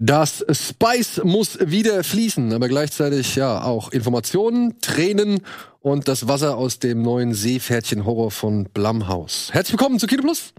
Das Spice muss wieder fließen, aber gleichzeitig ja auch Informationen, Tränen und das Wasser aus dem neuen Seepferdchen-Horror von Blumhouse. Herzlich willkommen zu Kino Plus.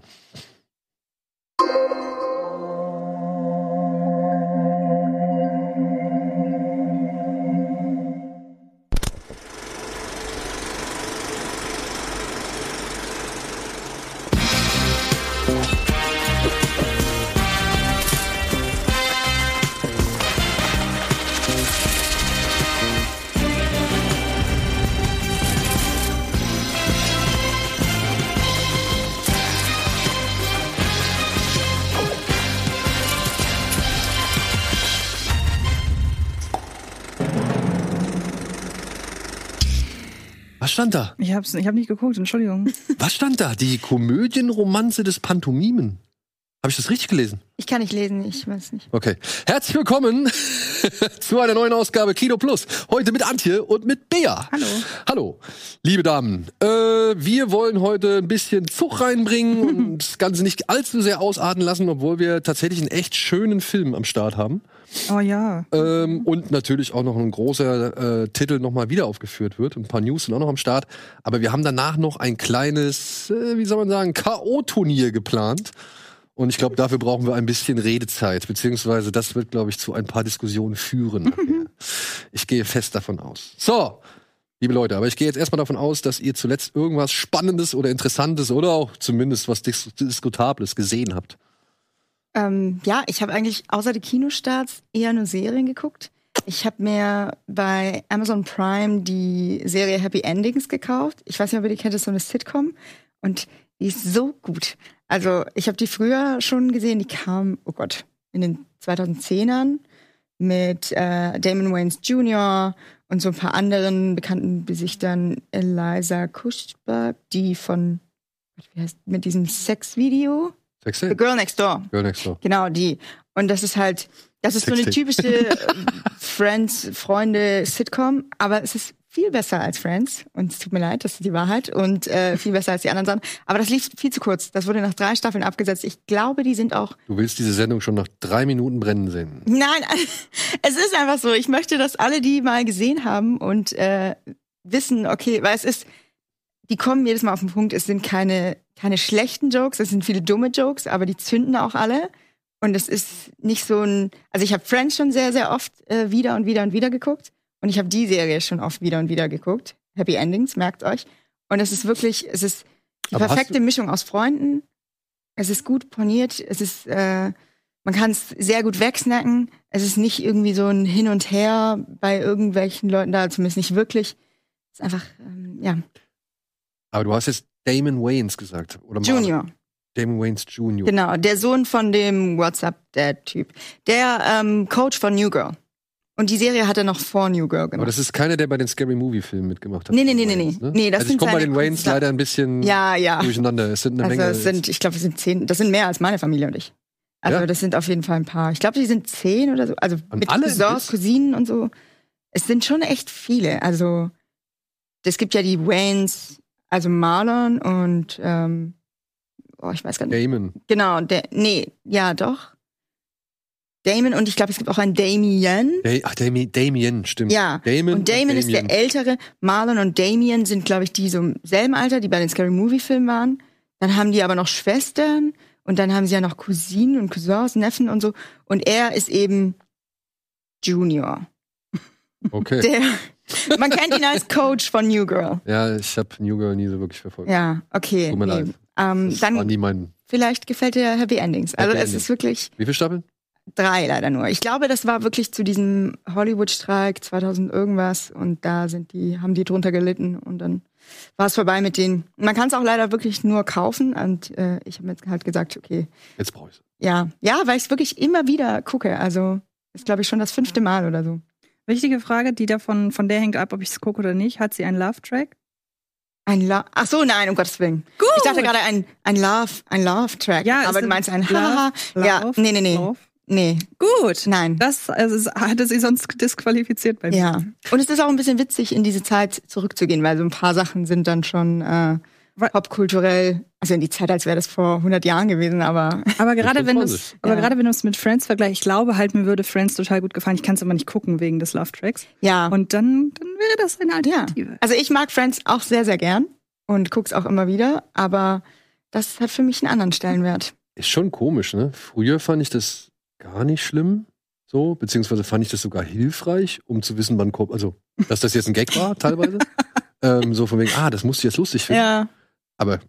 Stand da? Ich hab's, ich hab nicht geguckt, Entschuldigung. Was stand da? Die Komödienromanze des Pantomimen. Habe ich das richtig gelesen? Ich kann nicht lesen, ich weiß nicht. Okay. Herzlich willkommen zu einer neuen Ausgabe Kino Plus. Heute mit Antje und mit Bea. Hallo. Hallo, liebe Damen. Äh, wir wollen heute ein bisschen Zug reinbringen und das Ganze nicht allzu sehr ausarten lassen, obwohl wir tatsächlich einen echt schönen Film am Start haben. Oh ja. Ähm, und natürlich auch noch ein großer äh, Titel nochmal wieder aufgeführt wird. Ein paar News sind auch noch am Start. Aber wir haben danach noch ein kleines, äh, wie soll man sagen, K.O.-Turnier geplant. Und ich glaube, dafür brauchen wir ein bisschen Redezeit, beziehungsweise das wird, glaube ich, zu ein paar Diskussionen führen. ich gehe fest davon aus. So, liebe Leute, aber ich gehe jetzt erstmal davon aus, dass ihr zuletzt irgendwas Spannendes oder Interessantes oder auch zumindest was Dis Diskutables gesehen habt. Ähm, ja, ich habe eigentlich außer die Kinostarts eher nur Serien geguckt. Ich habe mir bei Amazon Prime die Serie Happy Endings gekauft. Ich weiß nicht, ob ihr die kennt, das ist so eine Sitcom. Und die ist so gut. Also ich habe die früher schon gesehen, die kam, oh Gott, in den 2010ern mit äh, Damon Wayans Jr. und so ein paar anderen bekannten Gesichtern. Eliza Kuschberg, die von, wie heißt, mit diesem Sexvideo. Sexy? The Girl Next Door. Girl Next Door. Genau, die. Und das ist halt, das ist so eine typische äh, Friends, Freunde, Sitcom, aber es ist viel besser als Friends. Und es tut mir leid, das ist die Wahrheit. Und äh, viel besser als die anderen Sachen. Aber das lief viel zu kurz. Das wurde nach drei Staffeln abgesetzt. Ich glaube, die sind auch. Du willst diese Sendung schon nach drei Minuten brennen sehen. Nein, es ist einfach so. Ich möchte, dass alle die mal gesehen haben und äh, wissen, okay, weil es ist, die kommen jedes Mal auf den Punkt, es sind keine, keine schlechten Jokes, es sind viele dumme Jokes, aber die zünden auch alle. Und es ist nicht so ein, also ich habe Friends schon sehr, sehr oft äh, wieder und wieder und wieder geguckt. Und ich habe die Serie schon oft wieder und wieder geguckt. Happy Endings, merkt euch. Und es ist wirklich, es ist die Aber perfekte Mischung aus Freunden. Es ist gut poniert, es ist, äh, man kann es sehr gut wegsnacken. Es ist nicht irgendwie so ein Hin und Her bei irgendwelchen Leuten da, zumindest nicht wirklich. Es ist einfach, ähm, ja, Aber du hast jetzt Damon Wayans gesagt. Oder. Junior. Damon Wayans Junior. Genau, der Sohn von dem WhatsApp-Dad-Typ. Der ähm, Coach von New Girl. Und die Serie hat er noch vor New Girl Aber gemacht. das ist keiner, der bei den Scary Movie Filmen mitgemacht hat. Nee, nee, nee, nee, Wayans, nee. Nee, das also ich sind komme bei den Künstler. leider ein bisschen Ja, ja. durcheinander. Es sind eine Also Menge. es sind, ich glaube, es sind zehn, das sind mehr als meine Familie und ich. Also Ja? das sind auf jeden Fall ein paar. Ich glaube, die sind zehn oder so. Also Und mit alle Cousins, Cousinen und so. Es sind schon echt viele. Also es gibt ja die Waynes, also Marlon und ähm, oh, ich weiß gar nicht. Damon. Genau, der, nee, ja doch. Damon und ich glaube, es gibt auch einen Damien. Da Ach, Damien, Damien, stimmt. Ja. Damon Und Damon ist der ältere. Marlon und Damien sind, glaube ich, die so im selben Alter, die bei den Scary Movie Filmen waren. Dann haben die aber noch Schwestern und dann haben sie ja noch Cousinen und Cousins, Neffen und so. Und er ist eben Junior. Okay. Der, man kennt ihn als Coach von New Girl. ja, ich habe New Girl nie so wirklich verfolgt. Ja, okay. Tut mir leid. Ähm, Das war dann nie mein. vielleicht gefällt dir Happy Endings. Also Happy es Endings. ist wirklich Wie viele Staffeln? drei leider nur. Ich glaube, das war wirklich zu diesem Hollywood-Streik 2000 irgendwas und da sind die, haben die drunter gelitten und dann war es vorbei mit denen. Man kann es auch leider wirklich nur kaufen und äh, ich habe jetzt halt gesagt, okay, Jetzt brauche ich ja, ja, weil ich es wirklich immer wieder gucke. Also ist glaube ich schon das fünfte Mal oder so. Wichtige Frage, die davon von der hängt ab, ob ich es gucke oder nicht. Hat sie einen Love-Track? Ein Love. Ach so, nein, um Gottes Willen. Gut. Ich dachte gerade ein ein Love, ein Love Track. Ja, aber du meinst ein Haha. Ja, Love, nee, nee, nee. Love. Nee, Gut. nein. Das also, hatte sie sonst disqualifiziert bei mir. Ja. Und es ist auch ein bisschen witzig, in diese Zeit zurückzugehen, weil so ein paar Sachen sind dann schon, äh, popkulturell, also in die Zeit, als wäre das vor 100 Jahren gewesen, aber Aber gerade wenn du es, 25. aber Ja. gerade wenn du es mit Friends vergleichst, ich glaube halt, mir würde Friends total gut gefallen. Ich kann es aber nicht gucken wegen des Love Tracks. ja. Und dann, dann wäre das eine ja. Alternative. Also ich mag Friends auch sehr, sehr gern und guck's auch immer wieder, aber das hat für mich einen anderen Stellenwert. Ist schon komisch, ne? Früher fand ich das gar nicht schlimm, so, beziehungsweise fand ich das sogar hilfreich, um zu wissen, wann kommt, also, dass das jetzt ein Gag war, teilweise. ähm, so von wegen, ah, das musst du jetzt lustig finden. Ja. Aber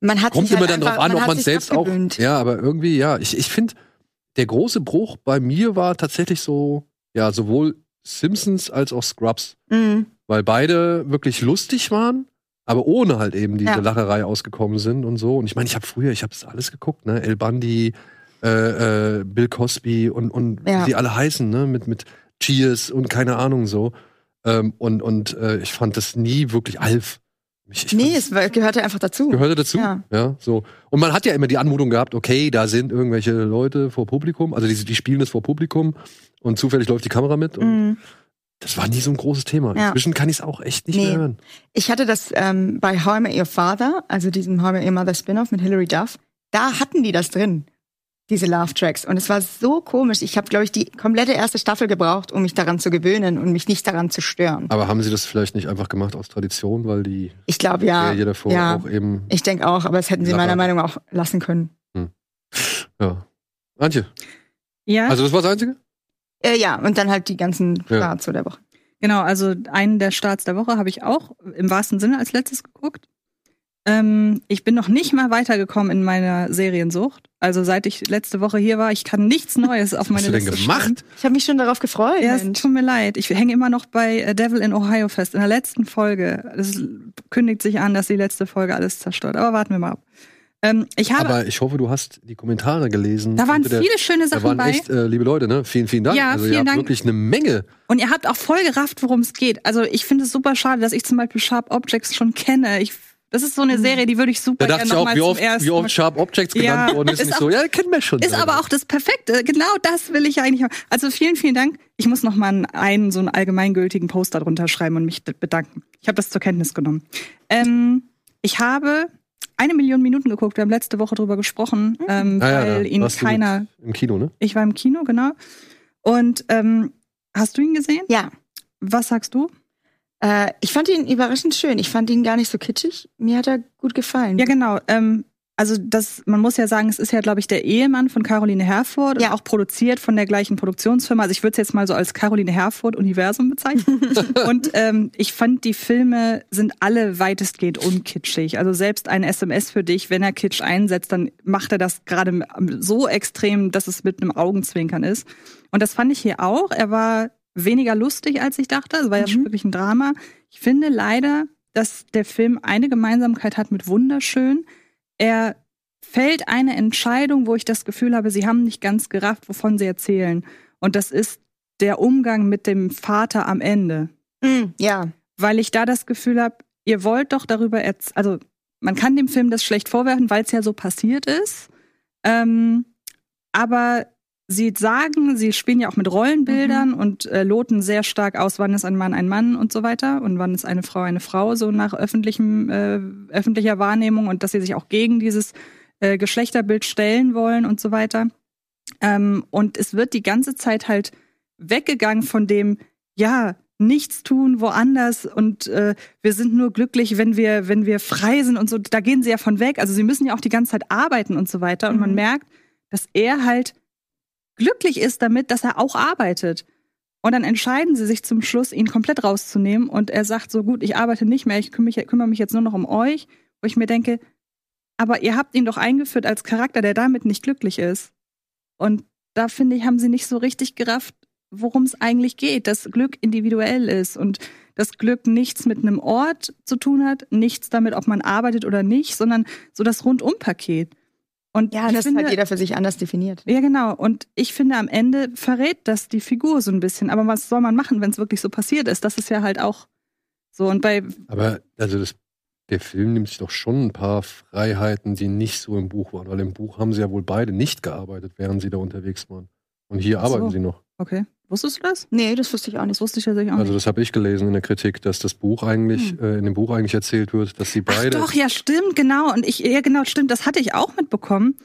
Man hat kommt immer halt dann einfach, drauf an, ob hat man selbst auch. Ja, aber irgendwie, ja, ich, ich finde, der große Bruch bei mir war tatsächlich so, ja, sowohl Simpsons als auch Scrubs. Mhm. weil beide wirklich lustig waren, aber ohne halt eben diese Ja. Lacherei ausgekommen sind und so. Und ich meine, ich habe früher, ich habe das alles geguckt, ne? El Bundy, äh, äh, Bill Cosby und, und Ja. wie die alle heißen, ne? Mit, mit Cheers und keine Ahnung so. Ähm, und und äh, ich fand das nie wirklich Alf. Ich, ich Nee, es gehörte einfach dazu. gehörte dazu. Ja. Ja. so. Und man hat ja immer die Anmutung gehabt, okay, da sind irgendwelche Leute vor Publikum, also die, die spielen das vor Publikum und zufällig läuft die Kamera mit. Und Mhm. das war nie so ein großes Thema. Ja. Inzwischen kann ich es auch echt nicht Nee. mehr hören. Ich hatte das ähm, bei How I Met Your Father, also diesem How I Met Your Mother Spin-off mit Hilary Duff. Da hatten die das drin, diese Love Tracks. Und es war so komisch. Ich habe, glaube ich, die komplette erste Staffel gebraucht, um mich daran zu gewöhnen und mich nicht daran zu stören. Aber haben sie das vielleicht nicht einfach gemacht aus Tradition, weil die Ich glaube ja. Serie davor ja. auch eben. Ich denke auch, aber das hätten sie meiner Meinung nach auch lassen können. Ja. Antje, Ja, also das war das Einzige? Äh, ja, und dann halt die ganzen Ja. Starts so der Woche. genau. Also einen der Starts der Woche habe ich auch im wahrsten Sinne als letztes geguckt. Ähm, ich bin noch nicht mal weitergekommen in meiner Seriensucht. Also seit ich letzte Woche hier war, ich kann nichts Neues auf Was meine hast du denn Liste gemacht? schreiben. Ich habe mich schon darauf gefreut. Ja, es tut mir leid. Ich hänge immer noch bei äh, Devil in Ohio fest. In der letzten Folge. Es kündigt sich an, dass die letzte Folge alles zerstört. Aber warten wir mal ab. Ähm, ich habe, Aber ich hoffe, du hast die Kommentare gelesen. da waren unter der- viele schöne Da Sachen waren bei. echt, äh, liebe Leute, ne? Vielen, vielen Dank. Ja, also ihr vielen habt Dank. wirklich eine Menge. Und ihr habt auch voll gerafft, worum es geht. Also ich finde es super schade, dass ich zum Beispiel Sharp Objects schon kenne. Ich, das ist so eine Serie, die würde ich super Da dachte gerne ich auch, nochmal wie zum oft, ersten wie oft Sharp Objects Ja, genannt worden ist. ist Nicht auch- so, ja, kennen wir schon. Ist aber auch das Perfekte. Genau das will ich eigentlich haben. Also vielen, vielen Dank. Ich muss noch mal einen, einen so einen allgemeingültigen Post darunter schreiben und mich bedanken. Ich habe das zur Kenntnis genommen. Ähm, ich habe eine Million Minuten geguckt. Wir haben letzte Woche drüber gesprochen, ähm, Ah, ja, weil da ihn keiner. Im Kino, ne? Ich war im Kino, genau. Und ähm, hast du ihn gesehen? Ja, Was sagst du? Äh, ich fand ihn überraschend schön. Ich fand ihn gar nicht so kitschig. Mir hat er gut gefallen. Ja, genau. Ähm, also das, man muss ja sagen, es ist ja, glaube ich, der Ehemann von Caroline Herfurth und Ja. auch produziert von der gleichen Produktionsfirma. Also ich würde es jetzt mal so als Caroline Herfurth-Universum bezeichnen. und ähm, ich fand, die Filme sind alle weitestgehend unkitschig. Also selbst ein SMS für dich, wenn er Kitsch einsetzt, dann macht er das gerade so extrem, dass es mit einem Augenzwinkern ist. Und das fand ich hier auch. Er war weniger lustig, als ich dachte. Es war ja Mhm. schon wirklich ein Drama. Ich finde leider, dass der Film eine Gemeinsamkeit hat mit Wunderschön. Er fällt eine Entscheidung, wo ich das Gefühl habe, sie haben nicht ganz gerafft, wovon sie erzählen. Und das ist der Umgang mit dem Vater am Ende. Mm, ja. Weil ich da das Gefühl habe, ihr wollt doch darüber erzählen. Also, man kann dem Film das schlecht vorwerfen, weil es ja so passiert ist. Ähm, aber sie sagen, sie spielen ja auch mit Rollenbildern und äh, loten sehr stark aus, wann ist ein Mann ein Mann und so weiter und wann ist eine Frau eine Frau, so nach öffentlichem, äh, öffentlicher Wahrnehmung und dass sie sich auch gegen dieses äh, Geschlechterbild stellen wollen und so weiter. Ähm, und es wird die ganze Zeit halt weggegangen von dem, ja, nichts tun woanders und äh, wir sind nur glücklich, wenn wir, wenn wir frei sind und so. Da gehen sie ja von weg. Also sie müssen ja auch die ganze Zeit arbeiten und so weiter. Und man Mhm. merkt, dass er halt glücklich ist damit, dass er auch arbeitet. Und dann entscheiden sie sich zum Schluss, ihn komplett rauszunehmen. Und er sagt so, gut, ich arbeite nicht mehr, ich kümmere mich, jetzt nur noch um euch. Wo ich mir denke, aber ihr habt ihn doch eingeführt als Charakter, der damit nicht glücklich ist. Und da finde ich, haben sie nicht so richtig gerafft, worum es eigentlich geht, dass Glück individuell ist und das Glück nichts mit einem Ort zu tun hat, nichts damit, ob man arbeitet oder nicht, sondern so das Rundumpaket. Und Ja, das finde, hat jeder für sich anders definiert. ja, genau. Und ich finde, am Ende verrät das die Figur so ein bisschen. Aber was soll man machen, wenn es wirklich so passiert ist? Das ist ja halt auch so. Und bei, Aber also das, der Film nimmt sich doch schon ein paar Freiheiten, die nicht so im Buch waren. Weil im Buch haben sie ja wohl beide nicht gearbeitet, während sie da unterwegs waren. Und hier so. arbeiten sie noch. okay, Wusstest du das? Nee, das wusste ich auch Das nicht. wusste ich tatsächlich auch Also nicht. das habe ich gelesen in der Kritik, dass das Buch eigentlich, äh, in dem Buch eigentlich erzählt wird, dass sie Ach beide. doch, ja, stimmt, genau. Und ich, ja, genau, stimmt, das hatte ich auch mitbekommen.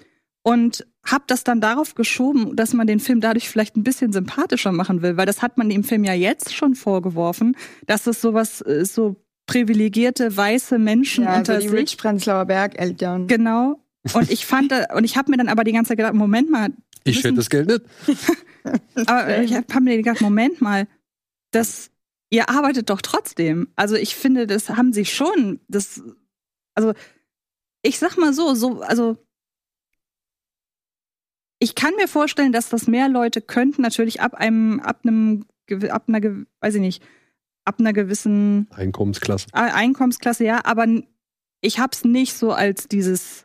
Und hab das dann darauf geschoben, dass man den Film dadurch vielleicht ein bisschen sympathischer machen will, weil das hat man dem Film ja jetzt schon vorgeworfen, dass es sowas, äh, so privilegierte weiße Menschen Ja, unter so die sich Rich Prenzlauer Berg Eltern. Genau. Und ich fand, und ich habe mir dann aber die ganze Zeit gedacht, Moment mal, ich hätte das Geld nicht. aber ich habe mir gedacht, Moment mal, das, ihr arbeitet doch trotzdem. Also ich finde, das haben sie schon, das, also ich sag mal so, so, also ich kann mir vorstellen, dass das mehr Leute könnten, natürlich ab einem, ab einem, ab einer, weiß ich nicht, ab einer gewissen Einkommensklasse. Ei- Einkommensklasse, ja, aber ich hab's nicht so als dieses,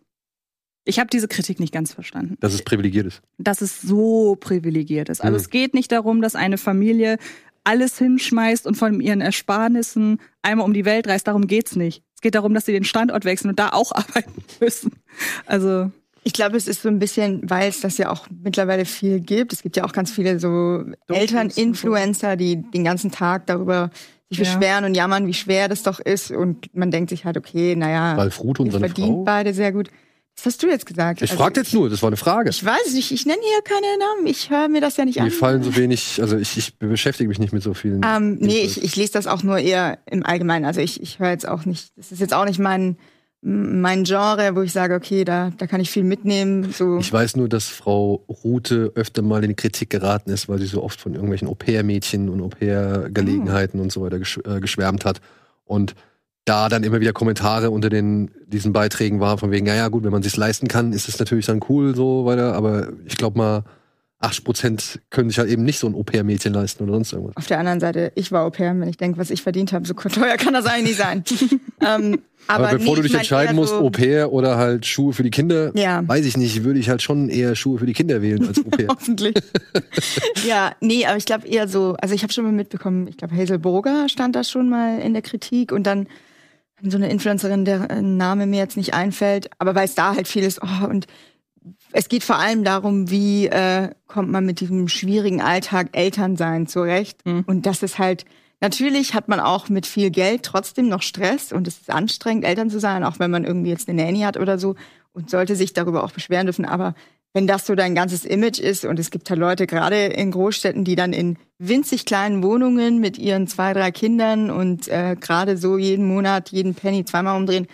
ich habe diese Kritik nicht ganz verstanden. Dass es privilegiert ist. dass es so privilegiert ist. Also Mhm. es geht nicht darum, dass eine Familie alles hinschmeißt und von ihren Ersparnissen einmal um die Welt reist. Darum geht's nicht. Es geht darum, dass sie den Standort wechseln und da auch arbeiten müssen. Also Ich glaube, es ist so ein bisschen, weil es das ja auch mittlerweile viel gibt. Es gibt ja auch ganz viele so Eltern-Influencer, die den ganzen Tag darüber sich Ja. beschweren und jammern, wie schwer das doch ist. Und man denkt sich halt, okay, naja, Ralf Ruth und ihr seine verdient Frau. beide sehr gut. Was hast du jetzt gesagt? Ich Also, fragte jetzt nur, das war eine Frage. Ich weiß nicht, ich nenne hier keine Namen. Ich höre mir das ja nicht an. Mir fallen so wenig, also ich, ich beschäftige mich nicht mit so vielen. Ähm, nee, ich, ich lese das auch nur eher im Allgemeinen. Also ich, ich höre jetzt auch nicht, das ist jetzt auch nicht mein, mein Genre, wo ich sage, okay, da, da kann ich viel mitnehmen. So. Ich weiß nur, dass Frau Rute öfter mal in Kritik geraten ist, weil sie so oft von irgendwelchen Au-pair-Mädchen und Au-pair-Gelegenheiten und so weiter äh, geschwärmt hat. Und da dann immer wieder Kommentare unter den, diesen Beiträgen war, von wegen, ja, ja, gut, wenn man sich's leisten kann, ist es natürlich dann cool, so weiter. Aber ich glaube mal, 80 Prozent können sich halt eben nicht so ein Au-pair-Mädchen leisten oder sonst irgendwas. Auf der anderen Seite, ich war Au pair, wenn ich denke, was ich verdient habe, so teuer kann das eigentlich nicht sein. ähm, aber Aber, bevor nee, du dich entscheiden musst, so, Au-pair oder halt Schuhe für die Kinder, Ja. weiß ich nicht, würde ich halt schon eher Schuhe für die Kinder wählen als Au-pair. Hoffentlich. ja, nee, aber ich glaube eher so, also ich habe schon mal mitbekommen, ich glaube Hazel Burger stand da schon mal in der Kritik und dann so eine Influencerin, der äh, Name mir jetzt nicht einfällt, aber weil es da halt viel ist, oh, und es geht vor allem darum, wie äh, kommt man mit diesem schwierigen Alltag Elternsein zurecht. Mhm. Und das ist halt, natürlich hat man auch mit viel Geld trotzdem noch Stress und es ist anstrengend, Eltern zu sein, auch wenn man irgendwie jetzt eine Nanny hat oder so und sollte sich darüber auch beschweren dürfen. Aber wenn das so dein ganzes Image ist und es gibt halt Leute, gerade in Großstädten, die dann in winzig kleinen Wohnungen mit ihren zwei, drei Kindern und äh, gerade so jeden Monat, jeden Penny zweimal umdrehen,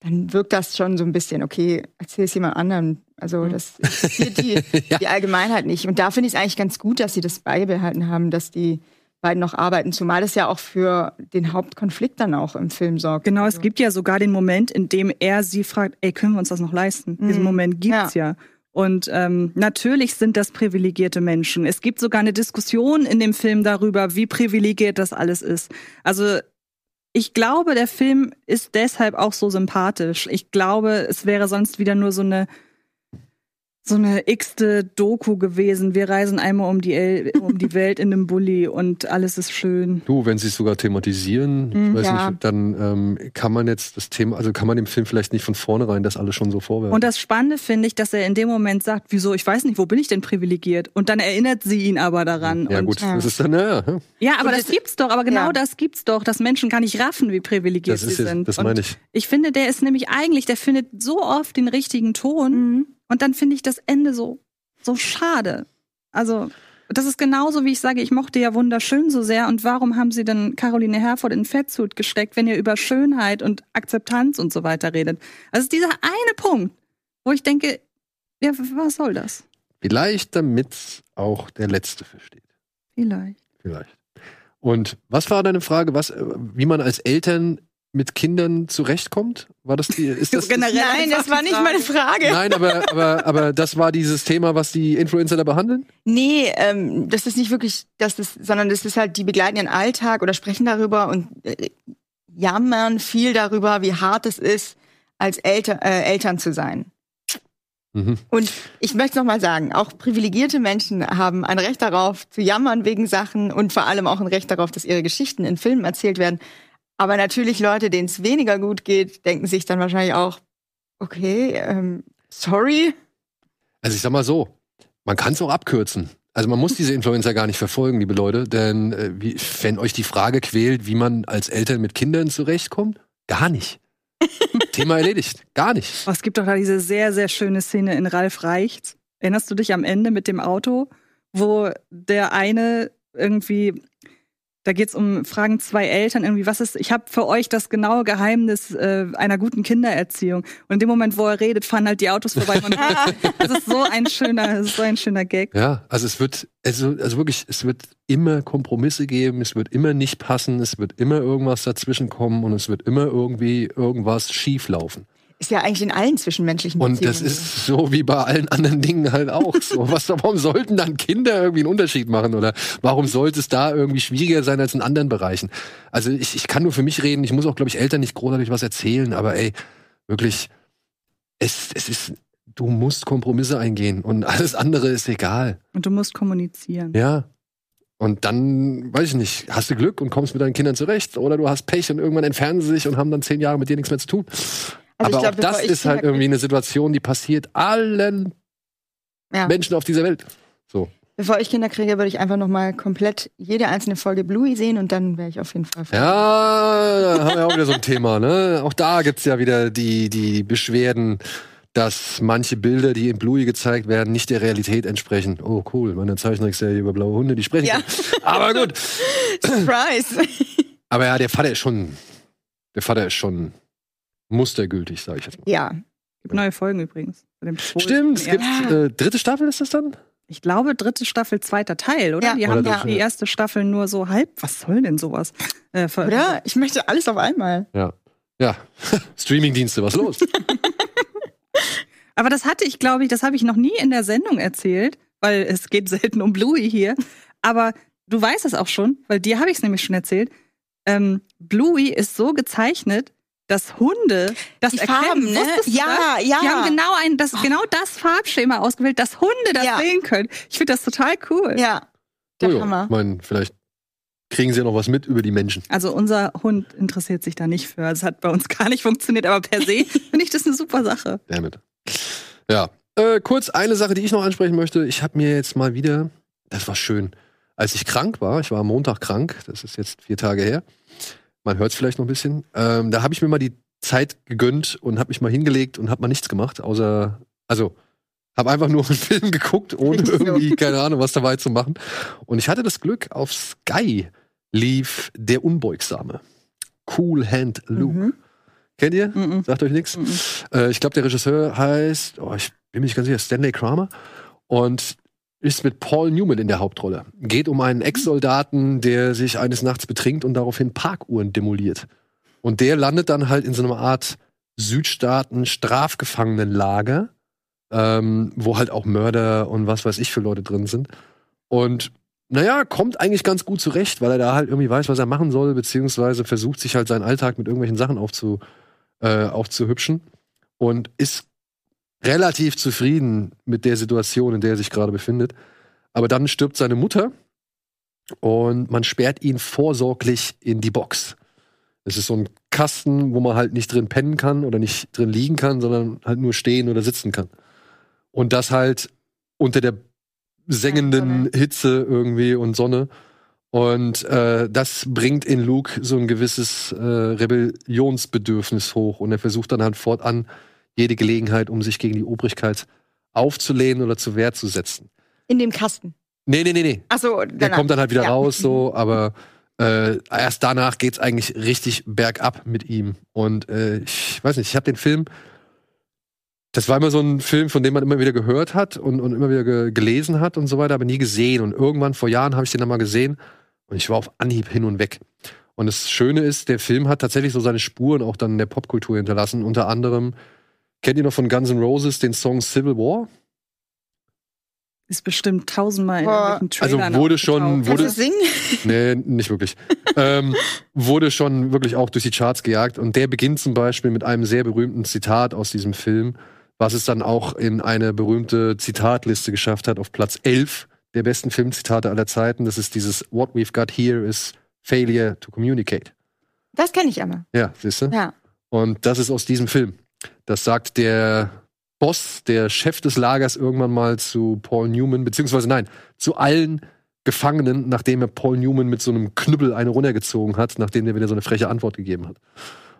dann wirkt das schon so ein bisschen, okay, erzähl es jemand anderem. Also das interessiert die, Ja. die Allgemeinheit nicht. Und da finde ich es eigentlich ganz gut, dass sie das beibehalten haben, dass die beiden noch arbeiten, zumal das ja auch für den Hauptkonflikt dann auch im Film sorgt. genau, es gibt ja sogar den Moment, in dem er sie fragt, ey, können wir uns das noch leisten? Diesen Mhm. Moment gibt's ja. Und ähm, natürlich sind das privilegierte Menschen. Es gibt sogar eine Diskussion in dem Film darüber, wie privilegiert das alles ist. Also ich glaube, der Film ist deshalb auch so sympathisch. Ich glaube, es wäre sonst wieder nur so eine so eine x-te Doku gewesen. Wir reisen einmal um die, El um die Welt in einem Bulli und alles ist schön. Du, wenn sie es sogar thematisieren, ich weiß ja. nicht, dann ähm, kann man jetzt das Thema, also kann man dem Film vielleicht nicht von vornherein das alles schon so vorwerfen. Und das Spannende finde ich, dass er in dem Moment sagt, wieso, ich weiß nicht, wo bin ich denn privilegiert? Und dann erinnert sie ihn aber daran. ja und, gut, ja. das ist dann, ja, ja, aber das das- gibt's doch, aber genau ja. das gibt's doch, dass Menschen gar nicht raffen, wie privilegiert das sie ist sind. das meine ich. Ich finde, der ist nämlich eigentlich, der findet so oft den richtigen Ton Mhm. Und dann finde ich das Ende so, so schade. Also, das ist genauso, wie ich sage, ich mochte ja wunderschön so sehr und warum haben sie dann Caroline Herford in Fettsuit gesteckt, wenn ihr über Schönheit und Akzeptanz und so weiter redet? Also, dieser eine Punkt, wo ich denke, ja, was soll das? Vielleicht damit auch der Letzte versteht. Vielleicht. Vielleicht. Und was war deine Frage, was, äh, wie man als Eltern mit Kindern zurechtkommt? War das die, ist das, Generell Nein, einfach das war nicht Frage. meine Frage. Nein, aber, aber, aber das war dieses Thema, was die Influencer da behandeln? Nee, ähm, das ist nicht wirklich, das ist, sondern das ist halt, die begleiten ihren Alltag oder sprechen darüber und äh, jammern viel darüber, wie hart es ist, als Elter, äh, Eltern zu sein. Mhm. Und ich möchte noch mal sagen, auch privilegierte Menschen haben ein Recht darauf, zu jammern wegen Sachen und vor allem auch ein Recht darauf, dass ihre Geschichten in Filmen erzählt werden. Aber natürlich Leute, denen es weniger gut geht, denken sich dann wahrscheinlich auch, okay, ähm, sorry. Also ich sag mal so, man kann es auch abkürzen. Also man muss diese Influencer gar nicht verfolgen, liebe Leute, denn äh, wie, wenn euch die Frage quält, wie man als Eltern mit Kindern zurechtkommt, gar nicht. Thema erledigt, gar nicht. Oh, es gibt doch da diese sehr, sehr schöne Szene in Ralf Reichts. Erinnerst du dich am Ende mit dem Auto, wo der eine irgendwie da geht es um Fragen zwei Eltern irgendwie, was ist, ich habe für euch das genaue Geheimnis äh, einer guten Kindererziehung. Und in dem Moment, wo er redet, fahren halt die Autos vorbei. Und das ist so ein schöner, so ein schöner Gag. Ja, also es wird, also, also wirklich, es wird immer Kompromisse geben, es wird immer nicht passen, es wird immer irgendwas dazwischen kommen und es wird immer irgendwie irgendwas schief laufen. Ist ja eigentlich in allen zwischenmenschlichen Und Beziehungen. das ist so wie bei allen anderen Dingen halt auch so. Was, warum sollten dann Kinder irgendwie einen Unterschied machen? Oder warum sollte es da irgendwie schwieriger sein als in anderen Bereichen? Also ich, ich kann nur für mich reden, ich muss auch, glaube ich, Eltern nicht großartig was erzählen, aber ey, wirklich, es, es ist, du musst Kompromisse eingehen und alles andere ist egal. Und du musst kommunizieren. Ja. Und dann, weiß ich nicht, hast du Glück und kommst mit deinen Kindern zurecht oder du hast Pech und irgendwann entfernen sie sich und haben dann zehn Jahre mit dir nichts mehr zu tun. Also Aber glaub, auch das ist halt irgendwie eine Situation, die passiert allen Ja. Menschen auf dieser Welt. So. Bevor ich Kinder kriege, würde ich einfach noch mal komplett jede einzelne Folge Bluey sehen und dann wäre ich auf jeden Fall. Ja, da haben wir auch wieder so ein Thema, ne? Auch da gibt's ja wieder die, die Beschwerden, dass manche Bilder, die in Bluey gezeigt werden, nicht der Realität entsprechen. Oh, cool, meine Zeichentrickserie über blaue Hunde, die sprechen. Ja. Aber gut. Surprise! Aber ja, der Vater ist schon, der Vater ist schon mustergültig, sage ich jetzt mal. ja. Gibt neue Folgen übrigens. Stimmt, es Ja. gibt äh, dritte Staffel ist das dann? Ich glaube, dritte Staffel, zweiter Teil, oder? Ja. Die Oder haben das, die ja. erste Staffel nur so halb. Was soll denn sowas? Äh, Oder? Ich möchte alles auf einmal. Ja. Ja, Streamingdienste, was los? Aber das hatte ich, glaube ich, das habe ich noch nie in der Sendung erzählt, weil es geht selten um Bluey hier. Aber du weißt es auch schon, weil dir habe ich es nämlich schon erzählt. Ähm, Bluey ist so gezeichnet, dass Hunde das Die erkennen. Farben, ne? Ja, das? ja. Die haben genau ein, das, genau das Farbschema ausgewählt, dass Hunde das Ja. sehen können. Ich finde das total cool. Ja. Der Oh ja, Hammer. Ich meine, vielleicht kriegen sie ja noch was mit über die Menschen. Also unser Hund interessiert sich da nicht für. Es hat bei uns gar nicht funktioniert, aber per se finde ich das eine super Sache. Damit. Ja. Äh, kurz eine Sache, die ich noch ansprechen möchte. Ich habe mir jetzt mal wieder, das war schön, als ich krank war, ich war am Montag krank, das ist jetzt vier Tage her. Man hört es vielleicht noch ein bisschen. Ähm, da habe ich mir mal die Zeit gegönnt und habe mich mal hingelegt und habe mal nichts gemacht, außer, also habe einfach nur einen Film geguckt, ohne irgendwie, keine Ahnung, was dabei zu machen. Und ich hatte das Glück, auf Sky lief Der Unbeugsame. Cool Hand Luke. Mhm. Kennt ihr? Mhm. Sagt euch nichts? Mhm. Äh, ich glaube, der Regisseur heißt, oh, ich bin mir nicht ganz sicher, Stanley Kramer. Und ist mit Paul Newman in der Hauptrolle. Geht um einen Ex-Soldaten, der sich eines Nachts betrinkt und daraufhin Parkuhren demoliert. Und der landet dann halt in so einer Art Südstaaten-Strafgefangenenlager, ähm, wo halt auch Mörder und was weiß ich für Leute drin sind. Und naja, kommt eigentlich ganz gut zurecht, weil er da halt irgendwie weiß, was er machen soll, beziehungsweise versucht sich halt seinen Alltag mit irgendwelchen Sachen aufzu, äh, aufzuhübschen und ist relativ zufrieden mit der Situation, in der er sich gerade befindet. Aber dann stirbt seine Mutter und man sperrt ihn vorsorglich in die Box. Es ist so ein Kasten, wo man halt nicht drin pennen kann oder nicht drin liegen kann, sondern halt nur stehen oder sitzen kann. Und das halt unter der sengenden Hitze irgendwie und Sonne. Und äh, das bringt in Luke so ein gewisses äh, Rebellionsbedürfnis hoch. Und er versucht dann halt fortan jede Gelegenheit, um sich gegen die Obrigkeit aufzulehnen oder zur Wehr zu setzen. In dem Kasten. Nee, nee, nee, nee. Achso, Der kommt dann halt wieder Ja. raus, so, aber äh, erst danach geht's eigentlich richtig bergab mit ihm. Und äh, ich weiß nicht, ich habe den Film. Das war immer so ein Film, von dem man immer wieder gehört hat und, und immer wieder ge gelesen hat und so weiter, aber nie gesehen. Und irgendwann vor Jahren habe ich den dann mal gesehen und ich war auf Anhieb hin und weg. Und das Schöne ist, der Film hat tatsächlich so seine Spuren auch dann in der Popkultur hinterlassen. Unter anderem, kennt ihr noch von Guns N' Roses den Song Civil War? Ist bestimmt tausendmal in irgendwelchen Also Trailern wurde schon- wurde- Kannst du singen? Nee, nicht wirklich. ähm, wurde schon wirklich auch durch die Charts gejagt. Und der beginnt zum Beispiel mit einem sehr berühmten Zitat aus diesem Film, was es dann auch in eine berühmte Zitatliste geschafft hat, auf Platz 11 der besten Filmzitate aller Zeiten. Das ist dieses What we've got here is failure to communicate. Das kenne ich aber. Ja, siehst du? Ja. Und das ist aus diesem Film. Das sagt der Boss, der Chef des Lagers, irgendwann mal zu Paul Newman, beziehungsweise nein, zu allen Gefangenen, nachdem er Paul Newman mit so einem Knüppel eine runtergezogen hat, nachdem er wieder so eine freche Antwort gegeben hat.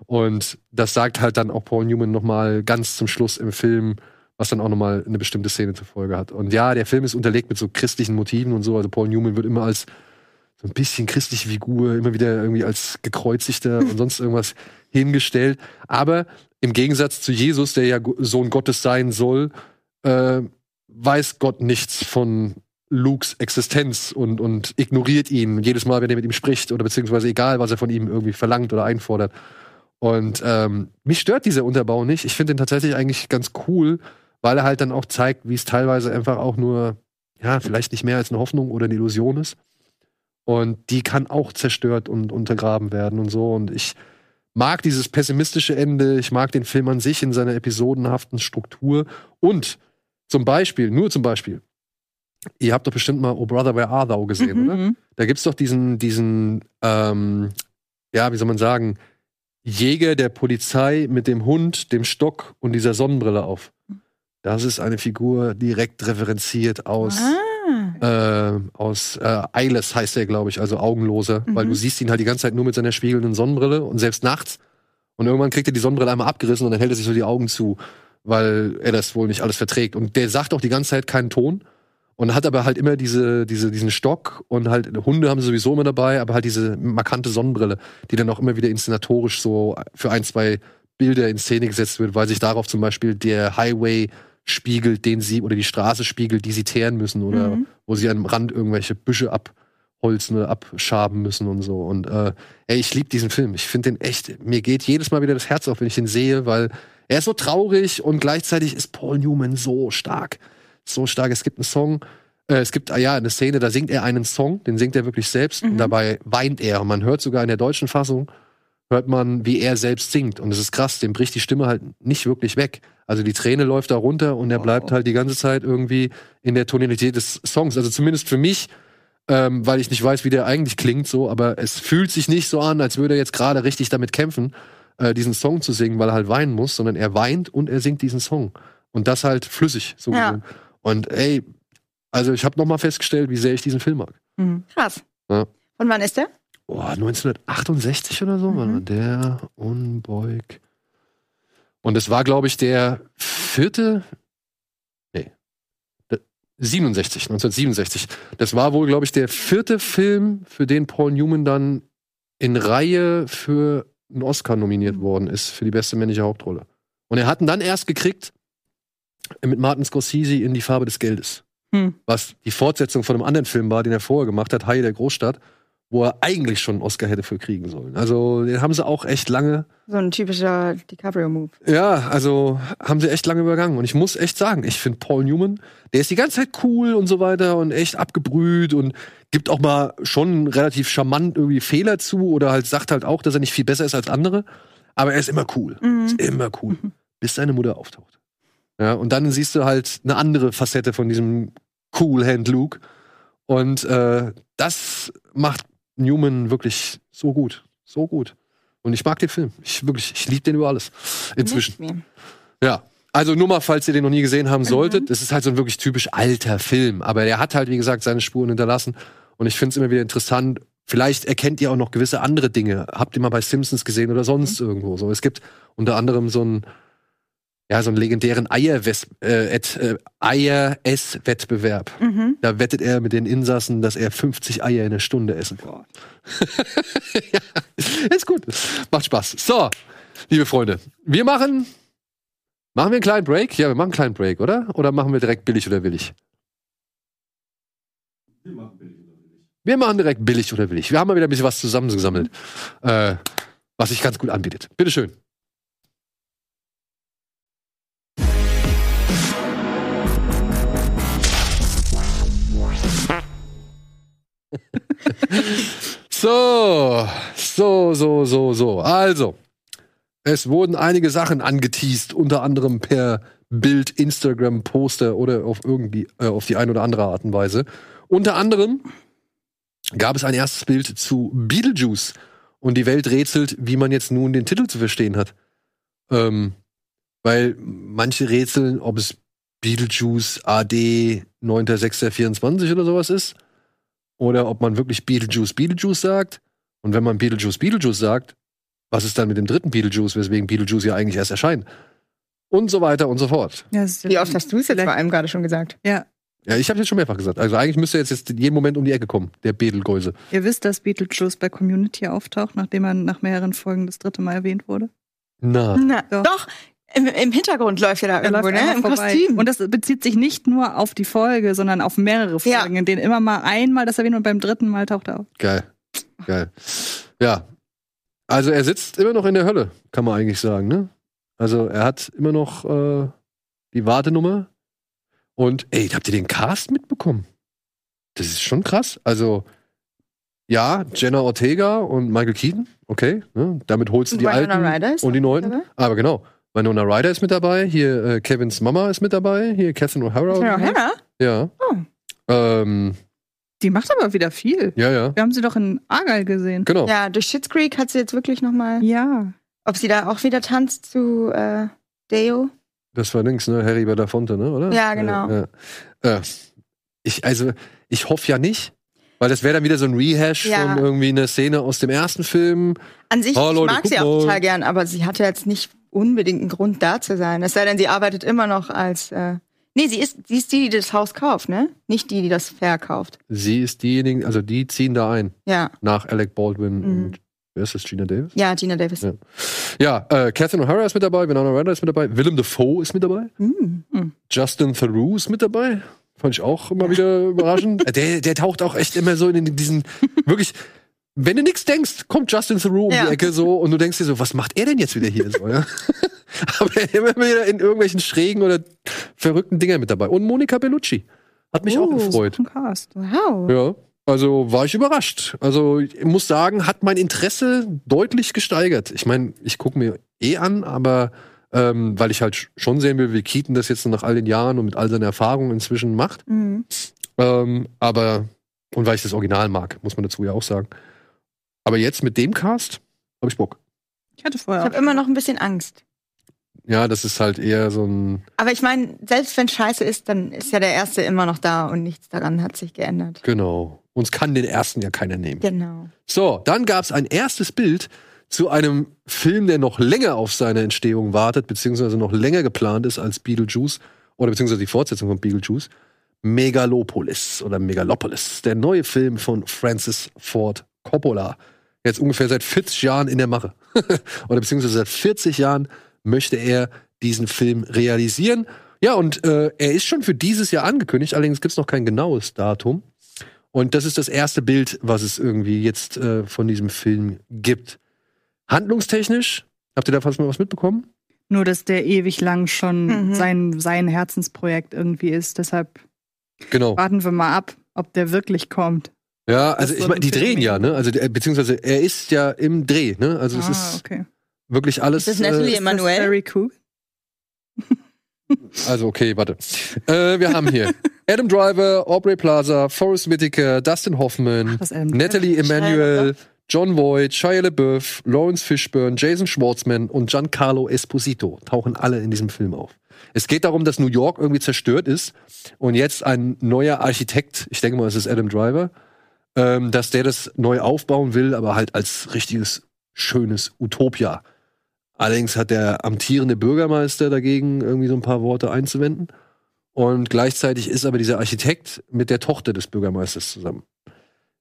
Und das sagt halt dann auch Paul Newman nochmal ganz zum Schluss im Film, was dann auch nochmal eine bestimmte Szene zur Folge hat. Und ja, der Film ist unterlegt mit so christlichen Motiven und so. Also Paul Newman wird immer als so ein bisschen christliche Figur, immer wieder irgendwie als gekreuzigter und sonst irgendwas hingestellt. Aber im Gegensatz zu Jesus, der ja Sohn Gottes sein soll, äh, weiß Gott nichts von Lukes Existenz und, und ignoriert ihn jedes Mal, wenn er mit ihm spricht oder beziehungsweise egal, was er von ihm irgendwie verlangt oder einfordert. Und ähm, mich stört dieser Unterbau nicht. Ich finde ihn tatsächlich eigentlich ganz cool, weil er halt dann auch zeigt, wie es teilweise einfach auch nur, ja, vielleicht nicht mehr als eine Hoffnung oder eine Illusion ist. Und die kann auch zerstört und untergraben werden und so. Und ich mag dieses pessimistische Ende. Ich mag den Film an sich in seiner episodenhaften Struktur. Und zum Beispiel, nur zum Beispiel, ihr habt doch bestimmt mal Oh Brother, Where Are Thou gesehen, Mhm. oder? Da gibt's doch diesen, diesen, ähm, ja, wie soll man sagen, Jäger der Polizei mit dem Hund, dem Stock und dieser Sonnenbrille auf. Das ist eine Figur direkt referenziert aus, Ah. Äh, aus äh, Eyeless heißt er, glaube ich, also Augenlose, Mhm. weil du siehst ihn halt die ganze Zeit nur mit seiner spiegelnden Sonnenbrille und selbst nachts. Und irgendwann kriegt er die Sonnenbrille einmal abgerissen und dann hält er sich so die Augen zu, weil er das wohl nicht alles verträgt. Und der sagt auch die ganze Zeit keinen Ton und hat aber halt immer diese, diese, diesen Stock und halt Hunde haben sie sowieso immer dabei, aber halt diese markante Sonnenbrille, die dann auch immer wieder inszenatorisch so für ein, zwei Bilder in Szene gesetzt wird, weil sich darauf zum Beispiel der Highway spiegelt, den sie oder die Straße spiegelt, die sie teeren müssen oder Mhm. wo sie am Rand irgendwelche Büsche abholzen oder abschaben müssen und so. Und äh, ey, ich liebe diesen Film. Ich finde den echt, mir geht jedes Mal wieder das Herz auf, wenn ich den sehe, weil er ist so traurig und gleichzeitig ist Paul Newman so stark. So stark. Es gibt einen Song, äh, es gibt, ah ja, eine Szene, da singt er einen Song, den singt er wirklich selbst und Mhm. dabei weint er. Und man hört sogar in der deutschen Fassung, hört man, wie er selbst singt. Und es ist krass, dem bricht die Stimme halt nicht wirklich weg. Also die Träne läuft da runter und er bleibt halt die ganze Zeit irgendwie in der Tonalität des Songs. Also zumindest für mich, ähm, weil ich nicht weiß, wie der eigentlich klingt, so, aber es fühlt sich nicht so an, als würde er jetzt gerade richtig damit kämpfen, äh, diesen Song zu singen, weil er halt weinen muss, sondern er weint und er singt diesen Song. Und das halt flüssig, so Ja. gesehen. Und ey, also ich habe noch mal festgestellt, wie sehr ich diesen Film mag. Mhm. Krass. Ja. Und wann ist der? Boah, 1968 oder so, Mhm. war der Unbeug. Und es war, glaube ich, der vierte, nee, der- 67, 1967. Das war wohl, glaube ich, der vierte Film, für den Paul Newman dann in Reihe für einen Oscar nominiert Mhm. worden ist, für die beste männliche Hauptrolle. Und er hat ihn dann erst gekriegt mit Martin Scorsese in Die Farbe des Geldes Hm. was die Fortsetzung von einem anderen Film war, den er vorher gemacht hat, Haie der Großstadt, wo er eigentlich schon einen Oscar hätte für kriegen sollen. Also den haben sie auch echt lange, So ein typischer DiCaprio-Move. ja, also haben sie echt lange übergangen. Und ich muss echt sagen, ich finde Paul Newman, der ist die ganze Zeit cool und so weiter und echt abgebrüht und gibt auch mal schon relativ charmant irgendwie Fehler zu oder halt sagt halt auch, dass er nicht viel besser ist als andere. Aber er ist immer cool. Mhm. Ist immer cool. Bis seine Mutter auftaucht. Ja, und dann siehst du halt eine andere Facette von diesem Cool Hand Luke. Und äh, das macht Newman wirklich so gut. So gut. Und ich mag den Film. Ich wirklich, ich liebe den über alles. Inzwischen. Ja. Also nur mal, falls ihr den noch nie gesehen haben solltet, das ist halt so ein wirklich typisch alter Film. Aber der hat halt, wie gesagt, seine Spuren hinterlassen. Und ich finde es immer wieder interessant. Vielleicht erkennt ihr auch noch gewisse andere Dinge. Habt ihr mal bei Simpsons gesehen oder sonst irgendwo so. Es gibt unter anderem so einen, ja, so einen legendären Eier-Ess- äh, äh, Eier-Ess-Wettbewerb. Mhm. Da wettet er mit den Insassen, dass er 50 Eier in der Stunde essen kann. ja, ist gut. Macht Spaß. So, liebe Freunde, wir machen. Machen wir einen kleinen Break? Ja, wir machen einen kleinen Break, oder? Oder machen wir direkt billig oder willig? Wir machen direkt billig oder willig. Wir haben mal wieder ein bisschen was zusammengesammelt, äh, was sich ganz gut anbietet. Bitteschön. So, so, so, so, so. Also, es wurden einige Sachen angeteased, unter anderem per Bild, Instagram, Poster oder auf irgendwie, äh, auf die eine oder andere Art und Weise. Unter anderem gab es ein erstes Bild zu Beetlejuice und die Welt rätselt, wie man jetzt nun den Titel zu verstehen hat. Ähm, Weil manche rätseln, ob es Beetlejuice AD 9.6.24 oder sowas ist. Oder ob man wirklich Beetlejuice Beetlejuice sagt. Und wenn man Beetlejuice Beetlejuice sagt, was ist dann mit dem dritten Beetlejuice, weswegen Beetlejuice ja eigentlich erst erscheint? Und so weiter und so fort. Ja, Wie oft hast du es jetzt vor allem gerade schon gesagt? Ja, Ja, ich habe jetzt schon mehrfach gesagt. Also eigentlich müsste jetzt, jetzt jeden Moment um die Ecke kommen, der Betelgeuse. ihr wisst, dass Beetlejuice bei Community auftaucht, nachdem er nach mehreren Folgen das dritte Mal erwähnt wurde. Na. Na, Doch. doch. Im, Im Hintergrund läuft er da irgendwo, ne? Im vorbei. Kostüm. Und das bezieht sich nicht nur auf die Folge, sondern auf mehrere Ja. Folgen, in denen immer mal einmal das erwähnt und beim dritten Mal taucht er auf. Geil. Geil. Ja. Also er sitzt immer noch in der Hölle, kann man eigentlich sagen, ne? Also er hat immer noch äh, die Wartenummer. Und ey, habt ihr den Cast mitbekommen? Das ist schon krass. Also, ja, Jenna Ortega und Michael Keaton, okay. Ne? Damit holst du die alten und die neuen. Aber genau. Winona Ryder ist mit dabei, hier äh, Kevins Mama ist mit dabei, hier Catherine O'Hara. Ja, Hannah? Ja. Oh. Ähm, Die macht aber wieder viel. ja, ja. Wir haben sie doch in Argyle gesehen. Genau. Ja, durch Schitt's Creek hat sie jetzt wirklich noch mal, Ja. ob sie da auch wieder tanzt zu äh, Deo. Das war links, ne? Harry Belafonte, ne? Oder? Ja, genau. Ja, ja. Äh, ich, also, ich hoffe ja nicht, weil das wäre dann wieder so ein Rehash Ja. von irgendwie einer Szene aus dem ersten Film. An sich, Oh, ich Leute, mag guck sie auch mal. total gern, aber sie hatte jetzt nicht unbedingt einen Grund da zu sein. Es sei denn, sie arbeitet immer noch als. Äh, nee, sie ist, sie ist die, die das Haus kauft, ne? Nicht die, die das verkauft. Sie ist diejenige, also die ziehen da ein Ja, nach Alec Baldwin Mhm. und wer ist das? Gina Davis? ja, Gina Davis. Ja. Ja, äh, Catherine O'Hara ist mit dabei, Winona Ryder ist mit dabei, Willem Dafoe ist mit dabei, Hm. Justin Theroux ist mit dabei. Fand ich auch immer wieder überraschend. Äh, Der, der taucht auch echt immer so in diesen, wirklich, wenn du nichts denkst, kommt Justin Theroux um Ja. die Ecke so und du denkst dir so, was macht er denn jetzt wieder hier so, ja? Aber immer wieder in irgendwelchen schrägen oder verrückten Dingern mit dabei. Und Monica Bellucci. Hat mich auch Oh, gefreut. Ein Cast. Wow. Ja. Also war ich überrascht. Also ich muss sagen, hat mein Interesse deutlich gesteigert. Ich meine, ich gucke mir eh an, aber ähm, weil ich halt sch- schon sehen will, wie Keaton das jetzt nach all den Jahren und mit all seiner Erfahrung inzwischen macht. Mhm. Ähm, aber, und weil ich das Original mag, muss man dazu ja auch sagen. Aber jetzt mit dem Cast habe ich Bock. Ich hatte Ich vorher habe immer noch ein bisschen Angst. Ja, das ist halt eher so ein, Aber ich meine, selbst wenn scheiße ist, dann ist ja der erste immer noch da und nichts daran hat sich geändert. genau. Uns kann den ersten ja keiner nehmen. Genau. So, dann gab es ein erstes Bild zu einem Film, der noch länger auf seine Entstehung wartet, beziehungsweise noch länger geplant ist als Beetlejuice oder beziehungsweise die Fortsetzung von Beetlejuice. Megalopolis oder Megalopolis, der neue Film von Francis Ford Coppola. Jetzt ungefähr seit 40 Jahren in der Mache. oder beziehungsweise seit 40 Jahren möchte er diesen Film realisieren. Ja, und äh, er ist schon für dieses Jahr angekündigt, allerdings gibt es noch kein genaues Datum. Und das ist das erste Bild, was es irgendwie jetzt äh, von diesem Film gibt. Handlungstechnisch, habt ihr da fast mal was mitbekommen? nur, dass der ewig lang schon Mhm. sein, sein Herzensprojekt irgendwie ist. Deshalb Genau. warten wir mal ab, ob der wirklich kommt. Ja, also so ich meine, ein die Film drehen ja, ne? Also der- beziehungsweise er ist ja im Dreh, ne? Also es ah, ist okay. wirklich alles. Ist das Natalie äh, Emanuel? Also okay, warte. äh, wir haben hier Adam Driver, Aubrey Plaza, Forrest Whitaker, Dustin Hoffman, Adam Natalie Emanuel, John Voight, Shia LaBeouf, Lawrence Fishburne, Jason Schwartzman und Giancarlo Esposito tauchen alle in diesem Film auf. Es geht darum, dass New York irgendwie zerstört ist und jetzt ein neuer Architekt, ich denke mal, es ist Adam Driver, ähm, dass der das neu aufbauen will, aber halt als richtiges, schönes Utopia. Allerdings hat der amtierende Bürgermeister dagegen irgendwie so ein paar Worte einzuwenden. Und gleichzeitig ist aber dieser Architekt mit der Tochter des Bürgermeisters zusammen.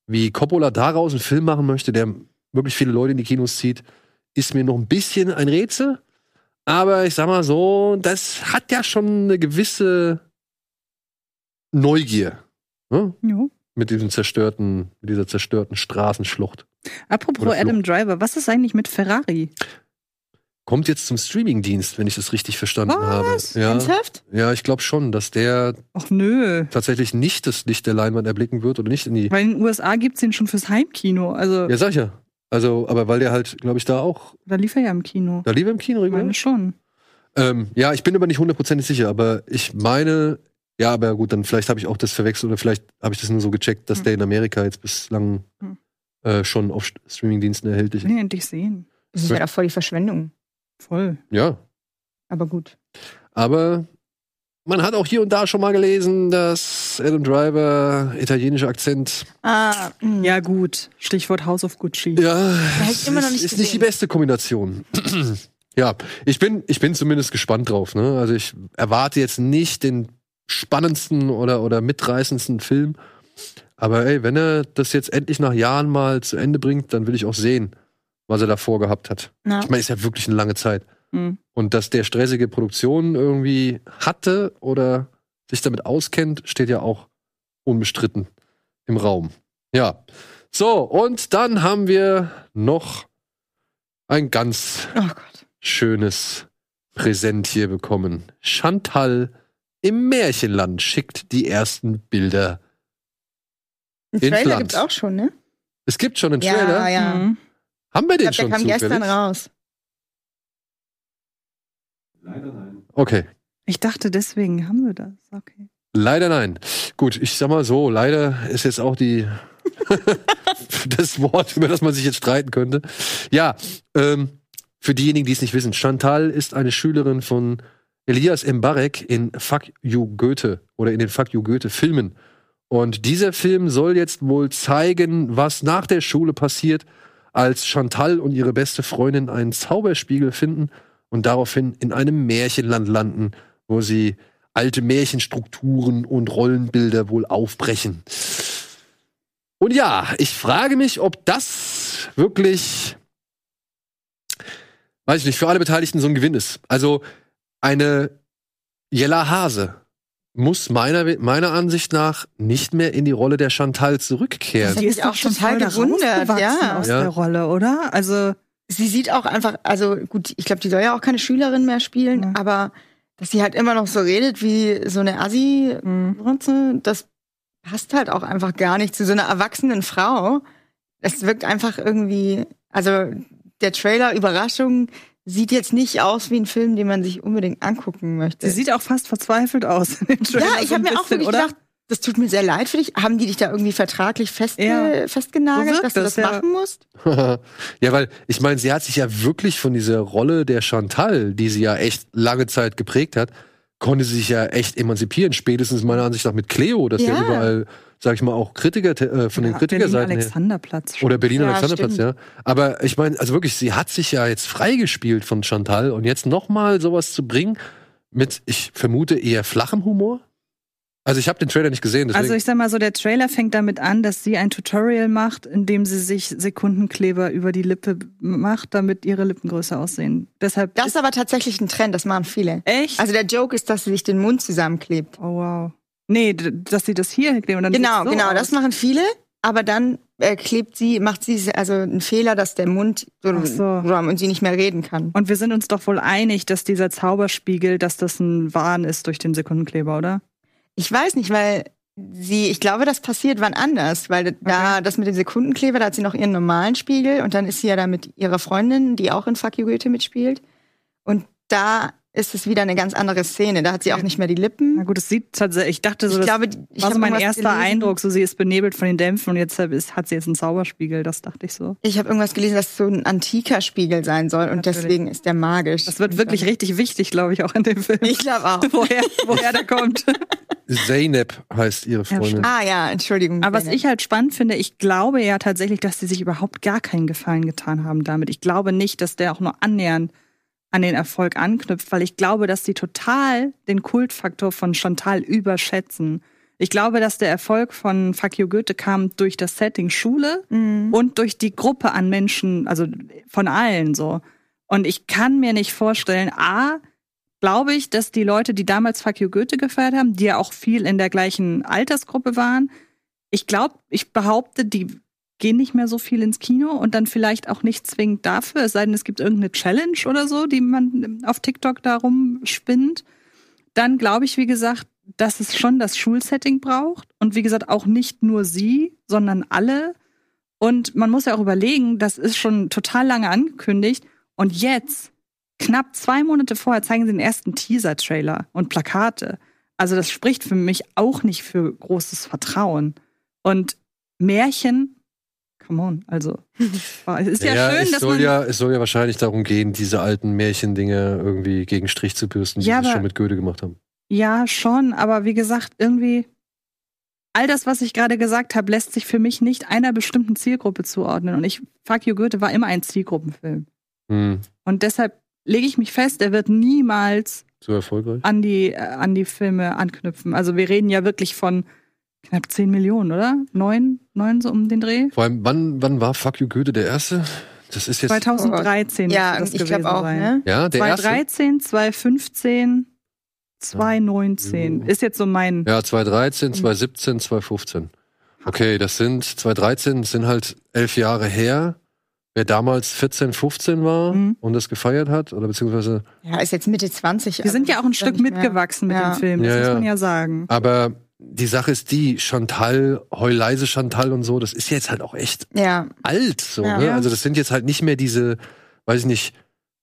Wie Coppola daraus einen Film machen möchte, der wirklich viele Leute in die Kinos zieht, ist mir noch ein bisschen ein Rätsel. Aber ich sag mal so, das hat ja schon eine gewisse Neugier. Ne? Jo. Mit diesem zerstörten, mit dieser zerstörten Straßenschlucht. Apropos. Adam Driver, was ist eigentlich mit Ferrari? Kommt jetzt zum Streamingdienst, wenn ich das richtig verstanden Was? habe. Ja, Ernsthaft? ja ich glaube schon, dass der Ach nö. tatsächlich nicht das Licht der Leinwand erblicken wird oder nicht in die. Weil in den USA gibt's den schon fürs Heimkino. Also Ja, sag ich ja. Also, aber weil der halt, glaube ich, da auch, da lief er ja im Kino. da lief er im Kino Ich meine schon. Ähm, ja, ich bin aber nicht hundertprozentig sicher, aber ich meine, ja, aber gut, dann vielleicht habe ich auch das verwechselt oder vielleicht habe ich das nur so gecheckt, dass Hm. der in Amerika jetzt bislang Hm. äh, schon auf St- Streamingdiensten erhältlich ist. ihn endlich sehen. Das ist ja doch voll die Verschwendung. Voll. Ja. Aber gut. Aber man hat auch hier und da schon mal gelesen, dass Adam Driver italienischer Akzent. Ah, mh. Ja, gut. Stichwort House of Gucci. Ja, noch nicht ist nicht die beste Kombination. ja, ich bin, ich bin zumindest gespannt drauf. Ne? Also ich erwarte jetzt nicht den spannendsten oder, oder mitreißendsten Film. Aber ey, wenn er das jetzt endlich nach Jahren mal zu Ende bringt, dann will ich auch sehen, was er davor gehabt hat. Ja. Ich meine, ist ja wirklich eine lange Zeit. Hm. Und dass der stressige Produktionen irgendwie hatte oder sich damit auskennt, steht ja auch unbestritten im Raum. Ja. So, und dann haben wir noch ein ganz Oh schönes Präsent hier bekommen. Chantal im Märchenland schickt die ersten Bilder. Einen Ins Trailer Land. gibt's auch schon, ne? Es gibt schon einen Trailer. Ja, ja. Mhm. Haben wir Ich den glaube, der schon kam gestern zufällig? raus. Okay. Ich dachte, deswegen haben wir das. Okay. Leider nein. Gut, ich sag mal so, leider ist jetzt auch die das Wort, über das man sich jetzt streiten könnte. Ja, ähm, für diejenigen, die es nicht wissen, Chantal ist eine Schülerin von Elias Mbarek in Fuck You Goethe oder in den Fuck You Goethe Filmen. Und dieser Film soll jetzt wohl zeigen, was nach der Schule passiert, als Chantal und ihre beste Freundin einen Zauberspiegel finden und daraufhin in einem Märchenland landen, wo sie alte Märchenstrukturen und Rollenbilder wohl aufbrechen. Und ja, ich frage mich, ob das wirklich, weiß ich nicht, für alle Beteiligten so ein Gewinn ist. Also eine Jella Hase muss meiner, meiner Ansicht nach nicht mehr in die Rolle der Chantal zurückkehren. Das hat ist auch total gewundert, ja. aus Ja. der Rolle, oder? Also Sie sieht auch einfach, also gut, ich glaube, die soll ja auch keine Schülerin mehr spielen, Ja. aber dass sie halt immer noch so redet wie so eine Assi, Mhm. das passt halt auch einfach gar nicht zu so einer erwachsenen Frau. Es wirkt einfach irgendwie, also der Trailer Überraschung sieht jetzt nicht aus wie ein Film, den man sich unbedingt angucken möchte. sie sieht auch fast verzweifelt aus. ja, ich so habe mir auch wirklich gedacht, das tut mir sehr leid für dich. Haben die dich da irgendwie vertraglich festge Ja. festgenagelt, So dass du das, das ja. machen musst? ja, weil ich meine, sie hat sich ja wirklich von dieser Rolle der Chantal, die sie ja echt lange Zeit geprägt hat, konnte sie sich ja echt emanzipieren. Spätestens meiner Ansicht nach mit Cleo, dass ja, Ja. überall, sag ich mal, auch Kritiker äh, von den Ja, Kritikerseiten her. Alexanderplatz. Oder Berlin Ja, Alexanderplatz, ja. stimmt. Aber ich meine, also wirklich, sie hat sich ja jetzt freigespielt von Chantal und jetzt nochmal sowas zu bringen mit, ich vermute, eher flachem Humor. Also ich habe den Trailer nicht gesehen, deswegen. Also ich sag mal so, der Trailer fängt damit an, dass sie ein Tutorial macht, in dem sie sich Sekundenkleber über die Lippe macht, damit ihre Lippen größer aussehen. Deshalb Das ist ist aber tatsächlich ein Trend, das machen viele. echt. Also der Joke ist, dass sie sich den Mund zusammenklebt. oh wow. Nee, dass sie das hier kleben und dann Genau, so genau, aus. das machen viele, aber dann äh, klebt sie, macht sie also einen Fehler, dass der Mund so, so. und sie nicht mehr reden kann. Und wir sind uns doch wohl einig, dass dieser Zauberspiegel, dass das ein Wahn ist durch den Sekundenkleber, oder? Ich weiß nicht, weil sie, ich glaube, das passiert wann anders, weil da das mit dem Sekundenkleber, da hat sie noch ihren normalen Spiegel und dann ist sie ja da mit ihrer Freundin, die auch in Fuck You Goethe mitspielt. Und da ist es wieder eine ganz andere Szene. Da hat sie auch nicht mehr die Na Lippen. gut, es sieht tatsächlich, ich dachte so, Ich das glaube, ich war habe so mein erster gelesen. Eindruck, so sie ist benebelt von den Dämpfen und jetzt ist, hat sie jetzt einen Zauberspiegel, das dachte ich so. Ich habe irgendwas gelesen, dass es so ein antiker Spiegel sein soll und Natürlich. deswegen ist der magisch. Das wird wirklich richtig wichtig, glaube ich, auch in dem Film. Ich glaube auch. woher, woher der kommt. Zeynep heißt ihre Freundin. Ah ja, Entschuldigung. Aber was ich halt spannend finde, ich glaube ja tatsächlich, dass sie sich überhaupt gar keinen Gefallen getan haben damit. Ich glaube nicht, dass der auch nur annähernd an den Erfolg anknüpft, weil ich glaube, dass sie total den Kultfaktor von Chantal überschätzen. Ich glaube, dass der Erfolg von Fuck You Goethe kam durch das Setting Schule Mhm. und durch die Gruppe an Menschen, also von allen so. Und ich kann mir nicht vorstellen, A, glaube ich, dass die Leute, die damals Fuck You Goethe gefeiert haben, die ja auch viel in der gleichen Altersgruppe waren, ich glaube, ich behaupte, die gehen nicht mehr so viel ins Kino und dann vielleicht auch nicht zwingend dafür, es sei denn, es gibt irgendeine Challenge oder so, die man auf TikTok da rumspinnt. Dann glaube ich, wie gesagt, dass es schon das Schulsetting braucht und wie gesagt auch nicht nur sie, sondern alle. Und man muss ja auch überlegen, das ist schon total lange angekündigt und jetzt, knapp zwei Monate vorher, zeigen sie den ersten Teaser-Trailer und Plakate. Also das spricht für mich auch nicht für großes Vertrauen. Und Märchen come on. Also, es ist ja, Ja, schön, es dass soll man. ja, es soll ja wahrscheinlich darum gehen, diese alten Märchendinge irgendwie gegen Strich zu bürsten, die Ja, sie aber- schon mit Goethe gemacht haben. Ja, schon, aber wie gesagt, irgendwie. All das, was ich gerade gesagt habe, lässt sich für mich nicht einer bestimmten Zielgruppe zuordnen. Und ich, Fuck You Goethe war immer ein Zielgruppenfilm. Hm, Und deshalb lege ich mich fest, er wird niemals so erfolgreich. an die, äh, an die Filme anknüpfen. Also wir reden ja wirklich von knapp 10 Millionen, oder? Neun, neun so um den Dreh? Vor allem, wann, wann war Fuck You Goethe der erste? Das ist jetzt. 2013 Ja, müsste das ich gewesen glaube auch, sein. ne? ja, der erste. 2013, 2015, 2019. Ist jetzt so mein. Ja, 2013, 2017, 2015. Okay, das sind 2013 das sind halt elf Jahre her. Wer damals 14, 15 war Mhm. und das gefeiert hat, oder beziehungsweise, Ja, ist jetzt Mitte 20. Wir sind ja auch ein also Stück mitgewachsen mit Ja. dem Film, das Ja, muss ja. man ja sagen. aber die Sache ist die, Chantal, Heuleise Chantal und so, das ist jetzt halt auch echt Ja, alt, so, Ja. ne? Also das sind jetzt halt nicht mehr diese, weiß ich nicht,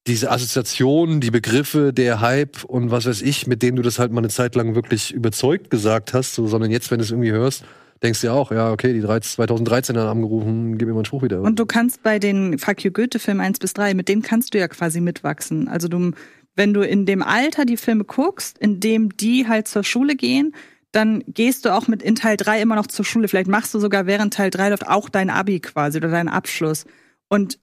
diese Assoziationen, die Begriffe, der Hype und was weiß ich, mit denen du das halt mal eine Zeit lang wirklich überzeugt gesagt hast, so, sondern jetzt, wenn du es irgendwie hörst, denkst du ja auch, ja, okay, die 13, 2013 haben angerufen, gib mir mal einen Spruch wieder. Und du kannst bei den Fuck You Goethe-Filmen 1 bis 3, mit denen kannst du ja quasi mitwachsen. Also du, wenn du in dem Alter die Filme guckst, in dem die halt zur Schule gehen, dann gehst du auch mit in Teil 3 immer noch zur Schule. Vielleicht machst du sogar während Teil 3 läuft auch dein Abi quasi oder deinen Abschluss. Und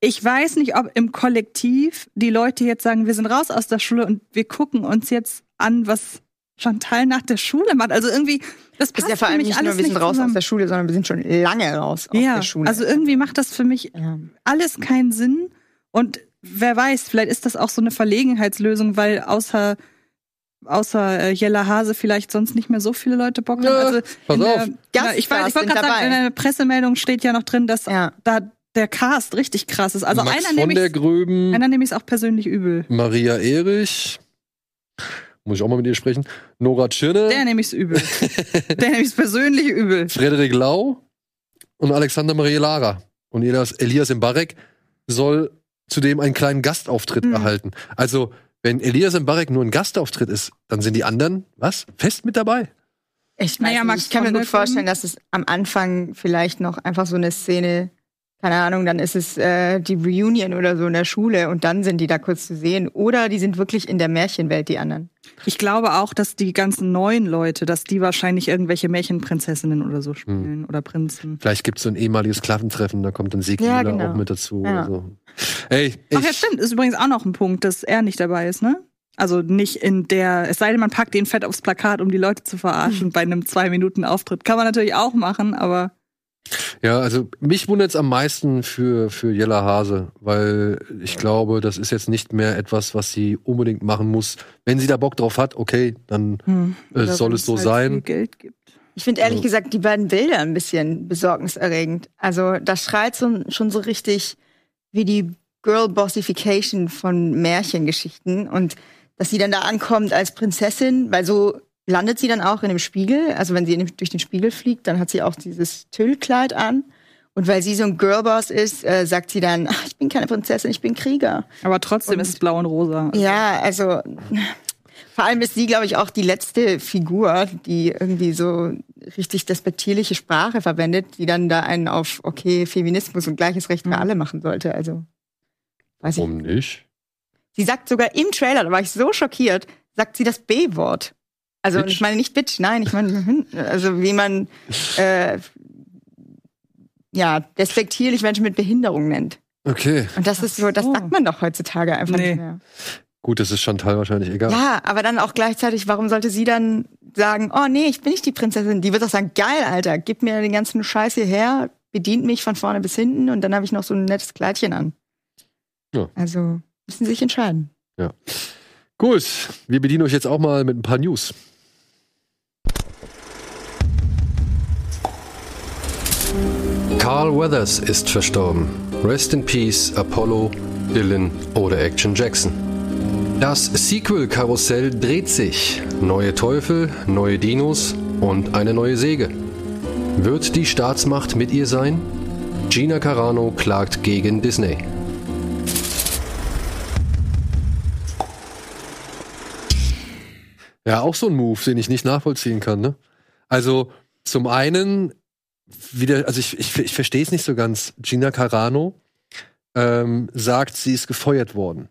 ich weiß nicht, ob im Kollektiv die Leute jetzt sagen, wir sind raus aus der Schule und wir gucken uns jetzt an, was Chantal nach der Schule macht. Also irgendwie, das ist passt ja vor für allem mich nicht alles nur, wir sind raus aus zusammen. der Schule, sondern wir sind schon lange raus aus ja, der Schule. also irgendwie macht das für mich ja. alles keinen Sinn. Und wer weiß, vielleicht ist das auch so eine Verlegenheitslösung, weil außer außer äh, Jella Hase vielleicht sonst nicht mehr so viele Leute Bock haben. Also pass der, auf. in der, ich weiß, ich wollte gerade sagen, in der Pressemeldung steht ja noch drin, dass Ja. da der Cast richtig krass ist. Also Max einer von nehme der ich Gröben, einer nehme ich auch persönlich übel. Maria Erich, muss ich auch mal mit ihr sprechen, Nora Tschirne, Der nehme ich's übel. der nehme ich's persönlich übel. Frederik Lau und Alexander Maria Lara. Und Elias, Elias Mbarek soll zudem einen kleinen Gastauftritt Mhm. erhalten. Also, wenn Elias Mbarek nur ein Gastauftritt ist, dann sind die anderen, was? Fest mit dabei? Ich, Naja, nicht, Max ich kann mir gut vorstellen, dass es am Anfang vielleicht noch einfach so eine Szene, keine Ahnung, dann ist es äh, die Reunion oder so in der Schule und dann sind die da kurz zu sehen. Oder die sind wirklich in der Märchenwelt, die anderen. Ich glaube auch, dass die ganzen neuen Leute, dass die wahrscheinlich irgendwelche Märchenprinzessinnen oder so spielen oder Prinzen. Vielleicht gibt es so ein ehemaliges Klassentreffen, da kommt dann Sigi Ja, genau. auch mit dazu. Ja. Oder so. Ey, ich, Ach ja, stimmt. Ist übrigens auch noch ein Punkt, dass er nicht dabei ist, ne? Also nicht in der, es sei denn, man packt den fett aufs Plakat, um die Leute zu verarschen bei einem zwei Minuten Auftritt. Kann man natürlich auch machen, aber Ja, also mich wundert es am meisten für, für Jella Hase, weil ich glaube, das ist jetzt nicht mehr etwas, was sie unbedingt machen muss. Wenn sie da Bock drauf hat, okay, dann hm, äh, soll es so halt sein. Viel Geld gibt. Ich finde ehrlich Also- gesagt die beiden Bilder ein bisschen besorgniserregend. Also das schreit so, schon so richtig wie die Girl-Bossification von Märchengeschichten und dass sie dann da ankommt als Prinzessin, weil so landet sie dann auch in dem Spiegel. Also wenn sie in dem, durch den Spiegel fliegt, dann hat sie auch dieses Tüllkleid an. Und weil sie so ein Girlboss ist, äh, sagt sie dann, ach, ich bin keine Prinzessin, ich bin Krieger. Aber trotzdem Und- ist es blau und rosa. Ja, also vor allem ist sie, glaube ich, auch die letzte Figur, die irgendwie so richtig despektierliche Sprache verwendet, die dann da einen auf, okay, Feminismus und gleiches Recht für Mhm. alle machen sollte. Also, weiß ich. Warum nicht? Sie sagt sogar im Trailer, da war ich so schockiert, sagt sie das B-Wort. Also, Bitch? ich meine nicht Bitch, nein, ich meine, also wie man, äh, ja, despektierlich Menschen mit Behinderung nennt. Okay, Und das ist so, das sagt man doch heutzutage einfach Nee. nicht mehr. gut, das ist Chantal wahrscheinlich egal. Ja, aber dann auch gleichzeitig, warum sollte sie dann sagen, oh nee, ich bin nicht die Prinzessin. Die wird doch sagen, geil, Alter, gib mir den ganzen Scheiß hierher, bedient mich von vorne bis hinten und dann habe ich noch so ein nettes Kleidchen an. Ja. Also müssen sie sich entscheiden. Gut, wir bedienen euch jetzt auch mal mit ein paar News. Carl Weathers ist verstorben. Rest in Peace, Apollo, Dylan oder Action Jackson. Das Sequel-Karussell dreht sich. Neue Teufel, neue Dinos und eine neue Säge. Wird die Staatsmacht mit ihr sein? Gina Carano klagt gegen Disney. Ja, auch so ein Move, den ich nicht nachvollziehen kann. Ne? Also zum einen wieder, also ich, ich, ich verstehe es nicht so ganz. Gina Carano ähm, sagt, sie ist gefeuert worden.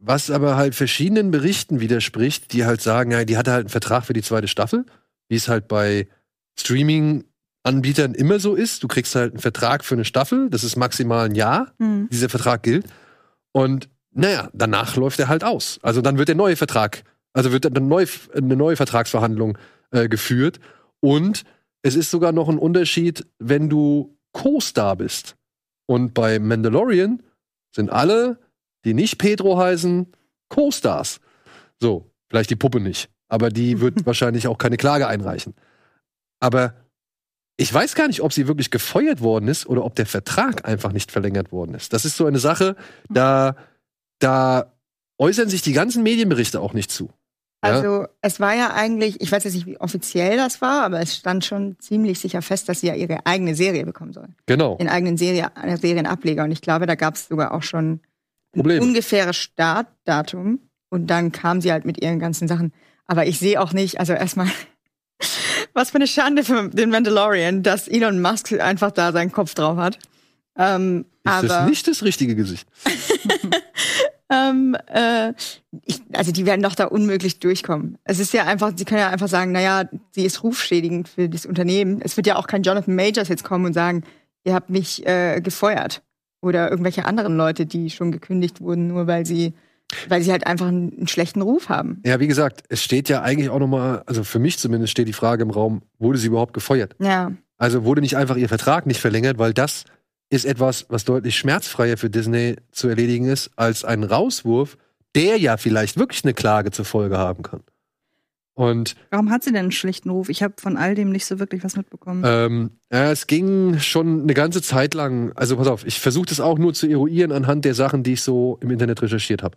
Was aber halt verschiedenen Berichten widerspricht, die halt sagen, ja, die hatte halt einen Vertrag für die zweite Staffel, wie es halt bei Streaming-Anbietern immer so ist. Du kriegst halt einen Vertrag für eine Staffel, das ist maximal ein Jahr, Hm. dieser Vertrag gilt. Und naja, danach läuft er halt aus. Also dann wird der neue Vertrag, also wird dann neu, eine neue Vertragsverhandlung äh, geführt. Und es ist sogar noch ein Unterschied, wenn du Co-Star bist. Und bei Mandalorian sind alle, die nicht Pedro heißen, Co-Stars. So, vielleicht die Puppe nicht. Aber die wird wahrscheinlich auch keine Klage einreichen. Aber ich weiß gar nicht, ob sie wirklich gefeuert worden ist oder ob der Vertrag einfach nicht verlängert worden ist. Das ist so eine Sache, da, da äußern sich die ganzen Medienberichte auch nicht zu. Ja? Also es war ja eigentlich, ich weiß jetzt nicht, wie offiziell das war, aber es stand schon ziemlich sicher fest, dass sie ja ihre eigene Serie bekommen soll. Genau. Den eigenen Serie, äh, Serienableger. Und ich glaube, da gab es sogar auch schon ein Problem. ungefähres Startdatum. Und dann kam sie halt mit ihren ganzen Sachen. Aber ich sehe auch nicht, also erstmal, was für eine Schande für den Mandalorian, dass Elon Musk einfach da seinen Kopf drauf hat. Ähm, Ist aber das nicht das richtige Gesicht? ähm, äh, ich, also die werden doch da unmöglich durchkommen. Es ist ja einfach, sie können ja einfach sagen, naja, sie ist rufschädigend für das Unternehmen. Es wird ja auch kein Jonathan Majors jetzt kommen und sagen, ihr habt mich äh, gefeuert. Oder irgendwelche anderen Leute, die schon gekündigt wurden, nur weil sie, weil sie halt einfach einen, einen schlechten Ruf haben. Ja, wie gesagt, es steht ja eigentlich auch nochmal, also für mich zumindest steht die Frage im Raum, wurde sie überhaupt gefeuert? Ja. Also wurde nicht einfach ihr Vertrag nicht verlängert, weil das ist etwas, was deutlich schmerzfreier für Disney zu erledigen ist, als ein Rauswurf, der ja vielleicht wirklich eine Klage zur Folge haben kann. Und Warum hat sie denn einen schlechten Ruf? Ich habe von all dem nicht so wirklich was mitbekommen. ähm, ja, es ging schon eine ganze Zeit lang, also pass auf, ich versuche das auch nur zu eruieren anhand der Sachen, die ich so im Internet recherchiert habe.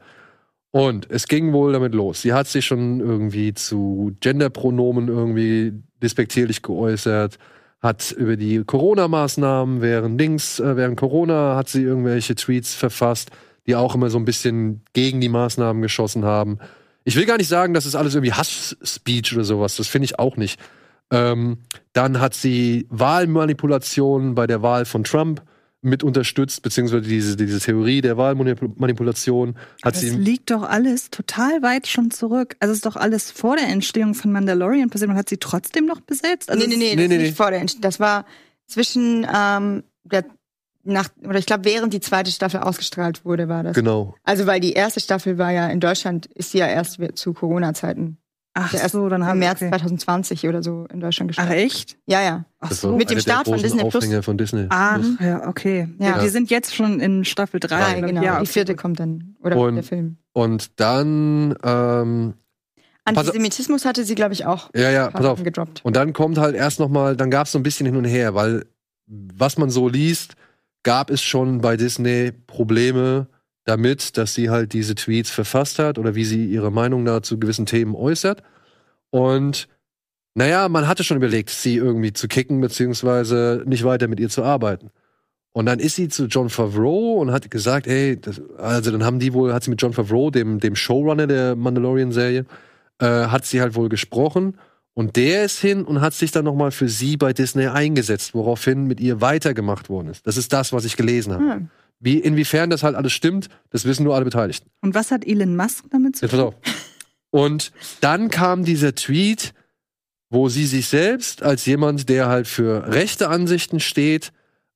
Und es ging wohl damit los. Sie hat sich schon irgendwie zu Genderpronomen irgendwie despektierlich geäußert, hat über die Corona-Maßnahmen während Dings, äh, während Corona hat sie irgendwelche Tweets verfasst, die auch immer so ein bisschen gegen die Maßnahmen geschossen haben. Ich will gar nicht sagen, das ist alles irgendwie Hass-Speech oder sowas. Das finde ich auch nicht. Ähm, dann hat sie Wahlmanipulationen bei der Wahl von Trump mit unterstützt, beziehungsweise diese, diese Theorie der Wahlmanipulation hat das sie. liegt doch alles total weit schon zurück. Also es ist doch alles vor der Entstehung von Mandalorian passiert. Man hat sie trotzdem noch besetzt. Also nee, nee, nee, nee, das nee, ist nee. nicht vor der Entstehung. Das war zwischen ähm, der nach, oder ich glaube, während die zweite Staffel ausgestrahlt wurde, war das. Genau. Also, weil die erste Staffel war ja in Deutschland, ist sie ja erst zu Corona-Zeiten. Ach erst so, dann Im haben März okay. 2020 oder so in Deutschland Ach gestartet. echt? Ja, ja. Ach so. Mit dem der Start von Disney Plus. Von Disney. Ah, Plus. ja, okay. Ja. Wir sind jetzt schon in Staffel 3. Drei, Ja, genau. Ja, Die vierte kommt dann. Oder Und- der Film. Und dann, ähm, Antisemitismus hatte sie, glaube ich, auch ja, ja, pass auf. Gedroppt. Und dann kommt halt erst noch mal, dann gab es so ein bisschen hin und her, weil was man so liest, gab es schon bei Disney Probleme damit, dass sie halt diese Tweets verfasst hat oder wie sie ihre Meinung da zu gewissen Themen äußert. Und naja, man hatte schon überlegt, sie irgendwie zu kicken, beziehungsweise nicht weiter mit ihr zu arbeiten. Und dann ist sie zu John Favreau und hat gesagt, hey, das, also dann haben die wohl, hat sie mit John Favreau, dem, dem Showrunner der Mandalorian-Serie, äh, hat sie halt wohl gesprochen. Und der ist hin und hat sich dann nochmal für sie bei Disney eingesetzt, woraufhin mit ihr weitergemacht worden ist. Das ist das, was ich gelesen habe. Hm. Wie, inwiefern das halt alles stimmt, das wissen nur alle Beteiligten. Und was hat Elon Musk damit zu Jetzt pass tun? auf. Und dann kam dieser Tweet, wo sie sich selbst als jemand, der halt für rechte Ansichten steht,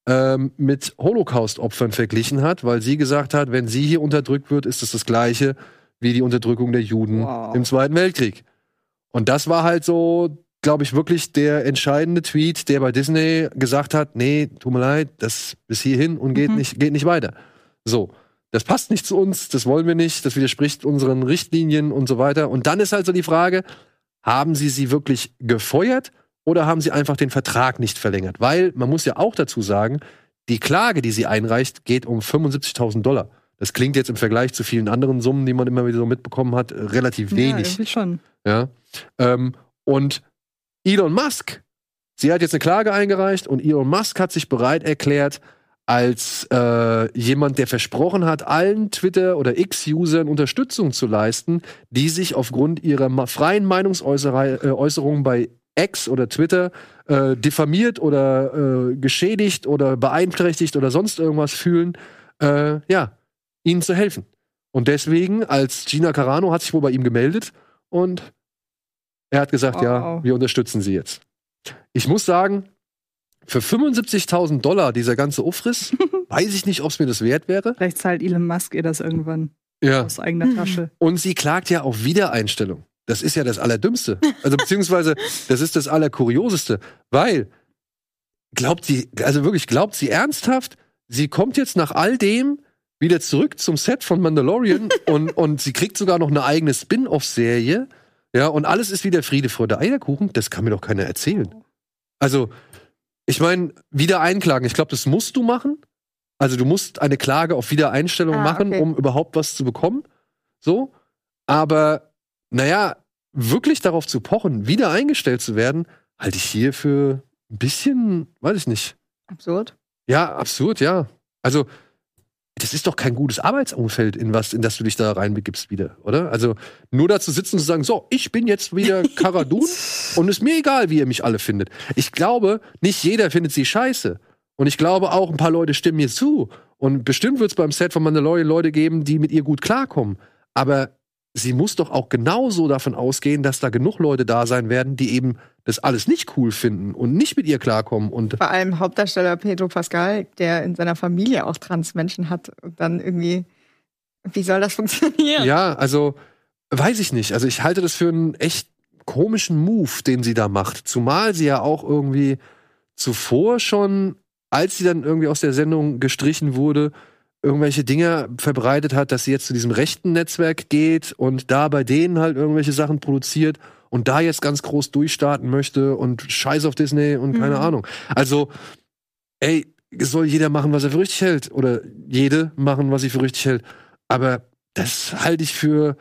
ähm, mit Holocaust-Opfern verglichen hat, weil sie gesagt hat, wenn sie hier unterdrückt wird, ist es das gleiche wie die Unterdrückung der Juden Wow. im Zweiten Weltkrieg. Und das war halt so, glaube ich, wirklich der entscheidende Tweet, der bei Disney gesagt hat, nee, tut mir leid, das bis hierhin und geht Mhm. nicht, geht nicht weiter. So. Das passt nicht zu uns, das wollen wir nicht, das widerspricht unseren Richtlinien und so weiter. Und dann ist halt so die Frage, haben sie sie wirklich gefeuert oder haben sie einfach den Vertrag nicht verlängert? Weil man muss ja auch dazu sagen, die Klage, die sie einreicht, geht um 75.000 Dollar. Das klingt jetzt im Vergleich zu vielen anderen Summen, die man immer wieder so mitbekommen hat, relativ Ja, wenig. irgendwie schon. Ja. Ähm, und Elon Musk, sie hat jetzt eine Klage eingereicht und Elon Musk hat sich bereit erklärt, als äh, jemand, der versprochen hat, allen Twitter- oder X-Usern Unterstützung zu leisten, die sich aufgrund ihrer freien Meinungsäußerungen bei X oder Twitter äh, diffamiert oder äh, geschädigt oder beeinträchtigt oder sonst irgendwas fühlen, äh, ja, ihnen zu helfen. Und deswegen, als Gina Carano hat sich wohl bei ihm gemeldet und er hat gesagt, Oh, ja, oh. wir unterstützen sie jetzt. Ich muss sagen, für 75.000 Dollar dieser ganze Ufriss, weiß ich nicht, ob es mir das wert wäre. Vielleicht zahlt Elon Musk ihr das irgendwann Ja. aus eigener Tasche. Und sie klagt ja auf Wiedereinstellung. Das ist ja das Allerdümmste. Also beziehungsweise, das ist das Allerkurioseste. Weil, glaubt sie, also wirklich, glaubt sie ernsthaft, sie kommt jetzt nach all dem wieder zurück zum Set von Mandalorian und, und sie kriegt sogar noch eine eigene Spin-off-Serie. Ja, und alles ist wieder Friede, Freude, Eierkuchen. Das kann mir doch keiner erzählen. Also, ich meine, wieder einklagen. Ich glaube, das musst du machen. Also, du musst eine Klage auf Wiedereinstellung Ah, machen, okay. um überhaupt was zu bekommen. So. Aber, naja, wirklich darauf zu pochen, wieder eingestellt zu werden, halte ich hier für ein bisschen, weiß ich nicht. Absurd. Ja, absurd, ja. Also, das ist doch kein gutes Arbeitsumfeld, in was, in das du dich da reinbegibst wieder, oder? Also, nur dazu sitzen und zu sagen, so, ich bin jetzt wieder Karadun und ist mir egal, wie ihr mich alle findet. Ich glaube, nicht jeder findet sie scheiße. Und ich glaube auch, ein paar Leute stimmen mir zu. Und bestimmt wird es beim Set von Mandalorian Leute geben, die mit ihr gut klarkommen. Aber sie muss doch auch genauso davon ausgehen, dass da genug Leute da sein werden, die eben das alles nicht cool finden und nicht mit ihr klarkommen. Und Vor allem Hauptdarsteller Pedro Pascal, der in seiner Familie auch Transmenschen hat und dann irgendwie, wie soll das funktionieren? Ja, also weiß ich nicht. Also ich halte das für einen echt komischen Move, den sie da macht. Zumal sie ja auch irgendwie zuvor schon, als sie dann irgendwie aus der Sendung gestrichen wurde, irgendwelche Dinge verbreitet hat, dass sie jetzt zu diesem rechten Netzwerk geht und da bei denen halt irgendwelche Sachen produziert und da jetzt ganz groß durchstarten möchte und Scheiß auf Disney und keine Mhm. Ahnung. Also, ey, soll jeder machen, was er für richtig hält oder jede machen, was sie für richtig hält. Aber das halte ich für,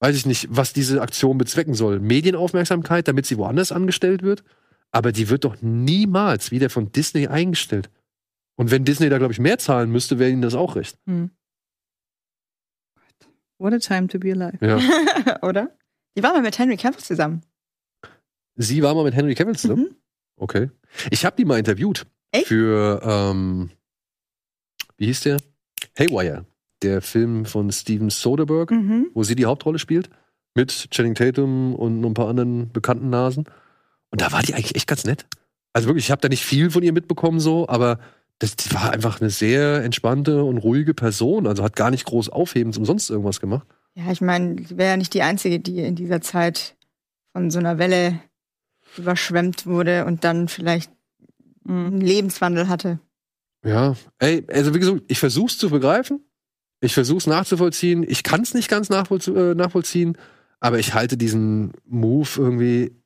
weiß ich nicht, was diese Aktion bezwecken soll. Medienaufmerksamkeit, damit sie woanders angestellt wird. Aber die wird doch niemals wieder von Disney eingestellt. Und wenn Disney da, glaube ich, mehr zahlen müsste, wäre ihnen das auch recht. Hm. What a time to be alive. Ja. Oder? Die war mal mit Henry Cavill zusammen. sie war mal mit Henry Cavill zusammen? Mhm. Okay. Ich habe die mal interviewt. Echt? Für, ähm, wie hieß der? Haywire. Der Film von Steven Soderbergh. Mhm. wo sie die Hauptrolle spielt. Mit Channing Tatum und ein paar anderen bekannten Nasen. Und da war die eigentlich echt ganz nett. Also wirklich, ich habe da nicht viel von ihr mitbekommen so, aber das, die war einfach eine sehr entspannte und ruhige Person. Also hat gar nicht groß aufhebens umsonst irgendwas gemacht. Ja, ich meine, sie wäre ja nicht die Einzige, die in dieser Zeit von so einer Welle überschwemmt wurde und dann vielleicht Hm. einen Lebenswandel hatte. Ja, ey, also wie gesagt, ich versuch's zu begreifen. Ich versuch's nachzuvollziehen. Ich kann's nicht ganz äh, nachvollziehen, aber ich halte diesen Move irgendwie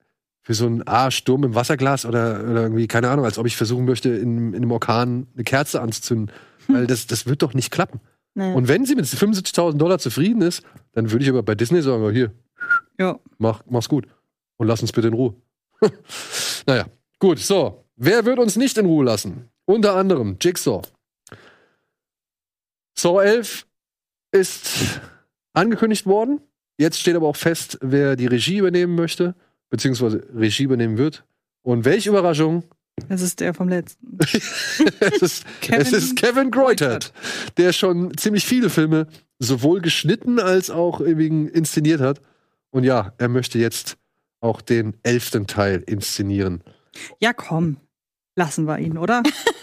für so einen A, Sturm im Wasserglas oder, oder irgendwie, keine Ahnung, als ob ich versuchen möchte, in, in einem Orkan eine Kerze anzuzünden. Weil das, das wird doch nicht klappen. Naja. Und wenn sie mit 75.000 Dollar zufrieden ist, dann würde ich aber bei Disney sagen, oh, hier, Ja. mach, mach's gut. Und lass uns bitte in Ruhe. naja, gut, so. Wer wird uns nicht in Ruhe lassen? Unter anderem Jigsaw. Saw 11 ist angekündigt worden. Jetzt steht aber auch fest, wer die Regie übernehmen möchte, beziehungsweise Regie übernehmen wird. Und welche Überraschung? Das ist der vom letzten. es, ist, es ist Kevin Greutert, der schon ziemlich viele Filme sowohl geschnitten als auch inszeniert hat. Und ja, er möchte jetzt auch den elften Teil inszenieren. Ja, komm. Lassen wir ihn, oder?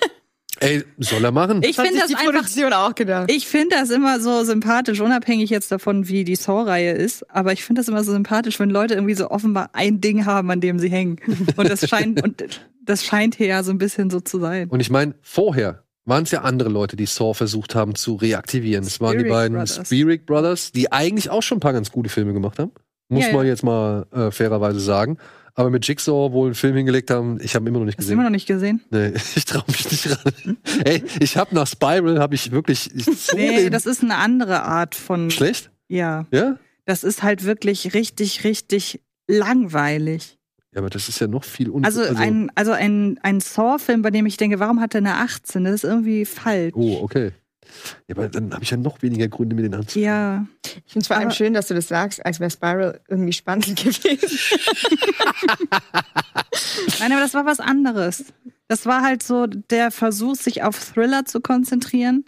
Ey, soll er machen? Ich finde sich das die einfach. Produktion auch gedacht. Ich finde das immer so sympathisch, unabhängig jetzt davon, wie die Saw-Reihe ist. Aber ich finde das immer so sympathisch, wenn Leute irgendwie so offenbar ein Ding haben, an dem sie hängen. Und das scheint, und das scheint hier ja so ein bisschen so zu sein. Und ich meine, vorher waren es ja andere Leute, die Saw versucht haben zu reaktivieren. Es waren die beiden Brothers. Spirit Brothers, die eigentlich auch schon ein paar ganz gute Filme gemacht haben. Muss Ja, ja. man jetzt mal äh, fairerweise sagen. Aber mit Jigsaw wohl einen Film hingelegt haben, ich habe ihn immer noch nicht Hast du gesehen. immer noch nicht gesehen? Nee, ich traue mich nicht ran. Ey, ich habe nach Spiral habe ich wirklich ich, Nee, das ist eine andere Art von. schlecht. Ja. Ja? Das ist halt wirklich richtig, richtig langweilig. Ja, aber das ist ja noch viel un Also, ein, also ein, ein Saw-Film, bei dem ich denke, warum hat er eine 18? Das ist irgendwie falsch. Oh, okay. Ja, aber dann habe ich ja noch weniger Gründe, mir den anzuschauen. Ja. Ich finde es vor allem Aber- schön, dass du das sagst, als wäre Spiral irgendwie spannend gewesen. Nein, aber das war was anderes. Das war halt so der Versuch, sich auf Thriller zu konzentrieren,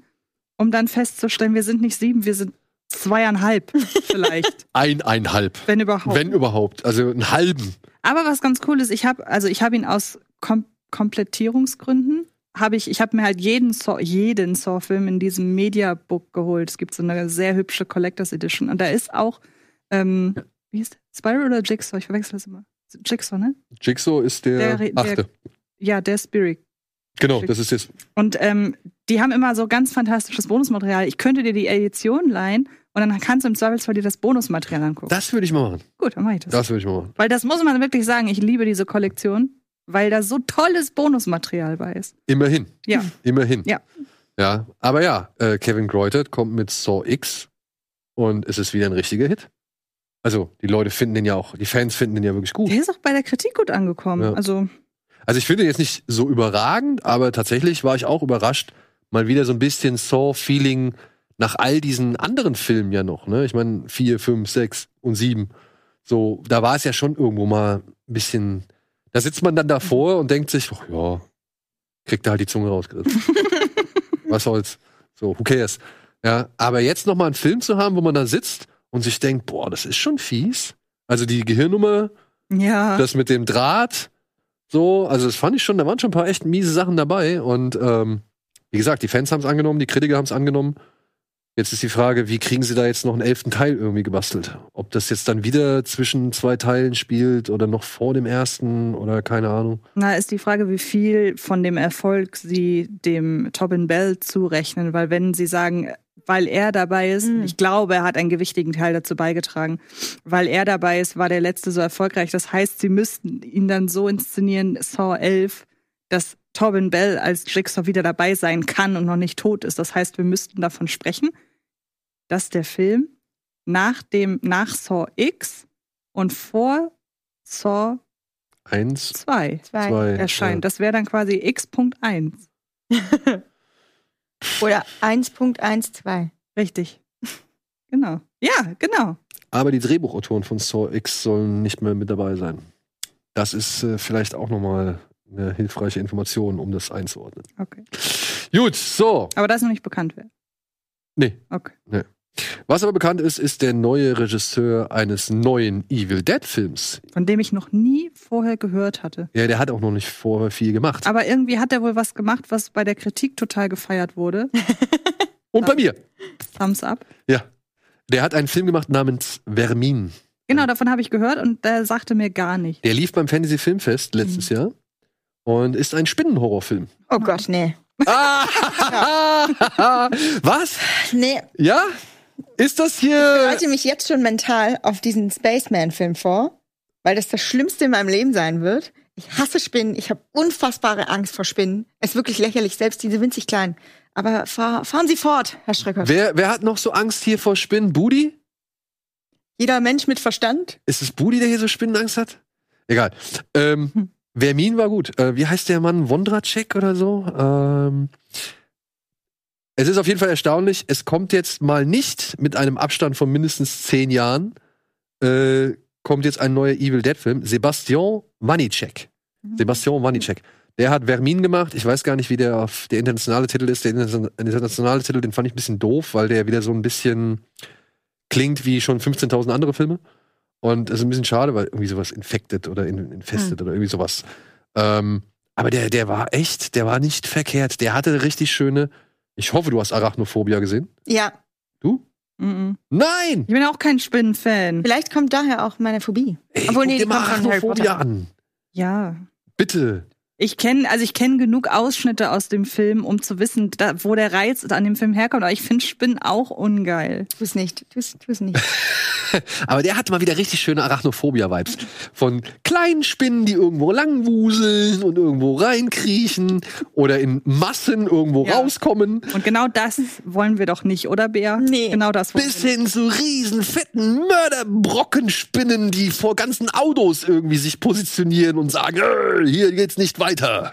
um dann festzustellen, wir sind nicht sieben, wir sind zweieinhalb vielleicht, Eineinhalb. wenn überhaupt. Wenn überhaupt. Also einen halben. Aber was ganz cool ist, ich habe also ich habe ihn aus Kom Komplettierungsgründen habe ich ich habe mir halt jeden Saw, jeden Saw Film in diesem Mediabook geholt. Es gibt so eine sehr hübsche Collectors Edition und da ist auch ähm, wie ist der? Spiral oder Jigsaw? Ich verwechsel das immer. Jigsaw, ne? Jigsaw ist der, Der- der- achte. Ja, der Spirit. Genau, das ist jetzt. Und ähm, die haben immer so ganz fantastisches Bonusmaterial. Ich könnte dir die Edition leihen und dann kannst du im Zweifelsfall dir das Bonusmaterial angucken. Das würde ich mal machen. Gut, dann mache ich das. Das würde ich mal machen. Weil das muss man wirklich sagen, ich liebe diese Kollektion, weil da so tolles Bonusmaterial bei ist. Immerhin. Ja. Immerhin. Ja. Ja, aber ja, äh, Kevin Greutert kommt mit Saw X und es ist wieder ein richtiger Hit. Also, die Leute finden den ja auch, die Fans finden den ja wirklich gut. Der ist auch bei der Kritik gut angekommen. Ja. Also, Also, ich finde den jetzt nicht so überragend, aber tatsächlich war ich auch überrascht, mal wieder so ein bisschen Saw-Feeling nach all diesen anderen Filmen ja noch, ne? Ich meine, vier, fünf, sechs und sieben. So, da war es ja schon irgendwo mal ein bisschen. Da sitzt man dann davor und denkt sich, ach ja, kriegt da halt die Zunge rausgerissen. Was soll's? So, who cares? Ja, aber jetzt noch mal einen Film zu haben, wo man da sitzt und sich denkt, boah, das ist schon fies. Also die Gehirnnummer, ja. das mit dem Draht, so, also das fand ich schon, da waren schon ein paar echt miese Sachen dabei. Und ähm, wie gesagt, die Fans haben es angenommen, die Kritiker haben es angenommen. Jetzt ist die Frage, wie kriegen sie da jetzt noch einen elften Teil irgendwie gebastelt? Ob das jetzt dann wieder zwischen zwei Teilen spielt oder noch vor dem ersten oder keine Ahnung. Na, ist die Frage, wie viel von dem Erfolg sie dem Tobin Bell zurechnen, weil wenn sie sagen, weil er dabei ist, Mhm. ich glaube, er hat einen gewichtigen Teil dazu beigetragen, weil er dabei ist, war der letzte so erfolgreich. Das heißt, sie müssten ihn dann so inszenieren, Saw 11, dass Tobin Bell als Jigsaw wieder dabei sein kann und noch nicht tot ist. Das heißt, wir müssten davon sprechen, dass der Film nach dem, nach Saw X und vor Saw Eins, 2 Zwei. zwei. erscheint. Das wäre dann quasi X.1. Oder 1.12. Richtig. Genau. Ja, genau. Aber die Drehbuchautoren von Saw X sollen nicht mehr mit dabei sein. Das ist äh, vielleicht auch nochmal eine hilfreiche Information, um das einzuordnen. Okay. Gut, so. Aber das ist noch nicht bekannt wer. Nee. Okay. Was aber bekannt ist, ist der neue Regisseur eines neuen Evil Dead-Films. Von dem ich noch nie vorher gehört hatte. Ja, der hat auch noch nicht vorher viel gemacht. Aber irgendwie hat er wohl was gemacht, was bei der Kritik total gefeiert wurde. Und bei mir. Thumbs up. Ja. Der hat einen Film gemacht namens Vermin. Genau, davon habe ich gehört und der sagte mir gar nicht. Der lief beim Fantasy Filmfest letztes Jahr und ist ein Spinnenhorrorfilm. Oh Gott, nee. Ah! Was? Nee, Ja? Ist das ich hier. bereite mich jetzt schon mental auf diesen Spaceman-Film vor, weil das das Schlimmste in meinem Leben sein wird. Ich hasse Spinnen, ich habe unfassbare Angst vor Spinnen. Es ist wirklich lächerlich, selbst diese winzig kleinen. Aber fahr, fahren Sie fort, Herr Schrecker. Wer, wer hat noch so Angst hier vor Spinnen? Budi? Jeder Mensch mit Verstand. Ist es Budi, der hier so Spinnenangst hat? Egal. Ähm, Hm. Vermin war gut. Äh, wie heißt der Mann? Wondracek oder so? Ähm, es ist auf jeden Fall erstaunlich. Es kommt jetzt mal nicht mit einem Abstand von mindestens zehn Jahren. Äh, kommt jetzt ein neuer Evil Dead Film. Sebastian Wanicek. Sebastian Wanicek. Der hat Vermin gemacht. Ich weiß gar nicht, wie der auf der internationale Titel ist. Der interna- internationale Titel, den fand ich ein bisschen doof, weil der wieder so ein bisschen klingt wie schon 15.000 andere Filme. Und es ist ein bisschen schade, weil irgendwie sowas infected oder in, infested oder irgendwie sowas. Ähm, aber der, der war echt, der war nicht verkehrt. Der hatte richtig schöne. Ich hoffe, du hast Arachnophobia gesehen. Ja, Du? Mhm. Nein! Ich bin auch kein Spinnenfan. vielleicht kommt daher auch meine Phobie. Ey, Obwohl, guck nee, dir die mal kommt von Harry Arachnophobia Potter. an. Ja. Bitte. Ich kenne, also ich kenne genug Ausschnitte aus dem Film, um zu wissen, da, wo der Reiz an dem Film herkommt. Aber ich finde Spinnen auch ungeil. Tu es nicht, tu es nicht. Aber der hat mal wieder richtig schöne Arachnophobia-Vibes. Von kleinen Spinnen, die irgendwo langwuseln und irgendwo reinkriechen oder in Massen irgendwo Ja. rauskommen. Und genau das wollen wir doch nicht, oder Bea? Nee. Genau das wollen Bis wir hin zu riesen, fetten Mörderbrockenspinnen, die vor ganzen Autos irgendwie sich positionieren und sagen, "Äh, hier geht's nicht weiter.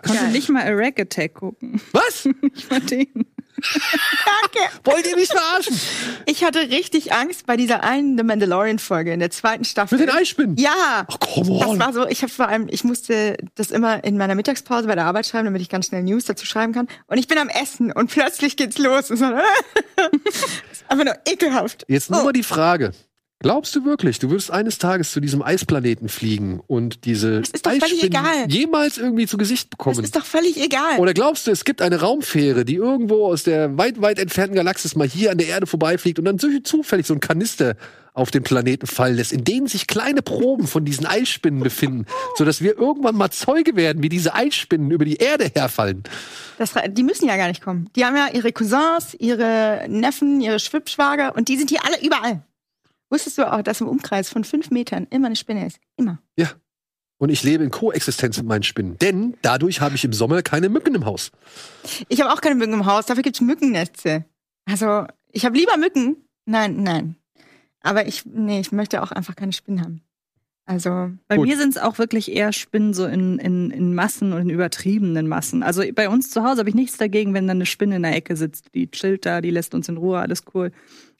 Kannst du nicht mal A Rag Attack gucken? Was? Nicht mal den. Danke. Wollt ihr mich verarschen? Ich hatte richtig Angst bei dieser einen The Mandalorian-Folge in der zweiten Staffel. Mit den Eispinnen? Ja. Ach, come Das on. war so, ich habe vor allem, ich musste das immer in meiner Mittagspause bei der Arbeit schreiben, damit ich ganz schnell News dazu schreiben kann. Und ich bin am Essen und plötzlich geht's los. Und so, das ist einfach nur ekelhaft. Jetzt nur Oh. mal die Frage. Glaubst du wirklich, du würdest eines Tages zu diesem Eisplaneten fliegen und diese Das ist doch völlig Eisspinnen egal. jemals irgendwie zu Gesicht Das bekommen? ist doch völlig egal. Oder glaubst du, es gibt eine Raumfähre, die irgendwo aus der weit, weit entfernten Galaxis mal hier an der Erde vorbeifliegt und dann so zufällig so ein Kanister auf den Planeten fallen lässt, in denen sich kleine Proben von diesen Eisspinnen befinden, sodass wir irgendwann mal Zeuge werden, wie diese Eisspinnen über die Erde herfallen. Das, die müssen ja gar nicht kommen. Die haben ja ihre Cousins, ihre Neffen, ihre Schwippschwager und die sind hier alle überall. Wusstest du auch, dass im Umkreis von fünf Metern immer eine Spinne ist? Immer. Ja. Und ich lebe in Koexistenz mit meinen Spinnen. Denn dadurch habe ich im Sommer keine Mücken im Haus. Ich habe auch keine Mücken im Haus, dafür gibt's Mückennetze. Also, ich habe lieber Mücken. Nein, nein. Aber ich, nee, ich möchte auch einfach keine Spinnen haben. Also, Bei Gut. mir sind es auch wirklich eher Spinnen so in, in, in Massen und in übertriebenen Massen. Also bei uns zu Hause habe ich nichts dagegen, wenn da eine Spinne in der Ecke sitzt. Die chillt da, die lässt uns in Ruhe, alles cool.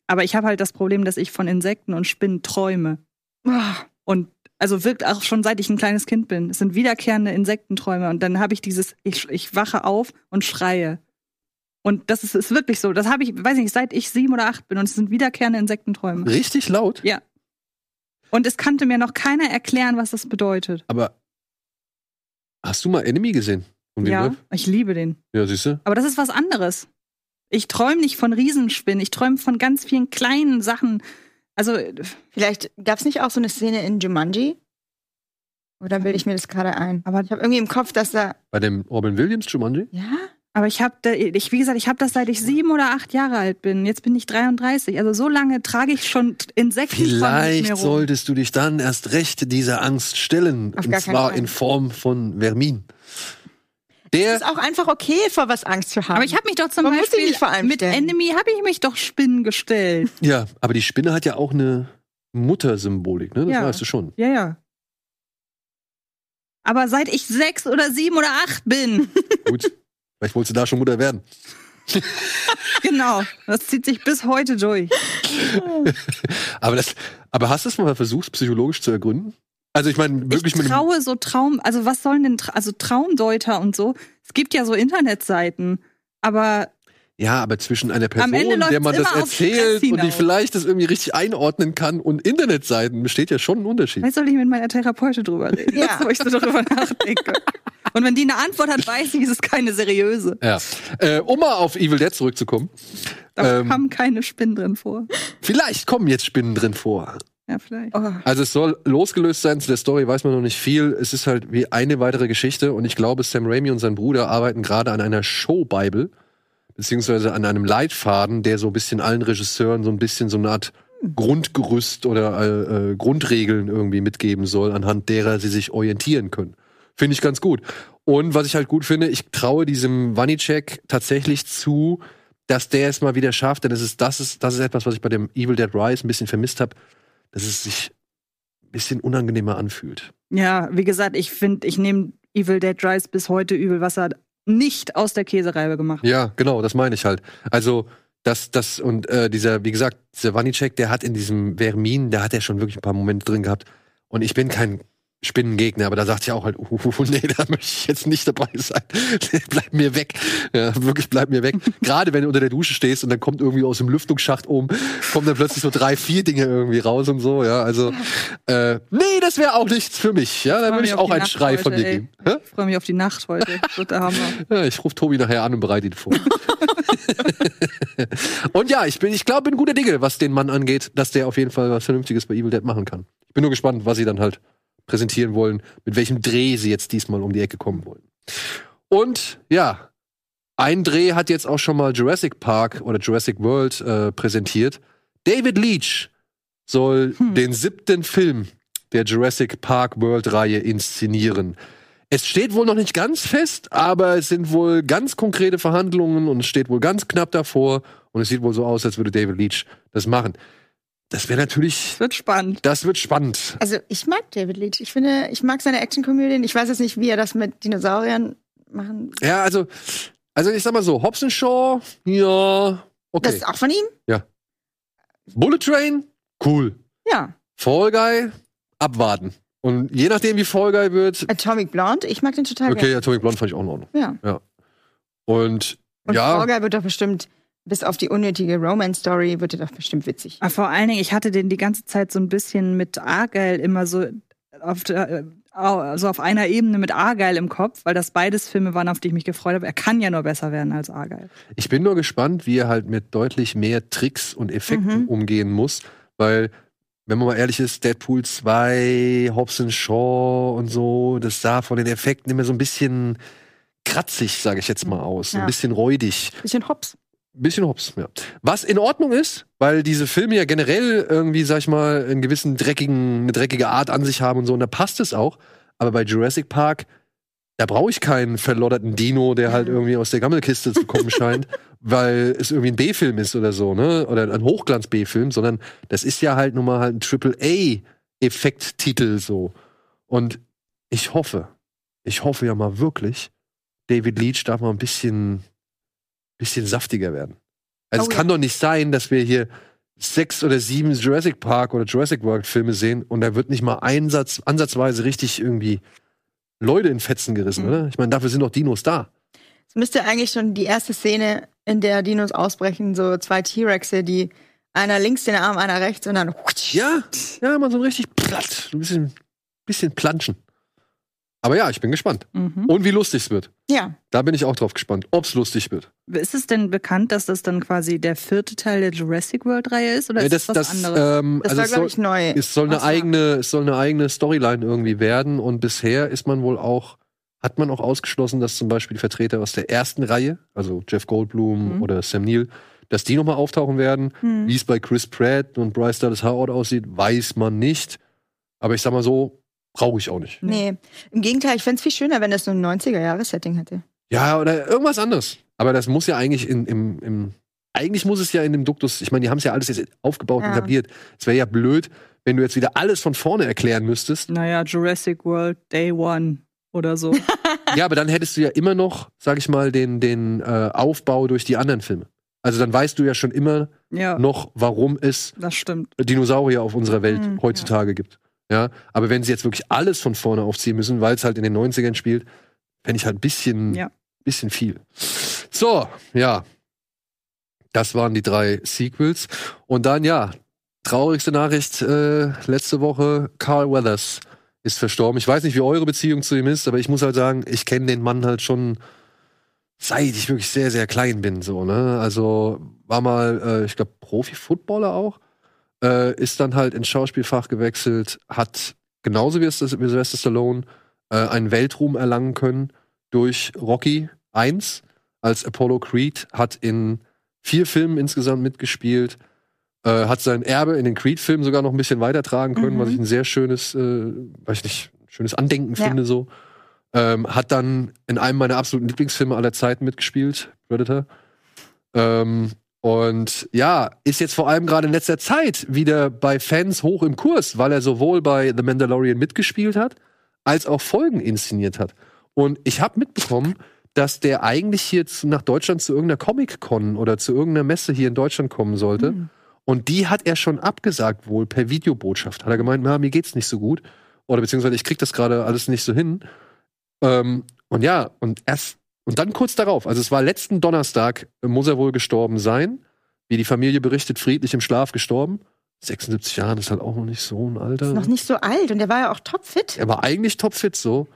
Aber ich habe halt das Problem, dass ich von Insekten und Spinnen träume. boah, Und also wirkt auch schon seit ich ein kleines Kind bin. Es sind wiederkehrende Insektenträume. Und dann habe ich dieses, ich, ich wache auf und schreie. Und das ist, ist wirklich so. Das habe ich, weiß nicht, seit ich sieben oder acht bin. Und es sind wiederkehrende Insektenträume. Richtig laut. Ja. Und es kannte mir noch keiner erklären, was das bedeutet. Aber hast du mal Enemy gesehen? Ja, Villeneuve? ich liebe den. Ja, siehst du? Aber das ist was anderes. Ich träume nicht von Riesenspinnen. Ich träume von ganz vielen kleinen Sachen. Also, vielleicht gab's nicht auch so eine Szene in Jumanji? Oder bilde ich mir das gerade ein? Aber- ich habe irgendwie im Kopf, dass da. Bei dem Robin Williams Jumanji? Ja? aber ich habe, ich, wie gesagt, ich habe das seit ich sieben oder acht Jahre alt bin. Jetzt bin ich 33. Also so lange trage ich schon Insekten Vielleicht rum. solltest du dich dann erst recht dieser Angst stellen. Auf und zwar Fall. in Form von Vermin. Es Der, ist auch einfach okay, vor was Angst zu haben. Aber ich habe mich doch zum Man Beispiel nicht vor allem mit stellen. Enemy habe ich mich doch Spinnen gestellt. ja, aber die Spinne hat ja auch eine Muttersymbolik, ne? Das Ja. weißt du schon. Ja, ja. Aber seit ich sechs oder sieben oder acht bin, Gut. Vielleicht wolltest du da schon Mutter werden. genau, das zieht sich bis heute durch. Aber, das, aber hast du es mal versucht, psychologisch zu ergründen? Also ich meine, wirklich ich traue so Traum, also was sollen denn, Tra- also Traumdeuter und so. Es gibt ja so Internetseiten, aber Ja, aber zwischen einer Person, der man das erzählt und die vielleicht das irgendwie richtig einordnen kann und Internetseiten besteht ja schon ein Unterschied. vielleicht soll ich mit meiner Therapeutin drüber reden, Ja. wo ich so darüber nachdenke. Und wenn die eine Antwort hat, weiß ich, es ist keine seriöse. Ja. Äh, um mal auf Evil Dead zurückzukommen. Da Ähm. kommen keine Spinnen drin vor. Vielleicht kommen jetzt Spinnen drin vor. Ja, vielleicht. Oh. Also es soll losgelöst sein, zu der Story weiß man noch nicht viel. Es ist halt wie eine weitere Geschichte und ich glaube, Sam Raimi und sein Bruder arbeiten gerade an einer Show-Bible, beziehungsweise an einem Leitfaden, der so ein bisschen allen Regisseuren so ein bisschen so eine Art Grundgerüst oder äh, äh, Grundregeln irgendwie mitgeben soll, anhand derer sie sich orientieren können. Finde ich ganz gut. Und was ich halt gut finde, ich traue diesem Vanicek tatsächlich zu, dass der es mal wieder schafft, denn es ist, das ist, das ist etwas, was ich bei dem Evil Dead Rise ein bisschen vermisst habe, dass es sich ein bisschen unangenehmer anfühlt. Ja, wie gesagt, ich finde, ich nehme Evil Dead Rise bis heute übel, was er nicht aus der Käsereibe gemacht hat. Ja, genau, das meine ich halt. Also, das, das, und äh, dieser, wie gesagt, dieser Vanicek, der hat in diesem Vermin, der hat ja schon wirklich ein paar Momente drin gehabt. Und ich bin kein Spinnengegner, aber da sagt ja auch halt, uh, nee, da möchte ich jetzt nicht dabei sein. bleib mir weg. Ja, wirklich bleib mir weg. Gerade wenn du unter der Dusche stehst und dann kommt irgendwie aus dem Lüftungsschacht oben, kommen dann plötzlich so drei, vier Dinge irgendwie raus und so, ja. Also, äh, nee, das wäre auch nichts für mich. Ja, da würde ich auch einen Nacht Schrei von heute, dir ey. geben. Hä? Ich freue mich auf die Nacht heute. Das wird der Hammer. Ja, ich rufe Tobi nachher an und bereite ihn vor. und ja, ich bin, ich glaube, bin guter Dinge, was den Mann angeht, dass der auf jeden Fall was Vernünftiges bei Evil Dead machen kann. Ich bin nur gespannt, was sie dann halt präsentieren wollen, mit welchem Dreh sie jetzt diesmal um die Ecke kommen wollen. Und ja, ein Dreh hat jetzt auch schon mal Jurassic Park oder Jurassic World äh, präsentiert. David Leach soll Hm. den siebten Film der Jurassic Park World Reihe inszenieren. Es steht wohl noch nicht ganz fest, aber es sind wohl ganz konkrete Verhandlungen und es steht wohl ganz knapp davor und es sieht wohl so aus, als würde David Leach das machen. Das wäre natürlich, Es wird spannend. das wird spannend. Also ich mag David Leach. Ich finde, ich mag seine Actionkomödien. Ich weiß jetzt nicht, wie er das mit Dinosauriern machen. Ja, also Also ich sag mal so, Hobbs Shaw, ja, Das okay. ist auch von ihm? Bullet Train, cool. Ja. Fall Guy, abwarten. Und je nachdem, wie Fall Guy wird, Atomic Blonde, ich mag den total okay, Atomic Blonde fand ich auch in Ordnung. gerne. Ja. Und, Und ja, Fall Guy wird doch bestimmt, bis auf die unnötige Romance-Story, wird er doch bestimmt witzig. Aber vor allen Dingen, ich hatte den die ganze Zeit so ein bisschen mit Argyle immer so auf, der, äh, also auf einer Ebene mit Argyle im Kopf, weil das beides Filme waren, auf die ich mich gefreut habe. Er kann ja nur besser werden als Argyle. ich bin nur gespannt, wie er halt mit deutlich mehr Tricks und Effekten Mhm. umgehen muss, weil, wenn man mal ehrlich ist, Deadpool 2, Hobbs Shaw und so, das sah von den Effekten immer so ein bisschen kratzig, sage ich jetzt mal aus. So Ein Ja. bisschen räudig. Bisschen Hops. Bisschen Hops, ja. Was in Ordnung ist, weil diese Filme ja generell irgendwie, sag ich mal, einen gewissen dreckigen, eine dreckige Art an sich haben und so, und da passt es auch. Aber bei Jurassic Park, da brauche ich keinen verlodderten Dino, der halt irgendwie aus der Gammelkiste zu kommen scheint, weil es irgendwie ein B-Film ist oder so, ne? Oder ein Hochglanz-B-Film, sondern das ist ja halt nun mal halt ein Triple-A-Effekt-Titel so. Und ich hoffe, ich hoffe ja mal wirklich, David Leach darf mal ein bisschen, bisschen saftiger werden. Also Oh es kann doch nicht sein, dass wir hier sechs oder sieben Jurassic Park oder Jurassic World Filme sehen und da wird nicht mal einsatz, ansatzweise richtig irgendwie Leute in Fetzen gerissen, Mhm. oder? Ich meine, dafür sind doch Dinos da. Es müsste eigentlich schon die erste Szene, in der Dinos ausbrechen, so zwei T-Rexe, die einer links den Arm, einer rechts und dann. Ja, ja, mal so richtig platt, ein bisschen, bisschen planschen. Aber ja, ich bin gespannt. Mhm. Und wie lustig es wird. Ja. Da bin ich auch drauf gespannt, ob's lustig wird. Ist es denn bekannt, dass das dann quasi der vierte Teil der Jurassic World-Reihe ist? Oder Nee, ist das, was anderes? ähm, Das also war, es glaube ich, neu. es soll eine eigene, es soll eine eigene Storyline irgendwie werden und bisher ist man wohl auch, hat man auch ausgeschlossen, dass zum Beispiel die Vertreter aus der ersten Reihe, also Jeff Goldblum Mhm. oder Sam Neill, dass die nochmal auftauchen werden. Hm. Wie es bei Chris Pratt und Bryce Dallas Howard aussieht, weiß man nicht. Aber ich sag mal so, brauche ich auch nicht. Nee. Im Gegenteil, ich fände es viel schöner, wenn das so ein 90er-Jahres-Setting hätte. Ja, oder irgendwas anderes. Aber das muss ja eigentlich in, im, im eigentlich muss es ja in dem Duktus, ich meine, die haben es ja alles jetzt aufgebaut und Ja. etabliert. Es wäre ja blöd, wenn du jetzt wieder alles von vorne erklären müsstest. Naja, Jurassic World Day One oder so. Ja, aber dann hättest du ja immer noch, sag ich mal, den, den äh, Aufbau durch die anderen Filme. Also dann weißt du ja schon immer ja, noch, warum es das stimmt. Dinosaurier auf unserer Welt Mhm, heutzutage gibt. Ja, aber wenn sie jetzt wirklich alles von vorne aufziehen müssen, weil es halt in den 90ern spielt, fände ich halt ein bisschen, Ja. bisschen viel. So, ja. Das waren die drei Sequels. Und dann, ja, traurigste Nachricht äh, letzte Woche, Carl Weathers ist verstorben. Ich weiß nicht, wie eure Beziehung zu ihm ist, aber ich muss halt sagen, ich kenne den Mann halt schon seit ich wirklich sehr, sehr klein bin. So, ne? Also war mal, äh, ich glaube, Profi-Footballer auch. Äh, ist dann halt ins Schauspielfach gewechselt, hat genauso wie, es das, wie Sylvester Stallone äh, einen Weltruhm erlangen können durch Rocky 1 als Apollo Creed, hat in vier Filmen insgesamt mitgespielt, äh, hat sein Erbe in den Creed-Filmen sogar noch ein bisschen weitertragen können, Mhm. was ich ein sehr schönes, äh, weiß ich nicht, schönes Andenken Ja. finde so. Ähm, hat dann in einem meiner absoluten Lieblingsfilme aller Zeiten mitgespielt, Predator. Ähm, und ja, ist jetzt vor allem gerade in letzter Zeit wieder bei Fans hoch im Kurs, weil er sowohl bei The Mandalorian mitgespielt hat, als auch Folgen inszeniert hat. Und ich habe mitbekommen, dass der eigentlich hier zu, nach Deutschland zu irgendeiner Comic-Con oder zu irgendeiner Messe hier in Deutschland kommen sollte. Hm. Und die hat er schon abgesagt, wohl per Videobotschaft. Hat er gemeint, na, mir geht's nicht so gut. Oder beziehungsweise ich krieg das gerade alles nicht so hin. Ähm, und ja, und erst, und dann kurz darauf, also es war letzten Donnerstag, äh, muss er wohl gestorben sein. Wie die Familie berichtet, friedlich im Schlaf gestorben. 76 Jahre ist halt auch noch nicht so ein Alter. Ist noch nicht so alt und der war ja auch topfit. Er war eigentlich topfit so.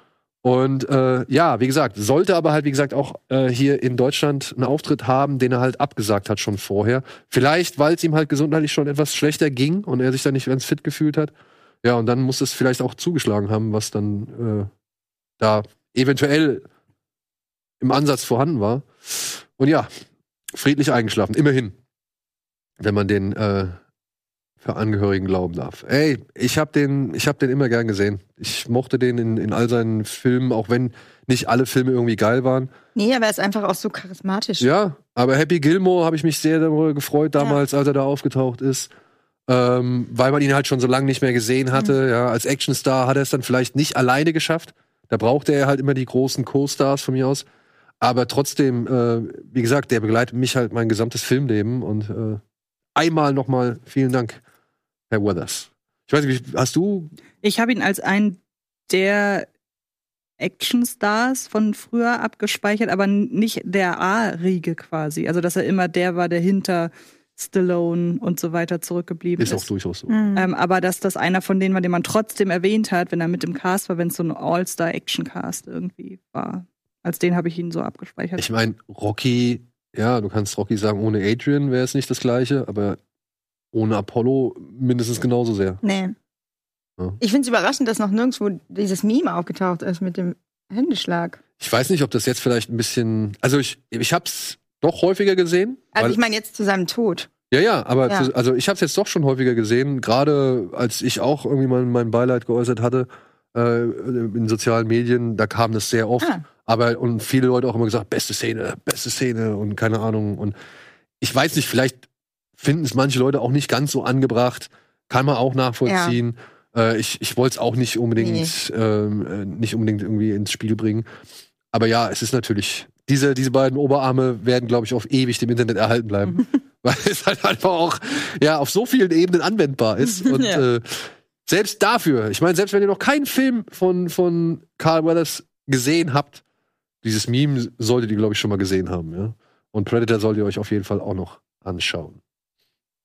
Und äh, ja, wie gesagt, sollte aber halt, wie gesagt, auch äh, hier in Deutschland einen Auftritt haben, den er halt abgesagt hat schon vorher. Vielleicht, weil es ihm halt gesundheitlich schon etwas schlechter ging und er sich dann nicht ganz fit gefühlt hat. Ja, und dann muss es vielleicht auch zugeschlagen haben, was dann äh, da eventuell im Ansatz vorhanden war. Und ja, friedlich eingeschlafen, immerhin. Wenn man den äh, für Angehörigen glauben darf. Ey, ich habe den, ich hab den immer gern gesehen. Ich mochte den in, in all seinen Filmen, auch wenn nicht alle Filme irgendwie geil waren. Nee, aber er ist einfach auch so charismatisch. Ja, aber Happy Gilmore habe ich mich sehr darüber gefreut damals, als er da aufgetaucht ist. Ähm, weil man ihn halt schon so lange nicht mehr gesehen hatte. Ja, als Actionstar hat er es dann vielleicht nicht alleine geschafft. Da brauchte er halt immer die großen Co-Stars von mir aus. Aber trotzdem, äh, wie gesagt, der begleitet mich halt mein gesamtes Filmleben und äh, einmal nochmal vielen Dank, Herr Weathers. Ich weiß nicht, wie- hast du Ich habe ihn als einen der Actionstars von früher abgespeichert, aber nicht der A-Riege quasi. Also, dass er immer der war, der hinter Stallone und so weiter zurückgeblieben ist ist. auch durchaus so. Mhm. Ähm, aber dass das einer von denen war, den man trotzdem erwähnt hat, wenn er mit im Cast war, wenn es so ein All-Star-Action-Cast irgendwie war. Als den habe ich ihn so abgespeichert. Ich meine, Rocky, ja, du kannst Rocky sagen, ohne Adrian wäre es nicht das gleiche, aber ohne Apollo mindestens genauso sehr. Nee. Ja. Ich finde es überraschend, dass noch nirgendwo dieses Meme aufgetaucht ist mit dem Händeschlag. Ich weiß nicht, ob das jetzt vielleicht ein bisschen. Also ich, ich hab's doch häufiger gesehen. Also weil- ich meine jetzt zu seinem Tod. Ja, ja, aber Ja. Zu, also ich habe es jetzt doch schon häufiger gesehen, gerade als ich auch irgendwie mal mein Beileid geäußert hatte äh, in sozialen Medien, da kam das sehr oft. Ah. Aber und viele Leute auch immer gesagt, beste Szene, beste Szene und keine Ahnung. Und ich weiß nicht, vielleicht finden es manche Leute auch nicht ganz so angebracht, kann man auch nachvollziehen. Äh, ich ich wollte es auch nicht unbedingt, ähm, äh, nicht unbedingt irgendwie ins Spiel bringen. Aber ja, es ist natürlich, diese, diese beiden Oberarme werden, glaube ich, auf ewig dem Internet erhalten bleiben. Weil es halt einfach auch ja, auf so vielen Ebenen anwendbar ist. Und Ja. äh, selbst dafür, ich meine, selbst wenn ihr noch keinen Film von, von Carl Weathers gesehen habt, dieses Meme solltet ihr, glaube ich, schon mal gesehen haben. Ja? Und Predator solltet ihr euch auf jeden Fall auch noch anschauen.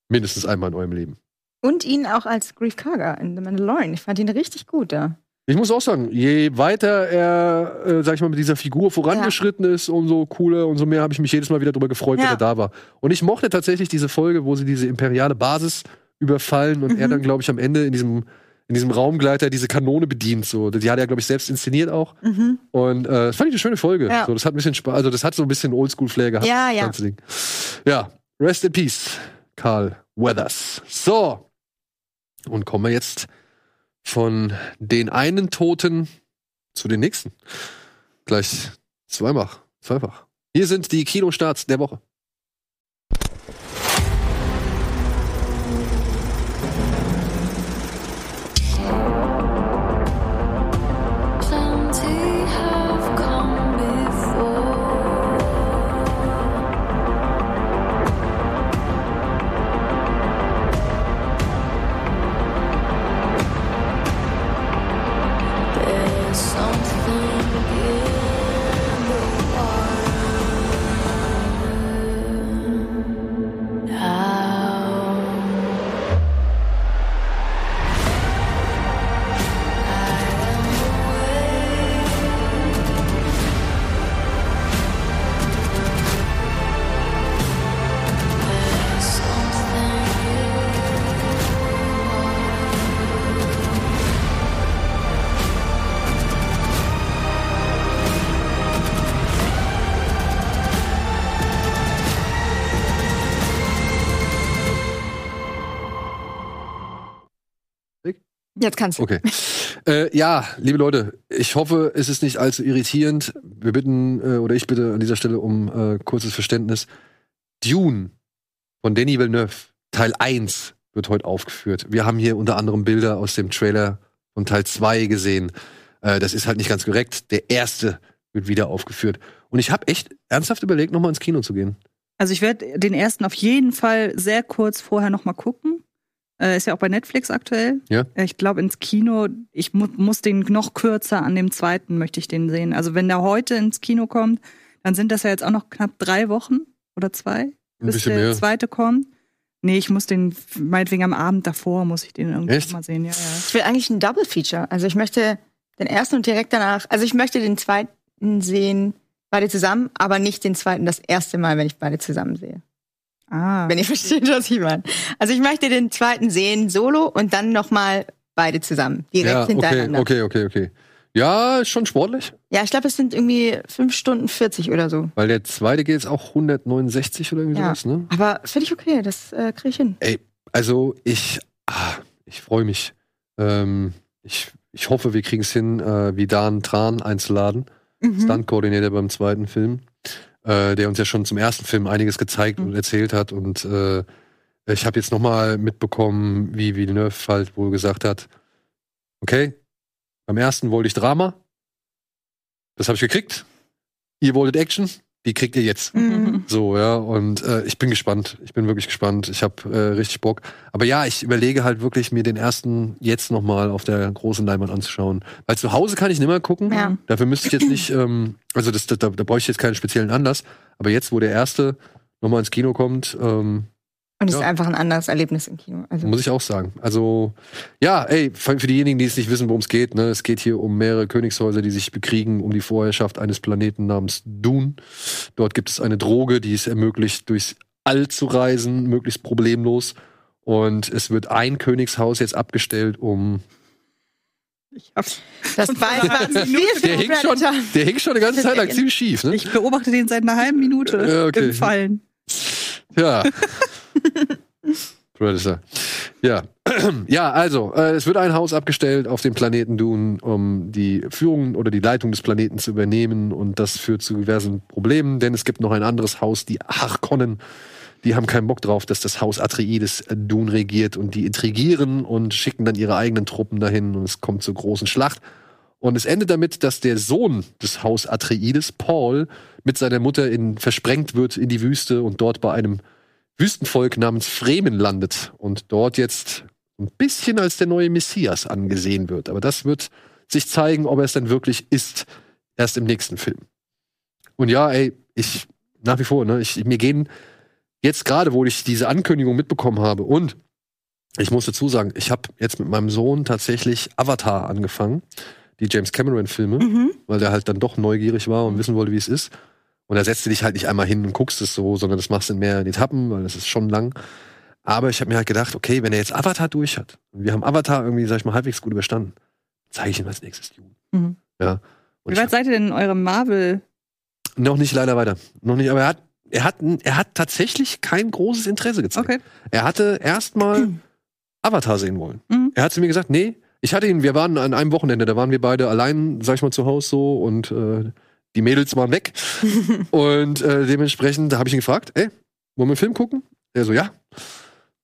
Mindestens einmal in eurem Leben. Und ihn auch als Grief Karga in The Mandalorian. Ich fand ihn richtig gut da. Ich muss auch sagen, je weiter er, äh, sag ich mal, mit dieser Figur vorangeschritten ist, umso cooler, umso mehr habe ich mich jedes Mal wieder darüber gefreut, wenn Ja. er da war. Und ich mochte tatsächlich diese Folge, wo sie diese imperiale Basis überfallen und er Mhm. dann, glaube ich, am Ende in diesem, in diesem Raumgleiter diese Kanone bedient. So. Die hat er, glaube ich, selbst inszeniert auch. Mhm. Und äh, das fand ich eine schöne Folge. Ja. So, das hat ein bisschen Spaß, also das hat so ein bisschen Oldschool-Flair gehabt. Ja, ja. Ja, rest in peace, Carl Weathers. So. Und kommen wir jetzt von den einen Toten zu den nächsten. Gleich zweifach. Zweifach. Hier sind die Kinostarts der Woche. Jetzt kannst du. Okay. äh, ja, liebe Leute, ich hoffe, es ist nicht allzu irritierend. Wir bitten, äh, oder ich bitte an dieser Stelle um äh, kurzes Verständnis. Dune von Denis Villeneuve, Teil 1, wird heute aufgeführt. Wir haben hier unter anderem Bilder aus dem Trailer von Teil 2 gesehen. Äh, das ist halt nicht ganz korrekt. Der erste wird wieder aufgeführt. Und ich habe echt ernsthaft überlegt, nochmal ins Kino zu gehen. Also ich werde den ersten auf jeden Fall sehr kurz vorher noch mal gucken. Äh, ist ja auch bei Netflix aktuell. Ja. Äh, Ich glaube ins Kino, ich mu muss den noch kürzer an dem zweiten möchte ich den sehen. Also wenn der heute ins Kino kommt, dann sind das ja jetzt auch noch knapp drei Wochen oder zwei, Ein bis der mehr. zweite kommt. Nee, ich muss den, meinetwegen am Abend davor muss ich den irgendwie Echt? mal sehen. Ja, ja. Ich will eigentlich ein Double Feature. Also ich möchte den ersten und direkt danach, also ich möchte den zweiten sehen, beide zusammen, aber nicht den zweiten das erste Mal, wenn ich beide zusammen sehe. Ah. Wenn ihr versteht, was ich meine. Also ich möchte den zweiten sehen solo und dann nochmal beide zusammen, direkt Ja, okay, hintereinander. okay, okay, okay. Ja, ist schon sportlich, Ja, ich glaube, es sind irgendwie fünf Stunden 40 oder so. weil der zweite geht jetzt auch 169 oder irgendwie Ja. sowas, ne? Aber finde ich okay, das äh, kriege ich hin. Ey, also ich, ah, ich freue mich. Ähm, ich, ich hoffe, wir kriegen es hin, äh, wie Dan Tran einzuladen, Mhm. Stunt-Koordinator beim zweiten Film, äh, der uns ja schon zum ersten Film einiges gezeigt Mhm. und erzählt hat. Und äh, ich habe jetzt nochmal mitbekommen, wie Villeneuve halt wohl gesagt hat, okay, beim ersten wollte ich Drama, das habe ich gekriegt. ihr wolltet Action, die kriegt ihr jetzt. Mhm. So, ja, und äh, ich bin gespannt. Ich bin wirklich gespannt. Ich habe äh, richtig Bock. Aber ja, ich überlege halt wirklich, mir den ersten jetzt nochmal auf der großen Leinwand anzuschauen. Weil zu Hause kann ich nicht mehr gucken. Ja. Dafür müsste ich jetzt nicht, ähm, also das, da, da, brauche ich jetzt keinen speziellen Anlass. Aber jetzt, wo der erste nochmal ins Kino kommt, ähm, Und es ist Ja. einfach ein anderes Erlebnis im Kino. Also, muss ich auch sagen. Also, ja, ey, für für diejenigen, die es nicht wissen, worum es geht, ne, es geht hier um mehrere Königshäuser, die sich bekriegen um die Vorherrschaft eines Planeten namens Dune. Dort gibt es eine Droge, die es ermöglicht, durchs All zu reisen, möglichst problemlos. Und es wird ein Königshaus jetzt abgestellt, um. Ich, hab, das war, für Der hinkt schon, der hinkt schon eine ganze Zeit lang ziemlich schief, ne? ich beobachte den seit einer halben Minute Ja, okay. im Fallen. Ja. Predator. Ja. Ja, also, äh, es wird ein Haus abgestellt auf dem Planeten Dune, um die Führung oder die Leitung des Planeten zu übernehmen. Und das führt zu diversen Problemen, denn es gibt noch ein anderes Haus, die Harkonnen. Die haben keinen Bock drauf, dass das Haus Atreides äh, Dune regiert und die intrigieren und schicken dann ihre eigenen Truppen dahin und es kommt zur großen Schlacht. Und es endet damit, dass der Sohn des Haus Atreides, Paul, mit seiner Mutter in, versprengt wird in die Wüste und dort bei einem Wüstenvolk namens Fremen landet und dort jetzt ein bisschen als der neue Messias angesehen wird. Aber das wird sich zeigen, ob er es dann wirklich ist, erst im nächsten Film. Und ja, ey, ich nach wie vor, ne, ich, mir gehen jetzt gerade, wo ich diese Ankündigung mitbekommen habe und ich muss dazu sagen, ich habe jetzt mit meinem Sohn tatsächlich Avatar angefangen, die James Cameron-Filme, Mhm. weil der halt dann doch neugierig war und wissen wollte, wie es ist. Und da setzt du dich halt nicht einmal hin und guckst es so, sondern das machst du in mehreren Etappen, weil das ist schon lang. Aber ich habe mir halt gedacht, okay, wenn er jetzt Avatar durch hat, und wir haben Avatar irgendwie, sag ich mal, halbwegs gut überstanden, zeige ich ihm als nächstes Dune. Mhm. Ja. Und Wie weit seid ihr denn in eurem Marvel? noch nicht leider weiter. Noch nicht, aber er hat, er hat, er hat tatsächlich kein großes Interesse gezeigt. Okay. Er hatte erstmal Avatar sehen wollen. Mhm. Er hat zu mir gesagt, nee, ich hatte ihn, wir waren an einem Wochenende, da waren wir beide allein, sag ich mal, zu Hause so und äh, die Mädels waren weg. und äh, dementsprechend, da habe ich ihn gefragt, ey, wollen wir einen Film gucken? Er so, ja.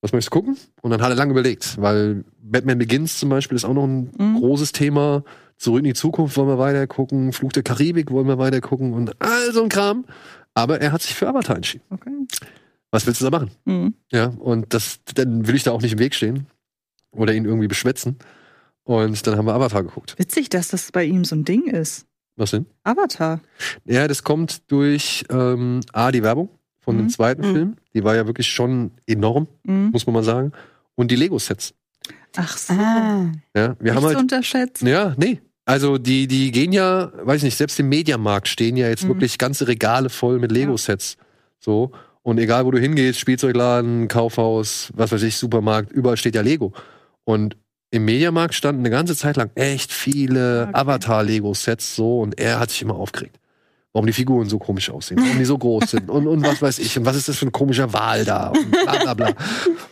Was möchtest du gucken? Und dann hat er lange überlegt, weil Batman Begins zum Beispiel ist auch noch ein Mhm. großes Thema. Zurück in die Zukunft wollen wir weiter gucken, Fluch der Karibik wollen wir weiter gucken und all so ein Kram. Aber er hat sich für Avatar entschieden. Okay. Was willst du da machen? Mhm. Ja, und das, dann will ich da auch nicht im Weg stehen oder ihn irgendwie beschwätzen. Und dann haben wir Avatar geguckt. Witzig, dass das bei ihm so ein Ding ist. Was denn? Avatar. Ja, das kommt durch ähm, A, die Werbung von dem Mhm. zweiten Mhm. Film. Die war ja wirklich schon enorm, Mhm. muss man mal sagen. Und die Lego-Sets. Ach so. Ah. Ja, wir Nicht haben halt. unterschätzt. Ja, nee. Also die, die gehen ja, weiß ich nicht, selbst im Mediamarkt stehen ja jetzt Mhm. wirklich ganze Regale voll mit Lego-Sets. So. Und egal, wo du hingehst, Spielzeugladen, Kaufhaus, was weiß ich, Supermarkt, überall steht ja Lego. Und im Mediamarkt standen eine ganze Zeit lang echt viele Okay. Avatar-Lego-Sets so und er hat sich immer aufgeregt. Warum die Figuren so komisch aussehen, warum die so groß sind und, und was weiß ich, und was ist das für ein komischer Wal da und bla bla bla.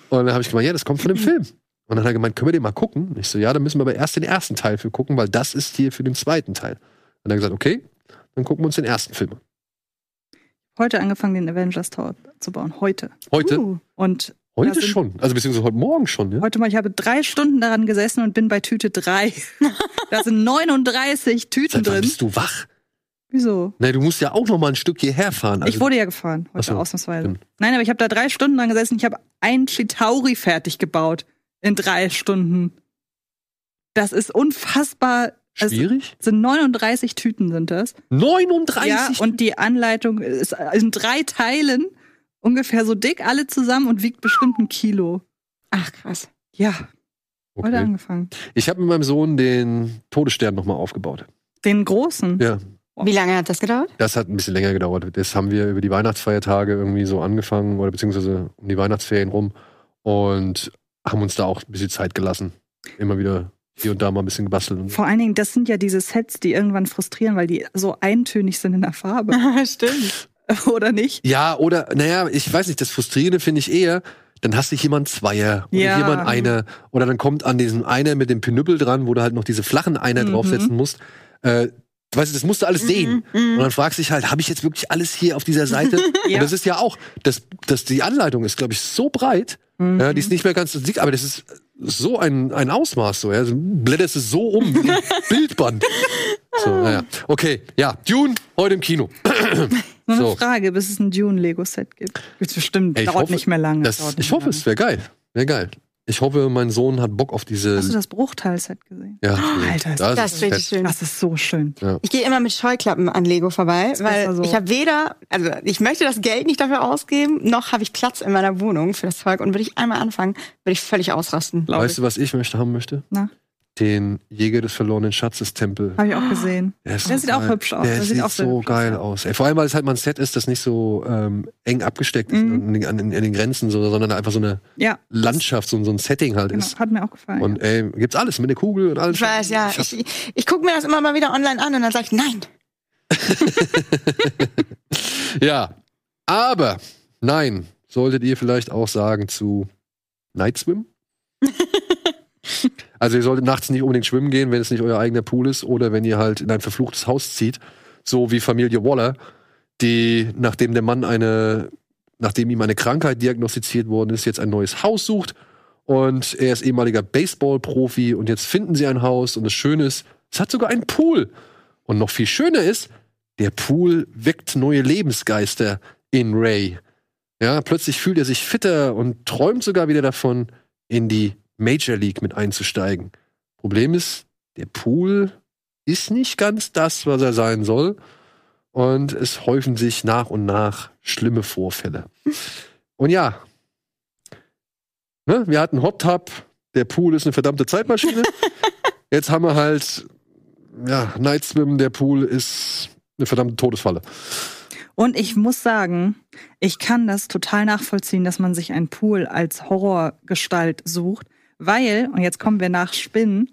Und dann habe ich gemeint, ja, das kommt von dem Film. Und dann hat er gemeint, können wir den mal gucken? Und ich so, ja, dann müssen wir aber erst den ersten Teil für gucken, weil das ist hier für den zweiten Teil. Und er hat gesagt, okay, dann gucken wir uns den ersten Film an. Heute angefangen, den Avengers Tower zu bauen. Heute. Heute? Uh. Und Heute sind- schon. Also beziehungsweise heute Morgen schon, ja? heute mal, ich habe drei Stunden daran gesessen und bin bei Tüte 3. da sind 39 Tüten drin. bist du wach? Wieso? Ne, du musst ja auch noch mal ein Stück hierher fahren. Also, ich wurde ja gefahren, heute so, ausnahmsweise. stimmt. Nein, aber ich habe da drei Stunden dran gesessen. Ich habe ein Chitauri fertig gebaut. In drei Stunden. Das ist unfassbar. Es schwierig? sind 39 Tüten sind das. 39? Ja, und die Anleitung ist in drei Teilen ungefähr so dick, alle zusammen und wiegt bestimmt ein Kilo. Ach, krass. Ja, heute okay. angefangen. Ich habe mit meinem Sohn den Todesstern noch mal aufgebaut. Den großen. Ja, Wie lange hat das gedauert? das hat ein bisschen länger gedauert. Das haben wir über die Weihnachtsfeiertage irgendwie so angefangen oder beziehungsweise um die Weihnachtsferien rum und haben uns da auch ein bisschen Zeit gelassen. Immer wieder hier und da mal ein bisschen gebastelt. Vor allen Dingen, das sind ja diese Sets, die irgendwann frustrieren, weil die so eintönig sind in der Farbe. Stimmt. Oder nicht? Ja, oder, naja, ich weiß nicht, das Frustrierende finde ich eher, dann hast du jemand Zweier oder Ja. jemand Einer oder dann kommt an diesem Einer mit dem Pinüppel dran, wo du halt noch diese flachen Einer Mhm. draufsetzen musst. Äh, du weißt, das musst du alles sehen. Mhm. Und dann fragst du dich halt, habe ich jetzt wirklich alles hier auf dieser Seite? Ja. Und das ist ja auch, das, das, die Anleitung ist, glaube ich, so breit, Mhm. ja, die ist nicht mehr ganz dick, aber das ist so ein, ein Ausmaß, so, ja. Du blätterst es so um, wie ein Bildband. So, naja. Okay, ja, Dune, heute im Kino. Nur eine So. Frage, bis es ein Dune-Lego-Set gibt. Gibt's bestimmt, Ey, ich dauert hoffe, nicht mehr lange. Das, ich nicht mehr hoffe, es wäre geil. Wäre geil. Ich hoffe, mein Sohn hat Bock auf diese. lange. Hast du das Bruchteil-Set gesehen? ja, Alter, ist Das ist richtig schön. Das ist so schön. Ich gehe immer mit Scheuklappen an Lego vorbei, weil so. ich habe weder, also ich möchte das Geld nicht dafür ausgeben, noch habe ich Platz in meiner Wohnung für das Zeug. Und würde ich einmal anfangen, würde ich völlig ausrasten. Weißt du, was ich möchte haben möchte? Na? Den Jäger des verlorenen Schatzes Tempel. Habe ich auch gesehen. Der, ist Der so sieht auch geil. hübsch aus. Der Der sieht, sieht auch sehr so geil aus, aus. Ey, vor allem, weil es halt mal ein Set ist, das nicht so ähm, eng abgesteckt ist Mhm. an, den- an, den- an den Grenzen, so, sondern einfach so eine Ja, Landschaft, so, so ein Setting halt genau. ist. Hat mir auch gefallen. Und ey, gibt's alles mit der Kugel und alles. Ich weiß, ja. Ich Ich, ich gucke mir das immer mal wieder online an und dann sage ich, nein. ja, aber nein, solltet ihr vielleicht auch sagen zu Night Swim? also ihr solltet nachts nicht unbedingt schwimmen gehen, wenn es nicht euer eigener Pool ist oder wenn ihr halt in ein verfluchtes Haus zieht, so wie Familie Waller, die nachdem der Mann eine, nachdem ihm eine Krankheit diagnostiziert worden ist, jetzt ein neues Haus sucht. Und er ist ehemaliger Baseball-Profi und jetzt finden sie ein Haus. Und das Schöne ist, es hat sogar einen Pool. Und noch viel schöner ist, der Pool weckt neue Lebensgeister in Ray. Ja, plötzlich fühlt er sich fitter und träumt sogar wieder davon, in die Major League mit einzusteigen. Problem ist, der Pool ist nicht ganz das, was er sein soll. Und es häufen sich nach und nach schlimme Vorfälle. Und ja, ne, wir hatten Hot Tub, der Pool ist eine verdammte Zeitmaschine. Jetzt haben wir halt, ja, Night Swim, der Pool ist eine verdammte Todesfalle. Und ich muss sagen, ich kann das total nachvollziehen, dass man sich einen Pool als Horrorgestalt sucht, weil, und jetzt kommen wir nach Spinnen,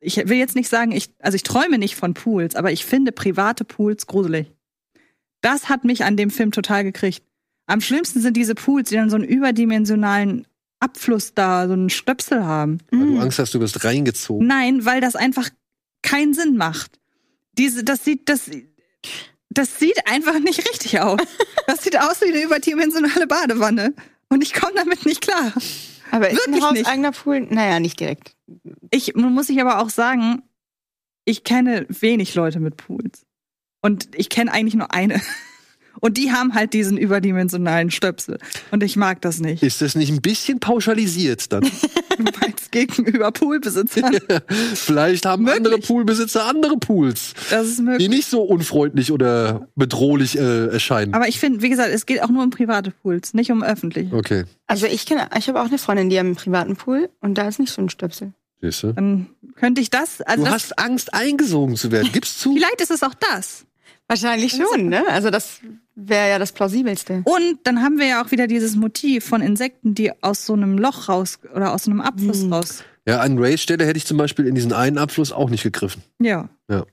ich will jetzt nicht sagen, ich, also ich träume nicht von Pools, aber ich finde private Pools gruselig. Das hat mich an dem Film total gekriegt. Am schlimmsten sind diese Pools, die dann so einen überdimensionalen Abfluss da, so einen Stöpsel haben. Weil Mhm. du Angst hast, du wirst reingezogen. Nein, weil das einfach keinen Sinn macht. Diese, das sieht, das, das sieht einfach nicht richtig aus. Das sieht aus wie eine überdimensionale Badewanne. Und ich komme damit nicht klar. Aber ist Wirklich ein nicht. hauseigener Pool? Naja, nicht direkt. Ich muss ich aber auch sagen, ich kenne wenig Leute mit Pools. Und ich kenne eigentlich nur eine. Und die haben halt diesen überdimensionalen Stöpsel. Und ich mag das nicht. Ist das nicht ein bisschen pauschalisiert dann? Meinst gegenüber Poolbesitzern. Vielleicht haben Möglich. andere Poolbesitzer andere Pools, Das ist die möglich. nicht so unfreundlich oder bedrohlich äh, erscheinen. Aber ich finde, wie gesagt, es geht auch nur um private Pools, nicht um öffentliche. okay, Also ich kenne, ich habe auch eine Freundin, die hat einen privaten Pool und da ist nicht so ein Stöpsel. siehst du. Dann könnte ich das. Also Du das, hast Angst, eingesogen zu werden. Gib's zu. vielleicht ist es auch das. Wahrscheinlich schon, ne? Also das wäre ja das plausibelste. Und dann haben wir ja auch wieder dieses Motiv von Insekten, die aus so einem Loch raus oder aus so einem Abfluss Hm. raus. Ja, an Rays Stelle hätte ich zum Beispiel in diesen einen Abfluss auch nicht gegriffen. Ja.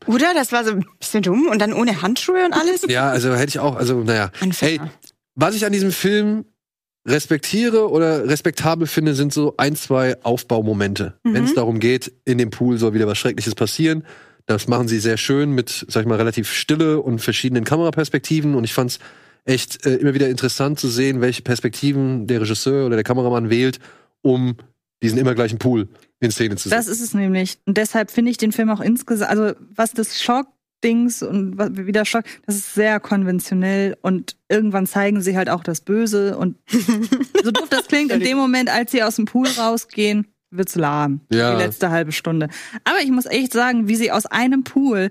Oder? Das war so ein bisschen dumm und dann ohne Handschuhe und alles? Ja, also hätte ich auch, also naja. Hey, was ich an diesem Film respektiere oder respektabel finde, sind so ein, zwei Aufbaumomente. Mhm. Wenn es darum geht, in dem Pool soll wieder was Schreckliches passieren. Das machen sie sehr schön mit, sag ich mal, relativ Stille und verschiedenen Kameraperspektiven. Und ich fand's echt äh, immer wieder interessant zu sehen, welche Perspektiven der Regisseur oder der Kameramann wählt, um diesen immer gleichen Pool in Szene zu Das setzen. ist es nämlich. Und deshalb finde ich den Film auch insgesamt, also was das Schock-Dings und was- wie der Schock, das ist sehr konventionell und irgendwann zeigen sie halt auch das Böse und so doof das klingt, in dem Moment, als sie aus dem Pool rausgehen, wird's lahm. Ja. Die letzte halbe Stunde. Aber ich muss echt sagen, wie sie aus einem Pool,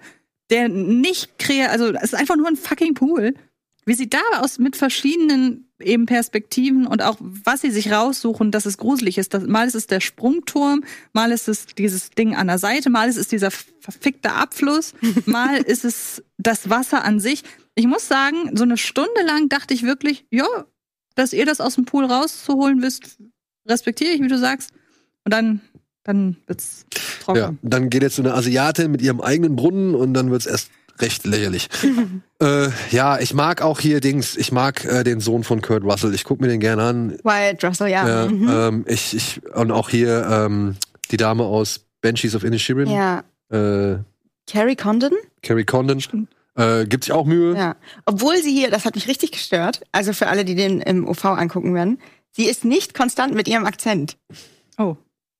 der nicht kreiert, also es ist einfach nur ein fucking Pool, wie sie da aus mit verschiedenen eben Perspektiven und auch was sie sich raussuchen, dass es gruselig ist. Das, mal ist es der Sprungturm, mal ist es dieses Ding an der Seite, mal ist es dieser verfickte Abfluss, mal ist es das Wasser an sich. Ich muss sagen, so eine Stunde lang dachte ich wirklich, ja, dass ihr das aus dem Pool rauszuholen wisst, respektiere ich, wie du sagst. Und dann, dann wird's trocken. Ja, dann geht jetzt so eine Asiatin mit ihrem eigenen Brunnen und dann wird's erst recht lächerlich. äh, ja, ich mag auch hier Dings, ich mag äh, den Sohn von Kurt Russell. Ich guck mir den gerne an. Wyatt Russell, ja. Ja, mhm. ähm, ich, ich, und auch hier ähm, die Dame aus Banshees of Inisherin, ja. äh, Carrie Condon? Carrie Condon, äh, gibt sich auch Mühe. Ja. Obwohl sie hier, das hat mich richtig gestört, also für alle, die den im OV angucken werden, sie ist nicht konstant mit ihrem Akzent. Oh.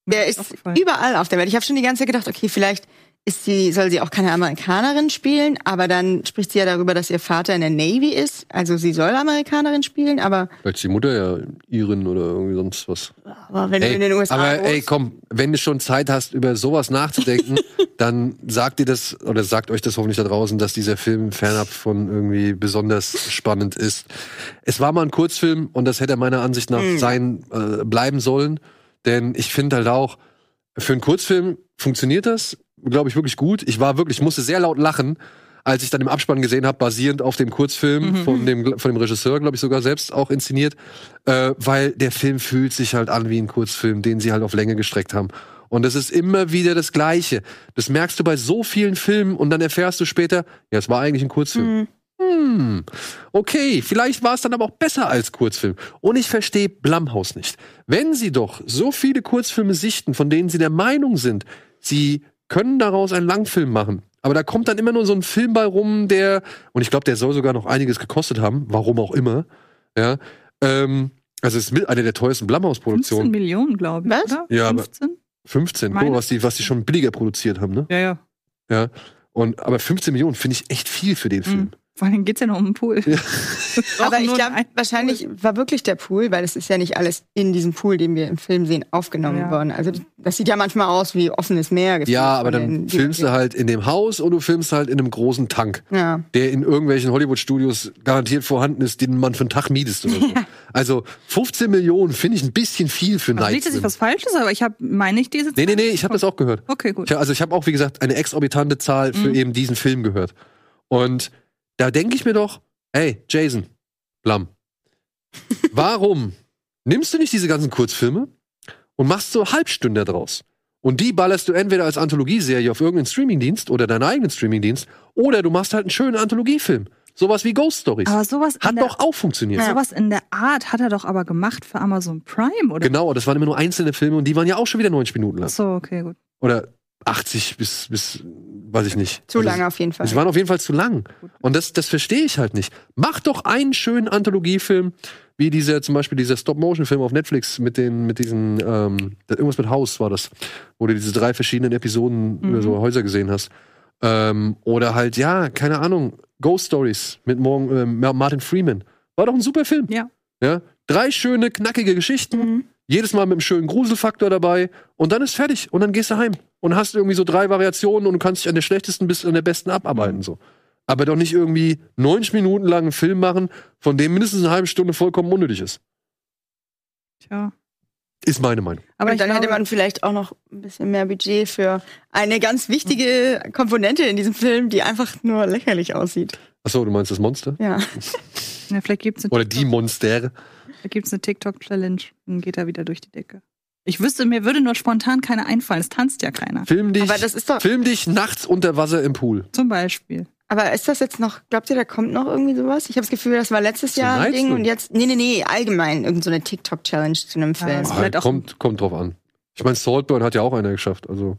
Der ist überall auf der Welt. Ich habe schon die ganze Zeit gedacht, okay, vielleicht ist sie, soll sie auch keine Amerikanerin spielen, aber dann spricht sie ja darüber, dass ihr Vater in der Navy ist. Also sie soll Amerikanerin spielen, aber, Vielleicht ist die Mutter ja Iren oder irgendwie sonst was. aber wenn du in den USA aber ey, komm, wenn du schon Zeit hast, über sowas nachzudenken, dann sagt ihr das oder sagt euch das hoffentlich da draußen, dass dieser Film fernab von irgendwie besonders spannend ist. Es war mal ein Kurzfilm und das hätte meiner Ansicht nach Mhm. sein äh, bleiben sollen, denn ich finde halt auch für einen Kurzfilm funktioniert das, glaube ich, wirklich gut. Ich war wirklich, ich musste sehr laut lachen, als ich dann im Abspann gesehen habe, basierend auf dem Kurzfilm von dem von dem Regisseur, glaube ich, sogar selbst auch inszeniert, äh, weil der Film fühlt sich halt an wie ein Kurzfilm, den sie halt auf Länge gestreckt haben. Und es ist immer wieder das Gleiche. Das merkst du bei so vielen Filmen und dann erfährst du später, ja, es war eigentlich ein Kurzfilm. Hm. Okay, vielleicht war es dann aber auch besser als Kurzfilm. Und ich verstehe Blumhaus nicht. Wenn sie doch so viele Kurzfilme sichten, von denen sie der Meinung sind, sie können daraus einen Langfilm machen. Aber da kommt dann immer nur so ein Film bei rum, der, und ich glaube, der soll sogar noch einiges gekostet haben, warum auch immer. Ja. Ähm, also es ist mit einer der teuersten 15 Blumhaus-Produktionen. Millionen, glaube ich. Was? Oder? Ja, aber- 15? 15, guck was die, was die schon billiger produziert haben, ne? Ja, ja. Ja. Und, aber 15 Millionen finde ich echt viel für den Film. Mhm. Vor allem geht's ja noch um den Pool. Aber ich glaube, ein wahrscheinlich war wirklich der Pool, weil es ist ja nicht alles in diesem Pool, den wir im Film sehen, aufgenommen Ja. worden. Also das sieht ja manchmal aus wie offenes Meer. Ja, aber dann filmst du halt in dem Haus und du filmst halt in einem großen Tank, Ja. der in irgendwelchen Hollywood-Studios garantiert vorhanden ist, den man für einen Tag mietest oder so. Also 15 Millionen finde ich ein bisschen viel für Night nicht, dass ich was Falsches, aber ich habe, meine ich diese Nee, nee, nee, ich habe das auch gehört. Okay, gut. Ich, also ich habe auch, wie gesagt, eine exorbitante Zahl für Mhm. eben diesen Film gehört. Und da denke ich mir doch, hey, Jason, Blum, warum nimmst du nicht diese ganzen Kurzfilme und machst so Halbstunde draus? Und die ballerst du entweder als Anthologieserie auf irgendeinen Streamingdienst oder deinen eigenen Streamingdienst oder du machst halt einen schönen Anthologiefilm. Sowas wie Ghost Stories. Aber sowas Hat der, doch auch funktioniert. sowas in der Art hat er doch aber gemacht für Amazon Prime, oder? Genau, das waren immer nur einzelne Filme und die waren ja auch schon wieder 90 Minuten lang. Ach so, okay, gut. Oder 80 bis, bis weiß ich nicht. Zu Also, lange auf jeden Fall. Es waren auf jeden Fall zu lang. Und das, das verstehe ich halt nicht. Mach doch einen schönen Anthologiefilm, wie dieser, zum Beispiel dieser Stop-Motion-Film auf Netflix mit den, mit diesen, ähm, irgendwas mit Haus war das, wo du diese drei verschiedenen Episoden Mhm. über so Häuser gesehen hast. Ähm, oder halt, ja, keine Ahnung, Ghost Stories mit Morgan, ähm, Martin Freeman. War doch ein super Film. Ja. ja? Drei schöne, knackige Geschichten. Mhm. Jedes Mal mit einem schönen Gruselfaktor dabei. Und dann ist fertig. Und dann gehst du heim. Und hast irgendwie so drei Variationen und du kannst dich an der schlechtesten bis an der besten abarbeiten. So. Aber doch nicht irgendwie 90 Minuten lang einen Film machen, von dem mindestens eine halbe Stunde vollkommen unnötig ist. Tja. Ist meine Meinung. Aber dann hätte man vielleicht auch noch ein bisschen mehr Budget für eine ganz wichtige Komponente in diesem Film, die einfach nur lächerlich aussieht. Achso, du meinst das Monster? Ja. ja, vielleicht gibt's Oder die Monster? Da gibt's eine TikTok-Challenge. Dann geht er wieder durch die Decke. Ich wüsste, mir würde nur spontan keine einfallen. Es tanzt ja keiner. Film dich, Aber das ist doch. film dich nachts unter Wasser im Pool. Zum Beispiel. Aber ist das jetzt noch, glaubt ihr, da kommt noch irgendwie sowas? Ich habe das Gefühl, das war letztes Jahr ein Ding und jetzt, nee, nee, nee, allgemein irgendeine so eine TikTok-Challenge zu einem Film. Ah, vielleicht auch- kommt, kommt drauf an. Ich meine, Saltburn hat ja auch einer geschafft. Also,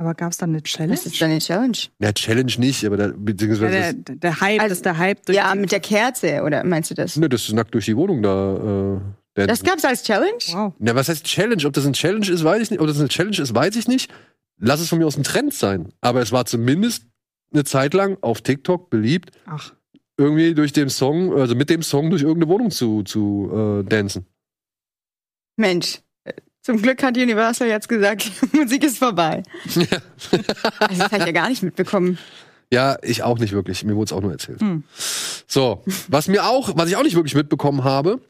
Aber gab's da eine Challenge? Was ist denn eine Challenge? ja, Challenge nicht, aber da, beziehungsweise. ja, der, der Hype, Also- das ist der Hype. durch Ja, die- mit der Kerze, oder meinst du das? Ne, das ist nackt durch die Wohnung da. Äh, der- Das gab's als Challenge? Wow. Na, was heißt Challenge? Ob das ein Challenge ist, weiß ich nicht. Ob das eine Challenge ist, weiß ich nicht. Lass es von mir aus ein Trend sein. Aber es war zumindest eine Zeit lang auf TikTok beliebt, Ach, irgendwie durch den Song, also mit dem Song durch irgendeine Wohnung zu, zu äh, dancen. Mensch, zum Glück hat Universal jetzt gesagt, Musik ist vorbei. Also das habe ich ja gar nicht mitbekommen. Ja, ich auch nicht wirklich. Mir wurde es auch nur erzählt. Hm. So, was mir auch, was ich auch nicht wirklich mitbekommen habe,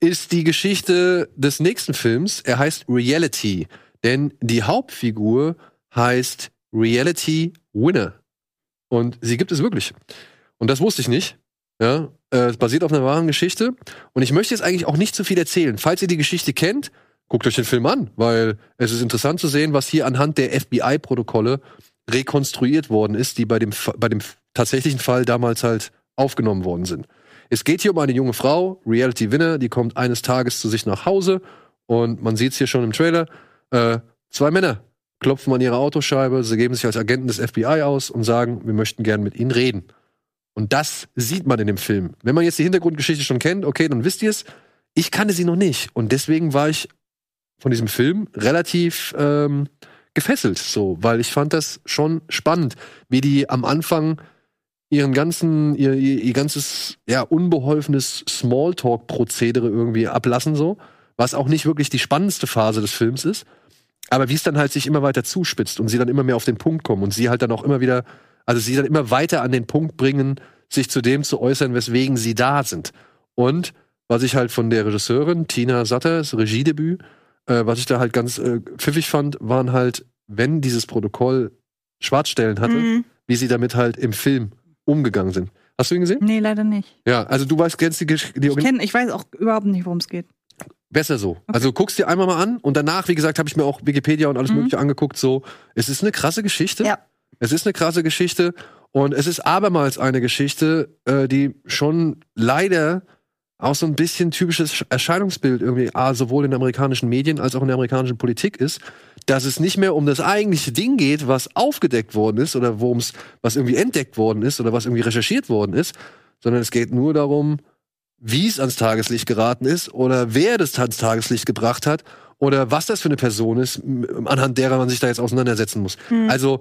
ist die Geschichte des nächsten Films. Er heißt Reality, denn die Hauptfigur heißt Reality Winner und sie gibt es wirklich. Und das wusste ich nicht. Ja, äh, es basiert auf einer wahren Geschichte und ich möchte jetzt eigentlich auch nicht zu viel erzählen. Falls ihr die Geschichte kennt, guckt euch den Film an, weil es ist interessant zu sehen, was hier anhand der FBI-Protokolle rekonstruiert worden ist, die bei dem, bei dem tatsächlichen Fall damals halt aufgenommen worden sind. Es geht hier um eine junge Frau, Reality Winner, die kommt eines Tages zu sich nach Hause und man sieht es hier schon im Trailer. Äh, zwei Männer klopfen an ihre Autoscheibe, sie geben sich als Agenten des FBI aus und sagen, wir möchten gern mit ihnen reden. Und das sieht man in dem Film. Wenn man jetzt die Hintergrundgeschichte schon kennt, okay, dann wisst ihr es. Ich kannte sie noch nicht und deswegen war ich von diesem Film relativ ähm, gefesselt, so, weil ich fand das schon spannend, wie die am Anfang ihren ganzen, ihr, ihr, ihr ganzes, ja, unbeholfenes Smalltalk-Prozedere irgendwie ablassen, so, was auch nicht wirklich die spannendste Phase des Films ist, aber wie es dann halt sich immer weiter zuspitzt und sie dann immer mehr auf den Punkt kommen und sie halt dann auch immer wieder, also sie dann immer weiter an den Punkt bringen, sich zu dem zu äußern, weswegen sie da sind. Und was ich halt von der Regisseurin, Tina Satters Regiedebüt, äh, was ich da halt ganz äh, pfiffig fand, waren halt, wenn dieses Protokoll Schwarzstellen hatte, Mhm. wie sie damit halt im Film umgegangen sind. Hast du ihn gesehen? Nee, leider nicht. Ja, also du weißt, kennst die, die Ich, kenn, ich weiß auch überhaupt nicht, worum es geht. Besser so. Also guckst dir einmal mal an und danach, wie gesagt, habe ich mir auch Wikipedia und alles Mhm. Mögliche angeguckt. So, es ist eine krasse Geschichte. Ja. Es ist eine krasse Geschichte und es ist abermals eine Geschichte, äh, die schon leider auch so ein bisschen typisches Erscheinungsbild irgendwie ah, sowohl in den amerikanischen Medien als auch in der amerikanischen Politik ist, dass es nicht mehr um das eigentliche Ding geht, was aufgedeckt worden ist oder worum es was irgendwie entdeckt worden ist oder was irgendwie recherchiert worden ist, sondern es geht nur darum, wie es ans Tageslicht geraten ist oder wer das ans Tageslicht gebracht hat oder was das für eine Person ist, anhand derer man sich da jetzt auseinandersetzen muss. Hm. Also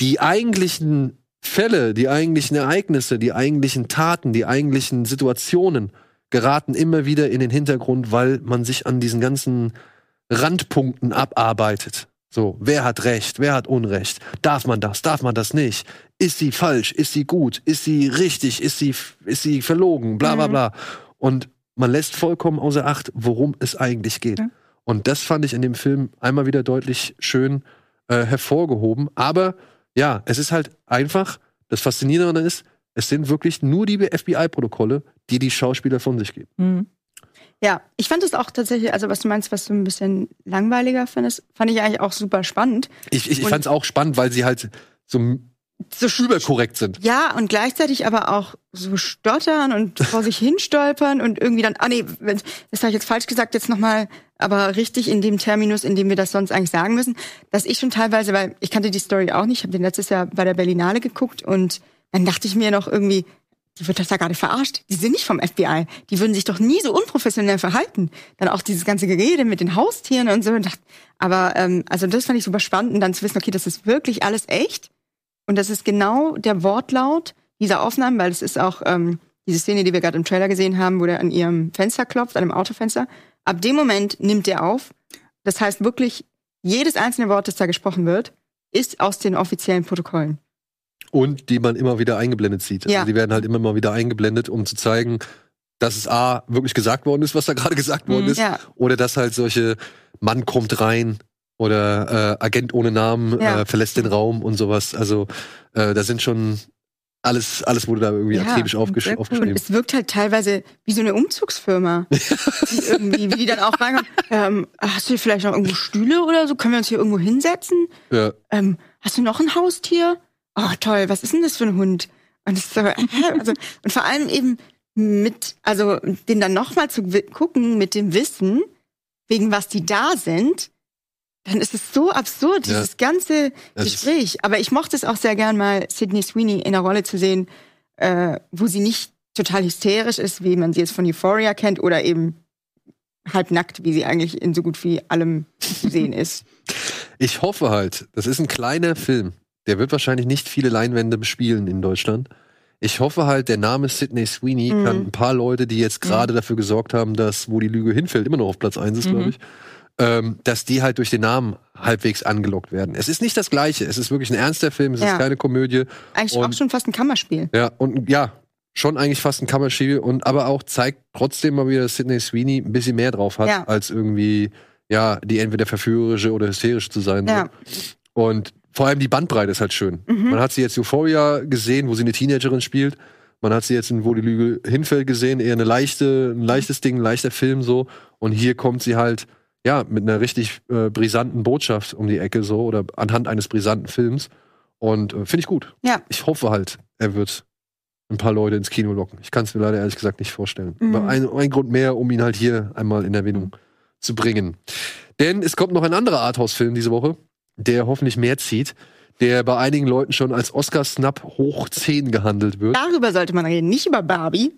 die eigentlichen Fälle, die eigentlichen Ereignisse, die eigentlichen Taten, die eigentlichen Situationen geraten immer wieder in den Hintergrund, weil man sich an diesen ganzen Randpunkten abarbeitet. So, wer hat Recht, wer hat Unrecht? Darf man das, darf man das nicht? Ist sie falsch, ist sie gut, ist sie richtig, ist sie, ist sie verlogen, bla bla Mhm. bla. Und man lässt vollkommen außer Acht, worum es eigentlich geht. Ja. Und das fand ich in dem Film einmal wieder deutlich schön äh, hervorgehoben. Aber ja, es ist halt einfach, das Faszinierende ist, es sind wirklich nur die FBI-Protokolle, die die Schauspieler von sich geben. Mhm. Ja, ich fand es auch tatsächlich, also was du meinst, was du ein bisschen langweiliger findest, fand ich eigentlich auch super spannend. Ich, ich, ich fand es auch spannend, weil sie halt so So überkorrekt sind. Ja, und gleichzeitig aber auch so stottern und vor sich hinstolpern und irgendwie dann, ah nee, das habe ich jetzt falsch gesagt, jetzt nochmal, aber richtig in dem Terminus, in dem wir das sonst eigentlich sagen müssen, dass ich schon teilweise, weil ich kannte die Story auch nicht, ich habe den letztes Jahr bei der Berlinale geguckt und dann dachte ich mir noch irgendwie, die wird das da gerade verarscht. Die sind nicht vom FBI. Die würden sich doch nie so unprofessionell verhalten. Dann auch dieses ganze Gerede mit den Haustieren und so. Aber ähm, also das fand ich super spannend, und dann zu wissen, okay, das ist wirklich alles echt. Und das ist genau der Wortlaut dieser Aufnahmen, weil es ist auch ähm, diese Szene, die wir gerade im Trailer gesehen haben, wo der an ihrem Fenster klopft, an dem Autofenster. Ab dem Moment nimmt er auf. Das heißt wirklich, jedes einzelne Wort, das da gesprochen wird, ist aus den offiziellen Protokollen. Und die man immer wieder eingeblendet sieht. Ja. Also die werden halt immer mal wieder eingeblendet, um zu zeigen, dass es A, wirklich gesagt worden ist, was da gerade gesagt worden Mhm. ist. Ja. Oder dass halt solche Mann kommt rein oder äh, Agent ohne Namen Ja. äh, verlässt den Raum und sowas. Also äh, da sind schon alles, alles wurde da irgendwie Ja, akribisch aufgesch cool. aufgeschrieben. Es wirkt halt teilweise wie so eine Umzugsfirma. die irgendwie, wie die dann auch reinkommen. Ähm, hast du hier vielleicht noch irgendwo Stühle oder so? Können wir uns hier irgendwo hinsetzen? Ja. Ähm, hast du noch ein Haustier? Oh, toll, was ist denn das für ein Hund? Und, so, also, und vor allem eben mit, also den dann nochmal zu gucken mit dem Wissen, wegen was die da sind, dann ist es so absurd, Ja. dieses ganze Das Gespräch. Aber ich mochte es auch sehr gern, mal Sydney Sweeney in der Rolle zu sehen, äh, wo sie nicht total hysterisch ist, wie man sie jetzt von Euphoria kennt, oder eben halbnackt, wie sie eigentlich in so gut wie allem zu sehen ist. Ich hoffe halt, das ist ein kleiner Film. Der wird wahrscheinlich nicht viele Leinwände bespielen in Deutschland. Ich hoffe halt, der Name Sidney Sweeney Mhm. kann ein paar Leute, die jetzt gerade dafür gesorgt haben, dass Wo die Lüge hinfällt, immer noch auf Platz 1 ist, Mhm. glaube ich, ähm, dass die halt durch den Namen halbwegs angelockt werden. Es ist nicht das Gleiche. Es ist wirklich ein ernster Film, es Ja. ist keine Komödie. Eigentlich Und- auch schon fast ein Kammerspiel. Ja, und ja, schon eigentlich fast ein Kammerspiel und aber auch zeigt trotzdem mal wieder, dass Sidney Sweeney ein bisschen mehr drauf hat, Ja. als irgendwie, ja, die entweder verführerische oder hysterische zu sein. Ja. Und vor allem die Bandbreite ist halt schön. Mhm. Man hat sie jetzt Euphoria gesehen, wo sie eine Teenagerin spielt. Man hat sie jetzt in Wo die Lüge hinfällt gesehen, eher eine leichte, ein leichtes Ding, ein leichter Film so. Und hier kommt sie halt, ja, mit einer richtig äh, brisanten Botschaft um die Ecke so oder anhand eines brisanten Films. Und äh, finde ich gut. Ja. Ich hoffe halt, er wird ein paar Leute ins Kino locken. Ich kann es mir leider ehrlich gesagt nicht vorstellen. Mhm. Aber ein, ein Grund mehr, um ihn halt hier einmal in Erwähnung zu bringen. Denn es kommt noch ein anderer Arthouse-Film diese Woche, der hoffentlich mehr zieht, der bei einigen Leuten schon als Oscar-Snap hoch 10 gehandelt wird. Darüber sollte man reden, nicht über Barbie.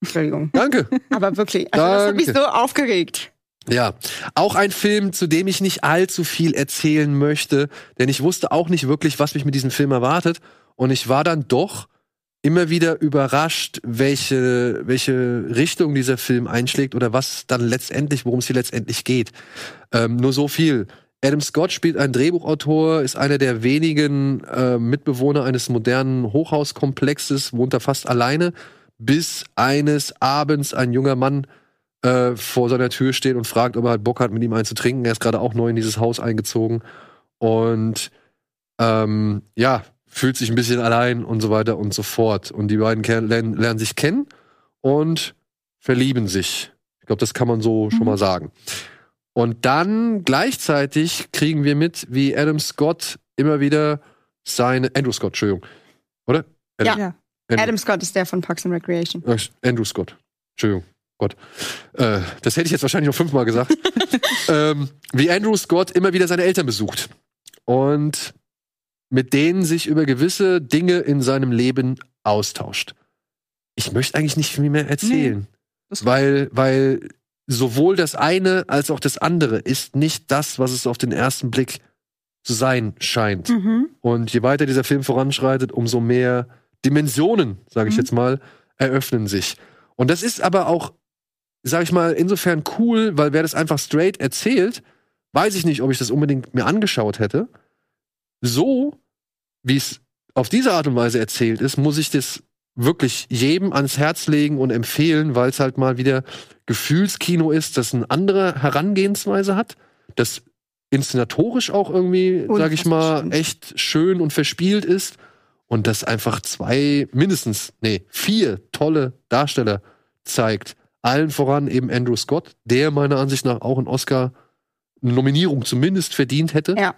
Entschuldigung. Danke. Aber wirklich, also das hat mich Danke. so aufgeregt. Ja, auch ein Film, zu dem ich nicht allzu viel erzählen möchte, denn ich wusste auch nicht wirklich, was mich mit diesem Film erwartet. Und ich war dann doch immer wieder überrascht, welche, welche Richtung dieser Film einschlägt oder was dann letztendlich, worum es hier letztendlich geht. Ähm, nur so viel. Adam Scott spielt einen Drehbuchautor, ist einer der wenigen äh, Mitbewohner eines modernen Hochhauskomplexes, wohnt da fast alleine, bis eines Abends ein junger Mann äh, vor seiner Tür steht und fragt, ob er halt Bock hat, mit ihm einen zu trinken. Er ist gerade auch neu in dieses Haus eingezogen und ähm, ja, fühlt sich ein bisschen allein und so weiter und so fort. Und die beiden lernen, lernen sich kennen und verlieben sich. Ich glaube, das kann man so schon mal sagen. Und dann gleichzeitig kriegen wir mit, wie Adam Scott immer wieder seine Andrew Scott, Entschuldigung, oder? Ja. Ja. Andrew, Adam Scott ist der von Parks and Recreation. Andrew Scott, Entschuldigung, Gott. Äh, das hätte ich jetzt wahrscheinlich noch fünfmal gesagt. ähm, wie Andrew Scott immer wieder seine Eltern besucht und mit denen sich über gewisse Dinge in seinem Leben austauscht. Ich möchte eigentlich nicht viel mehr erzählen, das- weil, weil sowohl das eine als auch das andere ist nicht das, was es auf den ersten Blick zu sein scheint. Mhm. Und je weiter dieser Film voranschreitet, umso mehr Dimensionen, sage ich Mhm. jetzt mal, eröffnen sich. Und das ist aber auch, sage ich mal, insofern cool, weil wer das einfach straight erzählt, weiß ich nicht, ob ich das unbedingt mir angeschaut hätte. So, wie es auf diese Art und Weise erzählt ist, muss ich das wirklich jedem ans Herz legen und empfehlen, weil es halt mal wieder Gefühlskino ist, das eine andere Herangehensweise hat, das inszenatorisch auch irgendwie, sag ich mal, schön. echt schön und verspielt ist und das einfach zwei, mindestens, nee, vier tolle Darsteller zeigt. Allen voran eben Andrew Scott, der meiner Ansicht nach auch einen Oscar, eine Nominierung zumindest verdient hätte. Ja.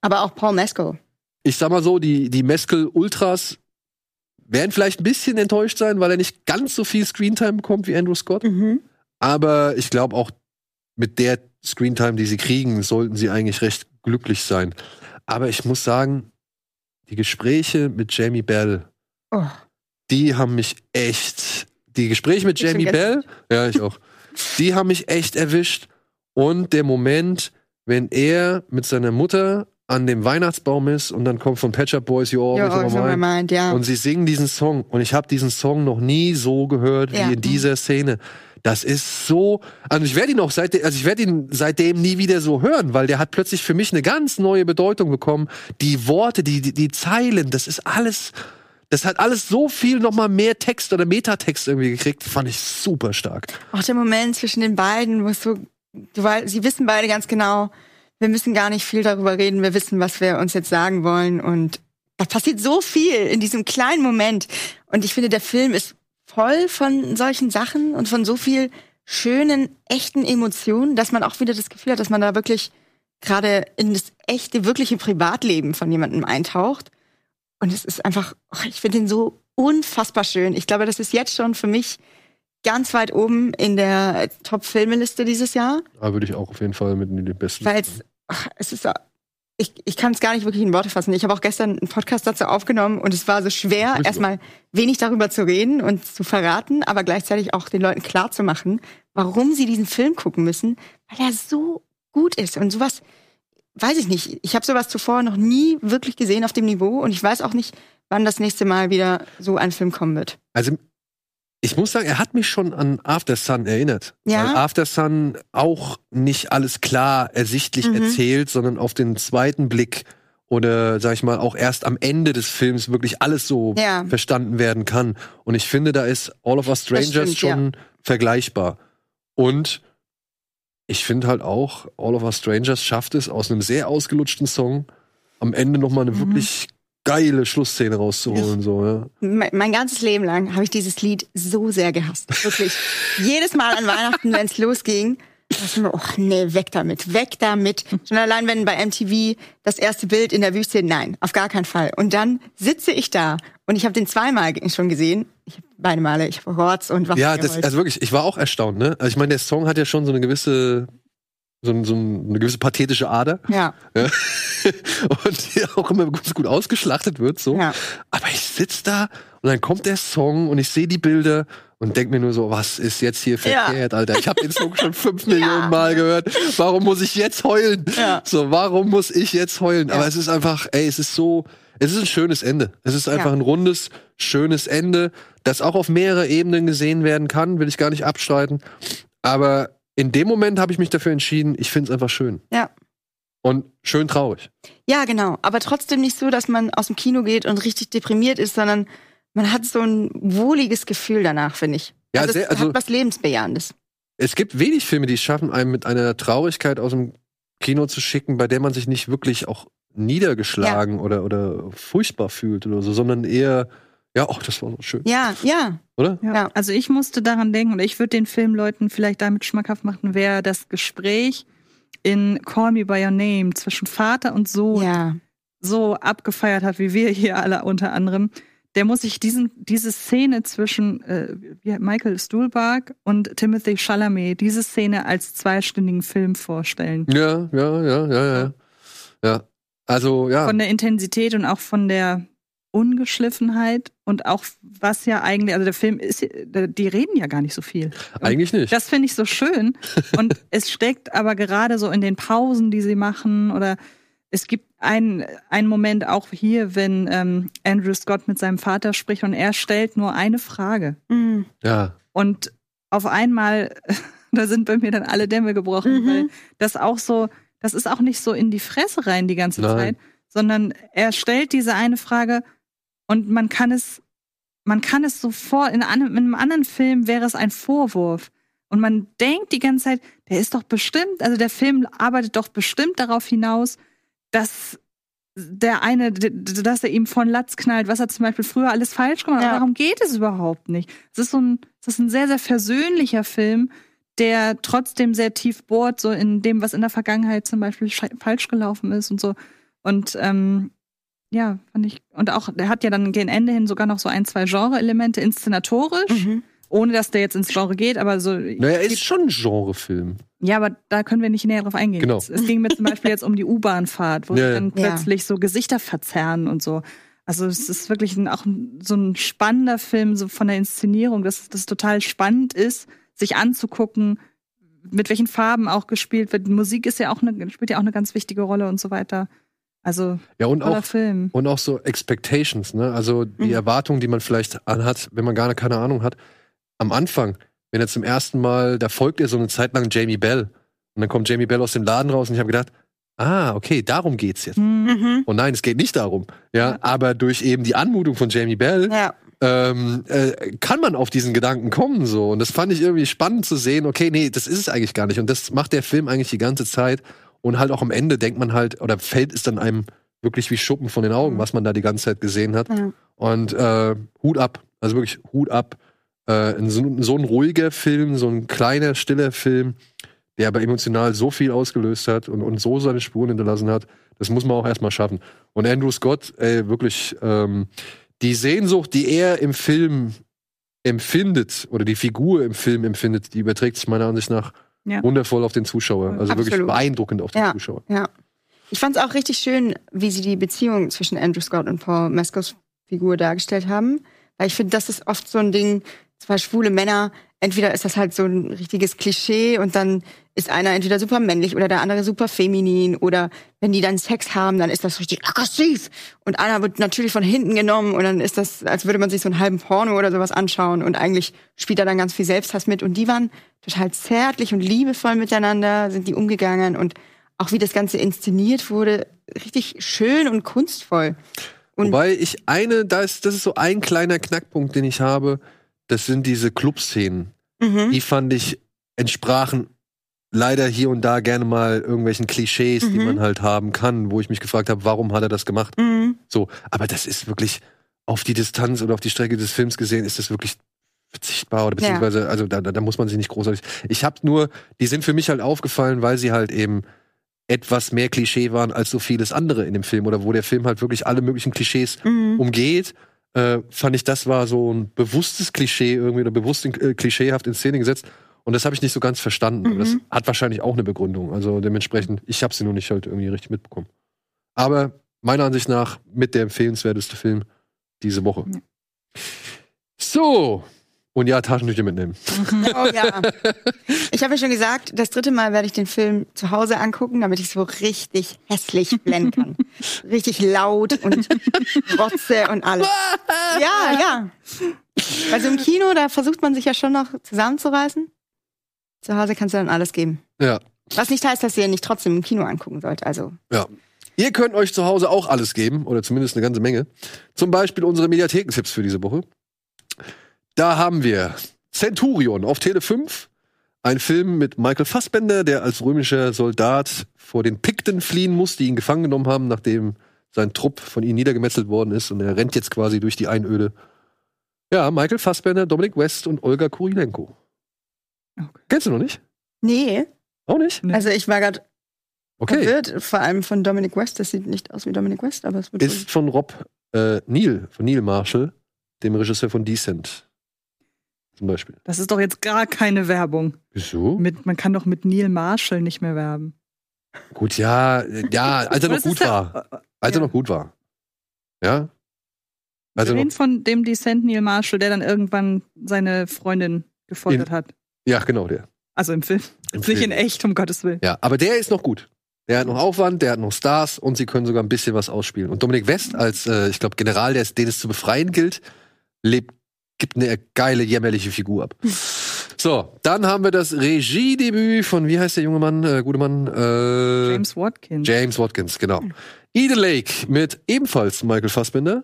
Aber auch Paul Mescal. Ich sag mal so, die, die Meskel Ultras werden vielleicht ein bisschen enttäuscht sein, weil er nicht ganz so viel Screentime bekommt wie Andrew Scott. Mhm. Aber ich glaube auch mit der Screentime, die sie kriegen, sollten sie eigentlich recht glücklich sein. Aber ich muss sagen, die Gespräche mit Jamie Bell, Oh. die haben mich echt. Die Gespräche mit Ich Jamie Bell, ja, ich auch. Die haben mich echt erwischt. Und der Moment, wenn er mit seiner Mutter an dem Weihnachtsbaum ist und dann kommt von Pet Shop Boys You Ja, Always oh, On My Mind. ja. Und sie singen diesen Song. Und ich habe diesen Song noch nie so gehört wie Ja. in dieser Szene. Das ist so. Also ich werde ihn auch seitdem, also ich werde ihn seitdem nie wieder so hören, weil der hat plötzlich für mich eine ganz neue Bedeutung bekommen. Die Worte, die, die, die Zeilen, das ist alles. Das hat alles so viel nochmal mehr Text oder Metatext irgendwie gekriegt. Fand ich super stark. Auch der Moment zwischen den beiden, wo es so, du, sie wissen beide ganz genau, wir müssen gar nicht viel darüber reden, wir wissen, was wir uns jetzt sagen wollen und da passiert so viel in diesem kleinen Moment und ich finde, der Film ist voll von solchen Sachen und von so viel schönen, echten Emotionen, dass man auch wieder das Gefühl hat, dass man da wirklich gerade in das echte, wirkliche Privatleben von jemandem eintaucht. Und es ist einfach, oh, ich finde ihn so unfassbar schön. Ich glaube, das ist jetzt schon für mich ganz weit oben in der Top-Filmeliste dieses Jahr, Da würde ich auch auf jeden Fall mit in den besten. weil es, ach, es ist, ich, ich kann es gar nicht wirklich in Worte fassen. Ich habe auch gestern einen Podcast dazu aufgenommen und es war so schwer, erstmal wenig darüber zu reden und zu verraten, aber gleichzeitig auch den Leuten klar zu machen, warum sie diesen Film gucken müssen, weil er so gut ist und sowas, weiß ich nicht. Ich habe sowas zuvor noch nie wirklich gesehen auf dem Niveau und ich weiß auch nicht, wann das nächste Mal wieder so ein Film kommen wird. Also ich muss sagen, er hat mich schon an After Sun erinnert. Ja? Weil After Sun auch nicht alles klar ersichtlich Mhm. erzählt, sondern auf den zweiten Blick oder sag ich mal auch erst am Ende des Films wirklich alles so Ja. verstanden werden kann. Und ich finde, da ist All of Us Strangers stimmt, schon vergleichbar. Und ich finde halt auch, All of Us Strangers schafft es aus einem sehr ausgelutschten Song am Ende noch mal eine Mhm. wirklich geile Schlussszene rauszuholen. So, ja. mein, mein ganzes Leben lang habe ich dieses Lied so sehr gehasst. Wirklich. Jedes Mal an Weihnachten, wenn es losging, dachte ich mir, oh nee, weg damit, weg damit. Schon allein, wenn bei MTV das erste Bild in der Wüste, nein, auf gar keinen Fall. Und dann sitze ich da und ich habe den zweimal schon gesehen. Ich hab beide Male, ich habe Rotz und was Ja, das, also wirklich, ich war auch erstaunt, ne? Also ich meine, der Song hat ja schon so eine gewisse, so, so eine gewisse pathetische Ader. ja, Ja? und die auch immer gut, gut ausgeschlachtet wird, so. ja. Aber ich sitz da und dann kommt der Song und ich sehe die Bilder und denk mir nur so, was ist jetzt hier Ja. verkehrt, Alter? Ich habe den Song schon fünf Millionen Mal gehört. Warum muss ich jetzt heulen? Ja. So, warum muss ich jetzt heulen? Ja. Aber es ist einfach, ey, es ist so, es ist ein schönes Ende. Es ist einfach Ja. ein rundes, schönes Ende, das auch auf mehrere Ebenen gesehen werden kann, will ich gar nicht abstreiten. Aber in dem Moment habe ich mich dafür entschieden, ich finde es einfach schön. Ja. Und schön traurig. Ja, genau. Aber trotzdem nicht so, dass man aus dem Kino geht und richtig deprimiert ist, sondern man hat so ein wohliges Gefühl danach, finde ich. Ja, also sehr- es also- hat was Lebensbejahendes. Es gibt wenig Filme, die es schaffen, einem mit einer Traurigkeit aus dem Kino zu schicken, bei der man sich nicht wirklich auch niedergeschlagen oder, oder furchtbar fühlt oder so, sondern eher, ja, ach, das war so schön, Ja, ja. oder? Ja. Ja. Also ich musste daran denken, und ich würde den Filmleuten vielleicht damit schmackhaft machen, wäre das Gespräch in Call Me By Your Name zwischen Vater und Sohn Ja. so abgefeiert hat, wie wir hier alle unter anderem. Der muss sich diesen, diese Szene zwischen äh, Michael Stuhlbarg und Timothy Chalamet, diese Szene als zweistündigen Film vorstellen. Ja, ja, ja, ja, ja. Ja. Also, ja. Von der Intensität und auch von der Ungeschliffenheit und auch was ja eigentlich, also der Film ist, die reden ja gar nicht so viel. Und Eigentlich nicht. Das finde ich so schön. Und es steckt aber gerade so in den Pausen, die sie machen, oder es gibt einen, einen Moment auch hier, wenn ähm, Andrew Scott mit seinem Vater spricht und er stellt nur eine Frage. Mhm. ja. Und auf einmal, da sind bei mir dann alle Dämme gebrochen, Mhm. weil das auch so, das ist auch nicht so in die Fresse rein die ganze Nein. Zeit, sondern er stellt diese eine Frage und man kann es, man kann es sofort, in einem, in einem anderen Film wäre es ein Vorwurf. Und man denkt die ganze Zeit, der ist doch bestimmt, also der Film arbeitet doch bestimmt darauf hinaus, dass der eine, dass er ihm von Latz knallt, was er zum Beispiel früher alles falsch gemacht hat. Ja. Darum geht es überhaupt nicht. Es ist so ein, es ist ein sehr, sehr versöhnlicher Film, der trotzdem sehr tief bohrt, so in dem, was in der Vergangenheit zum Beispiel falsch gelaufen ist und so. Und ähm, ja, fand ich. Und auch, der hat ja dann gegen Ende hin sogar noch so ein, zwei Genre-Elemente inszenatorisch, Mhm. ohne dass der jetzt ins Genre geht, aber so. Naja, ist schon ein Genrefilm. Ja, aber da können wir nicht näher drauf eingehen. Genau. Es, es ging mir zum Beispiel jetzt um die U-Bahn-Fahrt, wo Ja, dann Ja. plötzlich so Gesichter verzerren und so. Also es ist wirklich ein, auch so ein spannender Film so von der Inszenierung, dass das total spannend ist, sich anzugucken, mit welchen Farben auch gespielt wird. Die Musik ist ja auch eine, spielt ja auch eine ganz wichtige Rolle und so weiter. Also Ja, und auch, Film. und auch so Expectations, ne? Also die Mhm. Erwartungen, die man vielleicht anhat, wenn man gar keine Ahnung hat. Am Anfang, wenn er zum ersten Mal, da folgt er so eine Zeit lang Jamie Bell. Und dann kommt Jamie Bell aus dem Laden raus und ich habe gedacht, ah, okay, darum geht's jetzt. Hm. Mhm. Und nein, es geht nicht darum. Ja, Ja. aber durch eben die Anmutung von Jamie Bell Ja. ähm, äh, kann man auf diesen Gedanken kommen so. Und das fand ich irgendwie spannend zu sehen. Okay, nee, das ist es eigentlich gar nicht. Und das macht der Film eigentlich die ganze Zeit. Und halt auch am Ende denkt man halt, oder fällt es dann einem wirklich wie Schuppen von den Augen, Mhm. was man da die ganze Zeit gesehen hat. Ja. Und äh, Hut ab, also wirklich Hut ab. Äh, so, so ein ruhiger Film, so ein kleiner, stiller Film, der aber emotional so viel ausgelöst hat und, und so seine Spuren hinterlassen hat, das muss man auch erstmal schaffen. Und Andrew Scott, ey, wirklich, ähm, die Sehnsucht, die er im Film empfindet, oder die Figur im Film empfindet, die überträgt sich meiner Ansicht nach Ja. wundervoll auf den Zuschauer. Also wirklich Absolut. beeindruckend auf den Ja. Zuschauer. Ja. Ich fand es auch richtig schön, wie sie die Beziehung zwischen Andrew Scott und Paul Mescals Figur dargestellt haben. Weil ich finde, das ist oft so ein Ding, zwei schwule Männer, entweder ist das halt so ein richtiges Klischee und dann ist einer entweder super männlich oder der andere super feminin oder wenn die dann Sex haben, dann ist das richtig aggressiv und einer wird natürlich von hinten genommen und dann ist das, als würde man sich so einen halben Porno oder sowas anschauen und eigentlich spielt er dann ganz viel Selbsthass mit und die waren total zärtlich und liebevoll miteinander, sind die umgegangen und auch wie das Ganze inszeniert wurde, richtig schön und kunstvoll. Und- Wobei ich eine, da ist, das ist so ein kleiner Knackpunkt, den ich habe, das sind diese Clubszenen. Mhm. Die fand ich entsprachen leider hier und da gerne mal irgendwelchen Klischees, die Mhm. man halt haben kann, wo ich mich gefragt habe, warum hat er das gemacht? Mhm. So, aber das ist wirklich auf die Distanz oder auf die Strecke des Films gesehen, ist das wirklich verzichtbar oder Ja. beziehungsweise, also da, da, da muss man sich nicht großartig. Ich habe nur, die sind für mich halt aufgefallen, weil sie halt eben etwas mehr Klischee waren als so vieles andere in dem Film oder wo der Film halt wirklich alle möglichen Klischees Mhm. umgeht, äh, fand ich, das war so ein bewusstes Klischee irgendwie oder bewusst in, äh, klischeehaft in Szene gesetzt. Und das habe ich nicht so ganz verstanden. Aber Das Mhm. hat wahrscheinlich auch eine Begründung. Also dementsprechend, ich habe sie nur nicht halt irgendwie richtig mitbekommen. Aber meiner Ansicht nach mit der empfehlenswerteste Film diese Woche. Ja. So, Und ja, Taschentücher mitnehmen. Oh ja. Ich habe ja schon gesagt, das dritte Mal werde ich den Film zu Hause angucken, damit ich so richtig hässlich blenden kann. richtig laut und Rotze und alles. Ja, ja. Also im Kino, da versucht man sich ja schon noch zusammenzureißen. Zu Hause kannst du dann alles geben. Ja. Was nicht heißt, dass ihr nicht trotzdem im Kino angucken sollt. Also Ja. Ihr könnt euch zu Hause auch alles geben, oder zumindest eine ganze Menge. Zum Beispiel unsere Mediathekentipps für diese Woche. Da haben wir Centurion auf Tele 5. Ein Film mit Michael Fassbender, der als römischer Soldat vor den Pikten fliehen muss, die ihn gefangen genommen haben, nachdem sein Trupp von ihnen niedergemetzelt worden ist. Und er rennt jetzt quasi durch die Einöde. Ja, Michael Fassbender, Dominic West und Olga Kurilenko. Okay. Kennst du noch nicht? nee, Auch nicht? Nee. also ich war gerade Okay. verwirrt, vor allem von Dominic West. Das sieht nicht aus wie Dominic West, aber es wird Ist von Rob äh, Neil, von Neil Marshall, dem Regisseur von Decent. Zum Beispiel. Das ist doch jetzt gar keine Werbung. Wieso? Mit, man kann doch mit Neil Marshall nicht mehr werben. Gut, ja, ja, als er noch gut ja- war. Als er ja. noch gut war. Ja? Also Wir von dem Descent Neil Marshall, der dann irgendwann seine Freundin gefoltert hat. ja, genau, der. Also im Film. Im Nicht Film. in echt, um Gottes Willen. Ja, aber der ist noch gut. Der hat noch Aufwand, der hat noch Stars und sie können sogar ein bisschen was ausspielen. Und Dominik West als, äh, ich glaube, General, der den es zu befreien gilt, lebt, gibt eine geile, jämmerliche Figur ab. So, dann haben wir das Regiedebüt von, wie heißt der junge Mann, äh, gute Mann? Äh, James Watkins. James Watkins, genau. Eden Lake mit ebenfalls Michael Fassbender.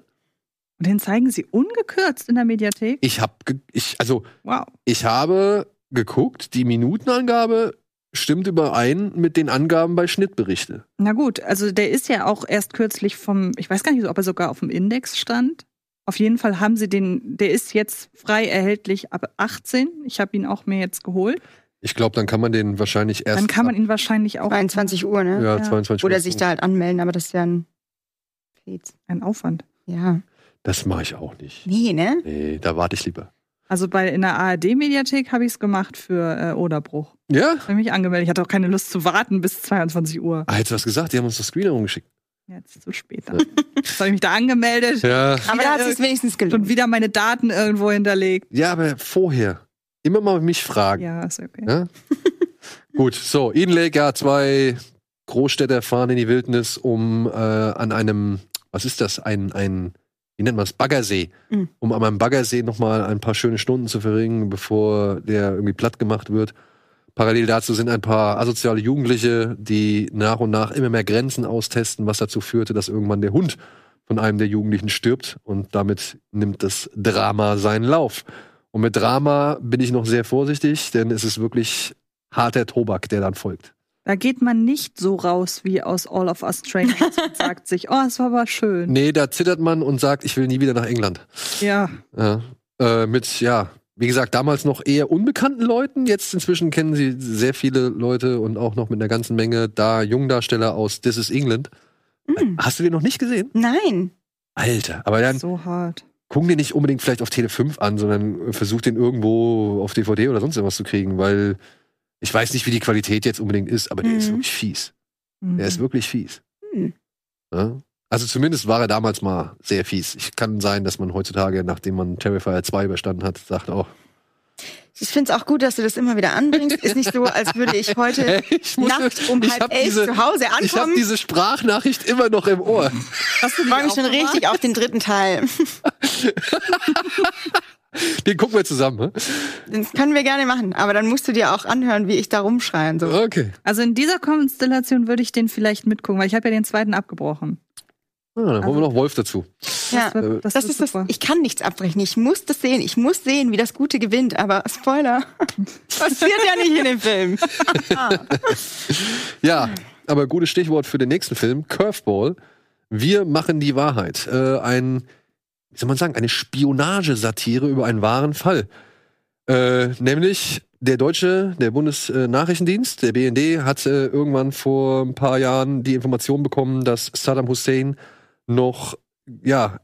Und den zeigen sie ungekürzt in der Mediathek. Ich habe, ich, also Wow. ich habe geguckt, die Minutenangabe stimmt überein mit den Angaben bei Schnittberichte. Na gut, also der ist ja auch erst kürzlich vom, ich weiß gar nicht, ob er sogar auf dem Index stand. Auf jeden Fall haben sie den, der ist jetzt frei erhältlich ab 18. Ich habe ihn auch mir jetzt geholt. Ich glaube, dann kann man den wahrscheinlich erst. Dann kann man ihn wahrscheinlich auch 22 Uhr, ne? ja, ja. 22 Oder Uhr. sich da halt anmelden, aber das ist ja ein ein Aufwand. Ja. Das mache ich auch nicht. Nee, ne? Nee, da warte ich lieber. Also bei in der ARD-Mediathek habe ich es gemacht für äh, Oderbruch. Ja? Ich habe mich angemeldet. Ich hatte auch keine Lust zu warten bis 22 Uhr. Ah, hättest du was gesagt? Die haben uns das Screener rumgeschickt. Jetzt zu spät. Dann. Jetzt habe ich mich da angemeldet. Ja. Aber da hat es wenigstens Schon gelohnt. wieder meine Daten irgendwo hinterlegt. Ja, aber vorher. Immer mal mich fragen. Ja, ist okay. Ja? Gut, so, Eden Lake, ja, zwei Großstädter fahren in die Wildnis, um äh, an einem, was ist das, ein, ein wie nennt man es, Baggersee, Mhm. um an einem Baggersee nochmal ein paar schöne Stunden zu verringen, bevor der irgendwie platt gemacht wird. Parallel dazu sind ein paar asoziale Jugendliche, die nach und nach immer mehr Grenzen austesten, was dazu führte, dass irgendwann der Hund von einem der Jugendlichen stirbt und damit nimmt das Drama seinen Lauf. Und mit Drama bin ich noch sehr vorsichtig, denn es ist wirklich harter Tobak, der dann folgt. Da geht man nicht so raus wie aus All of Us Strangers und sagt sich, oh, es war aber schön. Nee, da zittert man und sagt, ich will nie wieder nach England. Ja, Ja. Äh, mit, ja, wie gesagt, damals noch eher unbekannten Leuten. Jetzt inzwischen kennen sie sehr viele Leute und auch noch mit einer ganzen Menge da Jungdarsteller aus This is England. Mhm. Hast du den noch nicht gesehen? Nein. Alter, aber dann so hart. gucken den nicht unbedingt vielleicht auf Tele 5 an, sondern versuch den irgendwo auf DVD oder sonst irgendwas zu kriegen, weil ich weiß nicht, wie die Qualität jetzt unbedingt ist, aber der ist Mhm. wirklich fies. Mhm. Der ist wirklich fies. Ja? Also zumindest war er damals mal sehr fies. Ich kann sein, dass man heutzutage, nachdem man Terrifier 2 überstanden hat, sagt auch, Ich finde es auch gut, dass du das immer wieder anbringst. Ist nicht so, als würde ich heute ich muss- Nacht um ich halb elf diese- zu Hause ich habe ankommen. diese Sprachnachricht immer noch im Ohr. Hast du Ich freue mich schon richtig auf den dritten Teil. Den gucken wir zusammen. ne? Das können wir gerne machen, aber dann musst du dir auch anhören, wie ich da rumschreien. So. Okay. Also in dieser Konstellation würde ich den vielleicht mitgucken, weil ich habe ja den zweiten abgebrochen. Ah, dann holen wir noch Wolf dazu. Ja. wird- Das, wird ist das. Ich kann nichts abbrechen. Ich muss das sehen. Ich muss sehen, wie das Gute gewinnt. Aber Spoiler, passiert ja nicht in dem Film. Ja, aber gutes Stichwort für den nächsten Film, Curveball. Wir machen die Wahrheit. Äh, ein, wie soll man sagen, eine Spionagesatire über einen wahren Fall. Äh, nämlich der deutsche, der Bundesnachrichtendienst, der BND, hat äh, irgendwann vor ein paar Jahren die Information bekommen, dass Saddam Hussein noch, ja,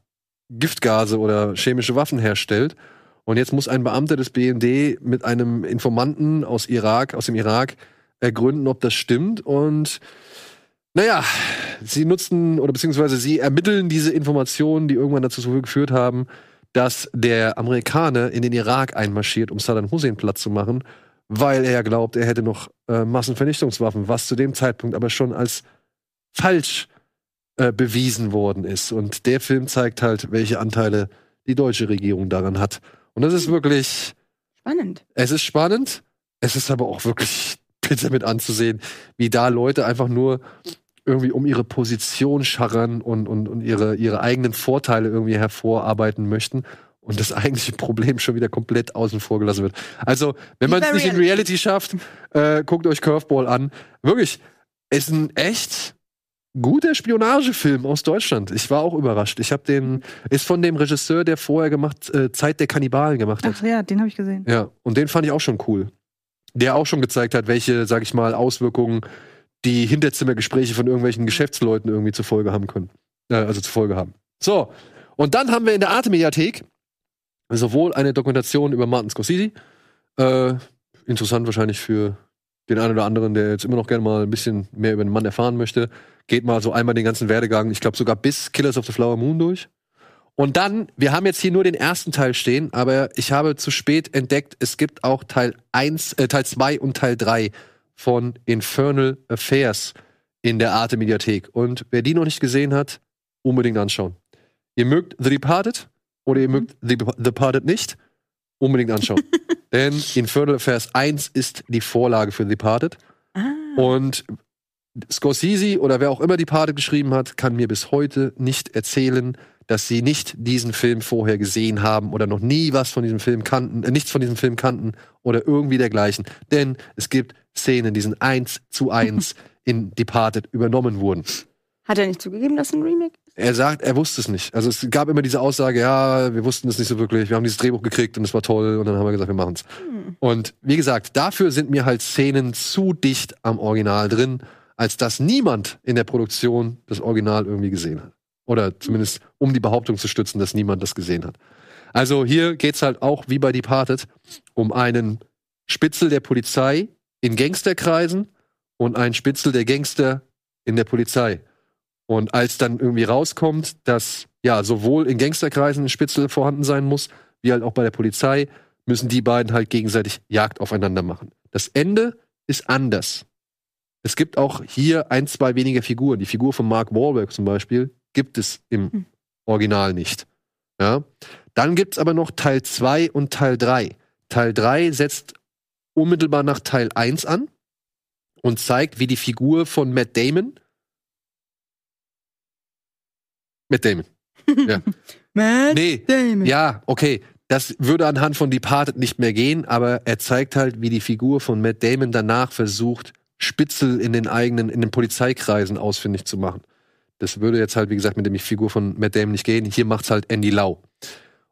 Giftgase oder chemische Waffen herstellt. Und jetzt muss ein Beamter des BND mit einem Informanten aus Irak, aus dem Irak, ergründen, ob das stimmt. Und naja, sie nutzen oder beziehungsweise sie ermitteln diese Informationen, die irgendwann dazu geführt haben, dass der Amerikaner in den Irak einmarschiert, um Saddam Hussein platt zu machen, weil er glaubt, er hätte noch äh, Massenvernichtungswaffen, was zu dem Zeitpunkt aber schon als falsch äh, bewiesen worden ist. Und der Film zeigt halt, welche Anteile die deutsche Regierung daran hat. Und das ist wirklich, Spannend. es ist spannend, es ist aber auch wirklich bitter mit anzusehen, wie da Leute einfach nur irgendwie um ihre Position scharren und, und, und ihre, ihre eigenen Vorteile irgendwie hervorarbeiten möchten und das eigentliche Problem schon wieder komplett außen vor gelassen wird. Also, wenn man es nicht in Reality. Reality schafft, äh, guckt euch Curveball an. Wirklich, ist ein echt guter Spionagefilm aus Deutschland. Ich war auch überrascht. Ich habe den, ist von dem Regisseur, der vorher gemacht, äh, Zeit der Kannibalen gemacht hat. Ach ja, den habe ich gesehen. Ja, und den fand ich auch schon cool. Der auch schon gezeigt hat, welche, sag ich mal, Auswirkungen die Hinterzimmergespräche von irgendwelchen Geschäftsleuten irgendwie zur Folge haben können. Äh, also zur Folge haben. So, und dann haben wir in der Arte-Mediathek sowohl eine Dokumentation über Martin Scorsese, äh, interessant wahrscheinlich für den einen oder anderen, der jetzt immer noch gerne mal ein bisschen mehr über den Mann erfahren möchte, geht mal so einmal den ganzen Werdegang, ich glaube sogar bis Killers of the Flower Moon durch. Und dann, wir haben jetzt hier nur den ersten Teil stehen, aber ich habe zu spät entdeckt, es gibt auch Teil 1, äh, Teil 2 und Teil 3 von Infernal Affairs in der Arte Mediathek. Und wer die noch nicht gesehen hat, unbedingt anschauen. Ihr mögt The Departed oder ihr mögt The Departed nicht, unbedingt anschauen. Denn Infernal Affairs 1 ist die Vorlage für The Departed. Ah. Und Scorsese oder wer auch immer die Pate geschrieben hat, kann mir bis heute nicht erzählen, dass sie nicht diesen Film vorher gesehen haben oder noch nie was von diesem Film kannten, äh, nichts von diesem Film kannten oder irgendwie dergleichen. Denn es gibt Szenen, die sind eins zu eins in Departed übernommen wurden. Hat er nicht zugegeben, dass ein Remake ist? Er sagt, er wusste es nicht. Also es gab immer diese Aussage, ja, wir wussten es nicht so wirklich, wir haben dieses Drehbuch gekriegt und es war toll und dann haben wir gesagt, wir machen's. Und wie gesagt, dafür sind mir halt Szenen zu dicht am Original drin, als dass niemand in der Produktion das Original irgendwie gesehen hat. Oder zumindest um die Behauptung zu stützen, dass niemand das gesehen hat. Also hier geht's halt auch wie bei Departed um einen Spitzel der Polizei in Gangsterkreisen und einen Spitzel der Gangster in der Polizei. Und als dann irgendwie rauskommt, dass ja sowohl in Gangsterkreisen ein Spitzel vorhanden sein muss, wie halt auch bei der Polizei, müssen die beiden halt gegenseitig Jagd aufeinander machen. Das Ende ist anders. Es gibt auch hier ein, zwei weniger Figuren. Die Figur von Mark Wahlberg zum Beispiel gibt es im Hm. Original nicht. Ja? Dann gibt's aber noch Teil 2 und Teil 3. Teil 3 setzt unmittelbar nach Teil 1 an und zeigt, wie die Figur von Matt Damon Matt Damon. Matt Nee, Damon. ja, okay. Das würde anhand von Departed nicht mehr gehen, aber er zeigt halt, wie die Figur von Matt Damon danach versucht, Spitzel in den eigenen, in den Polizeikreisen ausfindig zu machen. Das würde jetzt halt, wie gesagt, mit der Figur von Matt Damon nicht gehen. Hier macht's halt Andy Lau.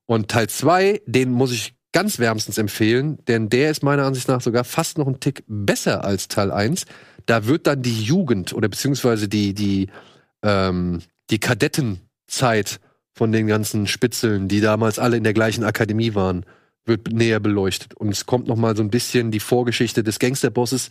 Und Teil 2, den muss ich ganz wärmstens empfehlen, denn der ist meiner Ansicht nach sogar fast noch ein Tick besser als Teil 1. Da wird dann die Jugend oder beziehungsweise die, die, ähm, die Kadettenzeit von den ganzen Spitzeln, die damals alle in der gleichen Akademie waren, wird näher beleuchtet. Und es kommt noch mal so ein bisschen die Vorgeschichte des Gangsterbosses,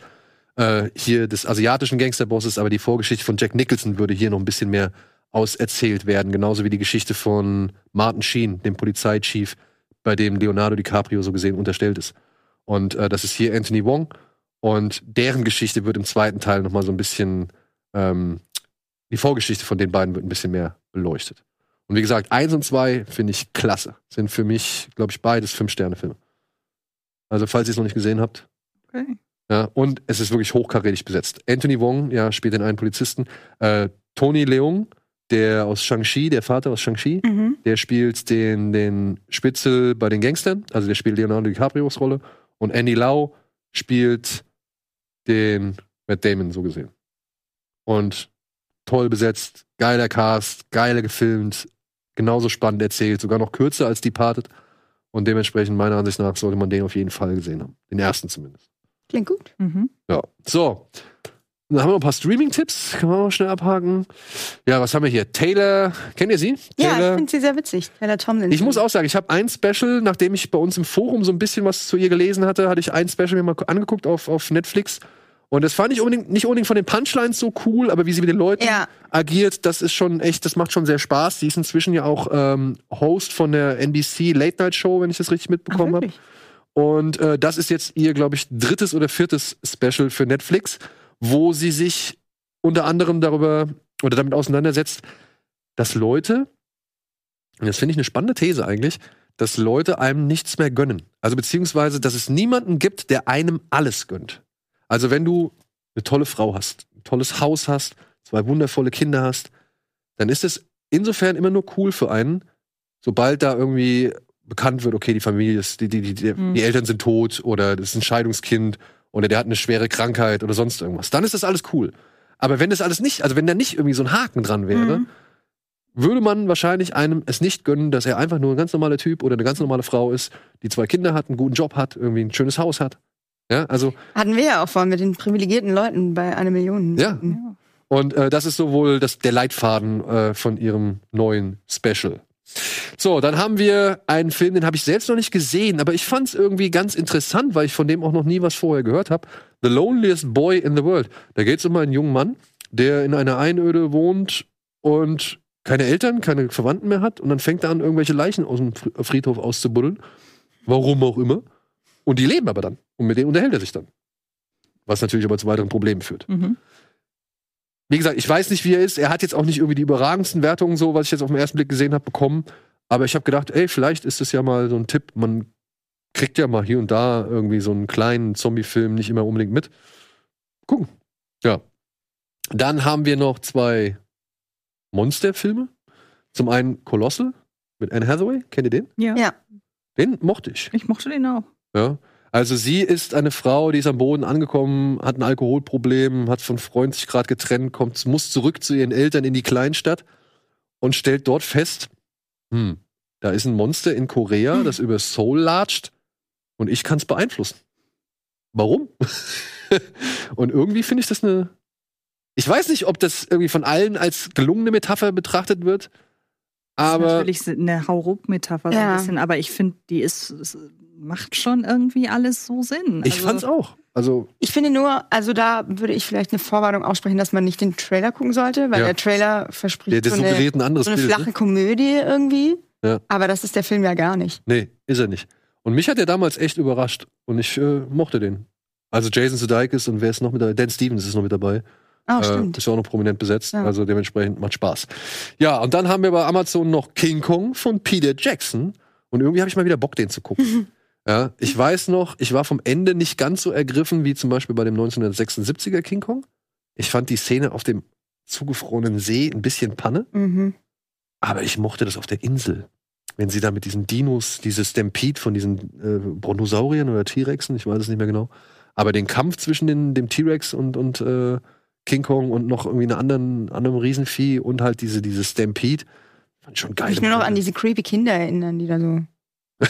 äh, hier des asiatischen Gangsterbosses, aber die Vorgeschichte von Jack Nicholson würde hier noch ein bisschen mehr auserzählt werden. Genauso wie die Geschichte von Martin Sheen, dem Polizeichief, bei dem Leonardo DiCaprio so gesehen unterstellt ist. Und äh, das ist hier Anthony Wong. Und deren Geschichte wird im zweiten Teil noch mal so ein bisschen ähm, die Vorgeschichte von den beiden wird ein bisschen mehr beleuchtet. Und wie gesagt, eins und zwei finde ich klasse. Sind für mich, glaube ich, beides Fünf-Sterne-Filme. Also, falls ihr es noch nicht gesehen habt. Okay. Ja, und es ist wirklich hochkarätig besetzt. Anthony Wong, ja, spielt den einen Polizisten. Äh, Tony Leung, der aus Shang-Chi, der Vater aus Shang-Chi, Mhm. der spielt den, den Spitzel bei den Gangstern. Also, der spielt Leonardo DiCaprios Rolle. Und Andy Lau spielt den Matt Damon, so gesehen. Und toll besetzt, geiler Cast, geiler gefilmt, genauso spannend erzählt, sogar noch kürzer als Departed. Und dementsprechend, meiner Ansicht nach, sollte man den auf jeden Fall gesehen haben. Den ersten zumindest. Klingt gut. Mhm. Ja. So. Dann haben wir noch ein paar Streaming-Tipps. Können wir mal schnell abhaken. Ja, was haben wir hier? Taylor, kennt ihr sie? Ja, ich Taylor. finde sie sehr witzig. Taylor Tomlinson. Ich muss auch sagen, ich habe ein Special, nachdem ich bei uns im Forum so ein bisschen was zu ihr gelesen hatte, hatte ich ein Special mir mal angeguckt auf, auf Netflix. Und das fand ich unbedingt, nicht unbedingt von den Punchlines so cool, aber wie sie mit den Leuten Ja. agiert, das ist schon echt, das macht schon sehr Spaß. Sie ist inzwischen ja auch ähm, Host von der NBC Late Night Show, wenn ich das richtig mitbekommen habe. Und äh, das ist jetzt ihr, glaube ich, drittes oder viertes Special für Netflix, wo sie sich unter anderem darüber oder damit auseinandersetzt, dass Leute, und das finde ich eine spannende These eigentlich, dass Leute einem nichts mehr gönnen. Also beziehungsweise, dass es niemanden gibt, der einem alles gönnt. Also wenn du eine tolle Frau hast, ein tolles Haus hast, zwei wundervolle Kinder hast, dann ist es insofern immer nur cool für einen, sobald da irgendwie bekannt wird, okay, die Familie ist, die, die, die, Mhm. die Eltern sind tot oder das ist ein Scheidungskind oder der hat eine schwere Krankheit oder sonst irgendwas. Dann ist das alles cool. Aber wenn das alles nicht, also wenn da nicht irgendwie so ein Haken dran wäre, Mhm. würde man wahrscheinlich einem es nicht gönnen, dass er einfach nur ein ganz normaler Typ oder eine ganz normale Frau ist, die zwei Kinder hat, einen guten Job hat, irgendwie ein schönes Haus hat. Ja, also Hatten wir ja auch vorhin mit den privilegierten Leuten bei einer Million. Ja. Ja. Und äh, das ist so wohl das, der Leitfaden äh, von ihrem neuen Special. So, dann haben wir einen Film, den habe ich selbst noch nicht gesehen, aber ich fand es irgendwie ganz interessant, weil ich von dem auch noch nie was vorher gehört habe. The Loneliest Boy in the World. Da geht es um einen jungen Mann, der in einer Einöde wohnt und keine Eltern, keine Verwandten mehr hat. Und dann fängt er an, irgendwelche Leichen aus dem Fr- Friedhof auszubuddeln. Warum auch immer. Und die leben aber dann. Und mit denen unterhält er sich dann. Was natürlich aber zu weiteren Problemen führt. Mhm. Wie gesagt, ich weiß nicht, wie er ist. Er hat jetzt auch nicht irgendwie die überragendsten Wertungen, so was ich jetzt auf den ersten Blick gesehen habe, bekommen. Aber ich habe gedacht, ey, vielleicht ist das ja mal so ein Tipp. Man kriegt ja mal hier und da irgendwie so einen kleinen Zombie-Film nicht immer unbedingt mit. Gucken. Ja. Dann haben wir noch zwei Monster-Filme. Zum einen Colossal mit Anne Hathaway. Kennt ihr den? Ja. Ja. Den mochte ich. Ich mochte den auch. Ja. Also sie ist eine Frau, die ist am Boden angekommen, hat ein Alkoholproblem, hat von Freund sich gerade getrennt, kommt, muss zurück zu ihren Eltern in die Kleinstadt und stellt dort fest, hm, da ist ein Monster in Korea, das über Seoul latscht und ich kann es beeinflussen. Warum? und irgendwie finde ich das eine. Ich weiß nicht, ob das irgendwie von allen als gelungene Metapher betrachtet wird, Das ist aber natürlich eine Hauruck-Metapher so Ja. ein bisschen, aber ich finde, die ist, es macht schon irgendwie alles so Sinn. ich Also, fand's auch. Also Ich finde nur, also da würde ich vielleicht eine Vorwarnung aussprechen, dass man nicht den Trailer gucken sollte, weil Ja. der Trailer verspricht der, der so, eine, ein anderes so eine Bild. ne? flache Komödie irgendwie. Ja. Aber das ist der Film ja gar nicht. Nee, ist er nicht. Und mich hat er damals echt überrascht. Und ich äh, mochte den. Also Jason Sudeikis und wer ist noch mit dabei? Dan Stevens ist noch mit dabei. Ah, Äh, stimmt. ist ja auch noch prominent besetzt. Ja. Also dementsprechend macht Spaß. Ja, und dann haben wir bei Amazon noch King Kong von Peter Jackson. Und irgendwie habe ich mal wieder Bock, den zu gucken. ja, ich weiß noch, ich war vom Ende nicht ganz so ergriffen wie zum Beispiel bei dem 1976er King Kong. Ich fand die Szene auf dem zugefrorenen See ein bisschen Panne. Mhm. Aber ich mochte das auf der Insel. Wenn sie da mit diesen Dinos, diese Stampede von diesen äh, Brontosauriern oder T-Rexen, ich weiß es nicht mehr genau. Aber den Kampf zwischen den, dem T-Rex und, und äh, King Kong und noch irgendwie einer anderen, anderem Riesenvieh und halt diese, diese Stampede, fand schon geil. Ich nur noch an diese creepy Kinder erinnern, die da so.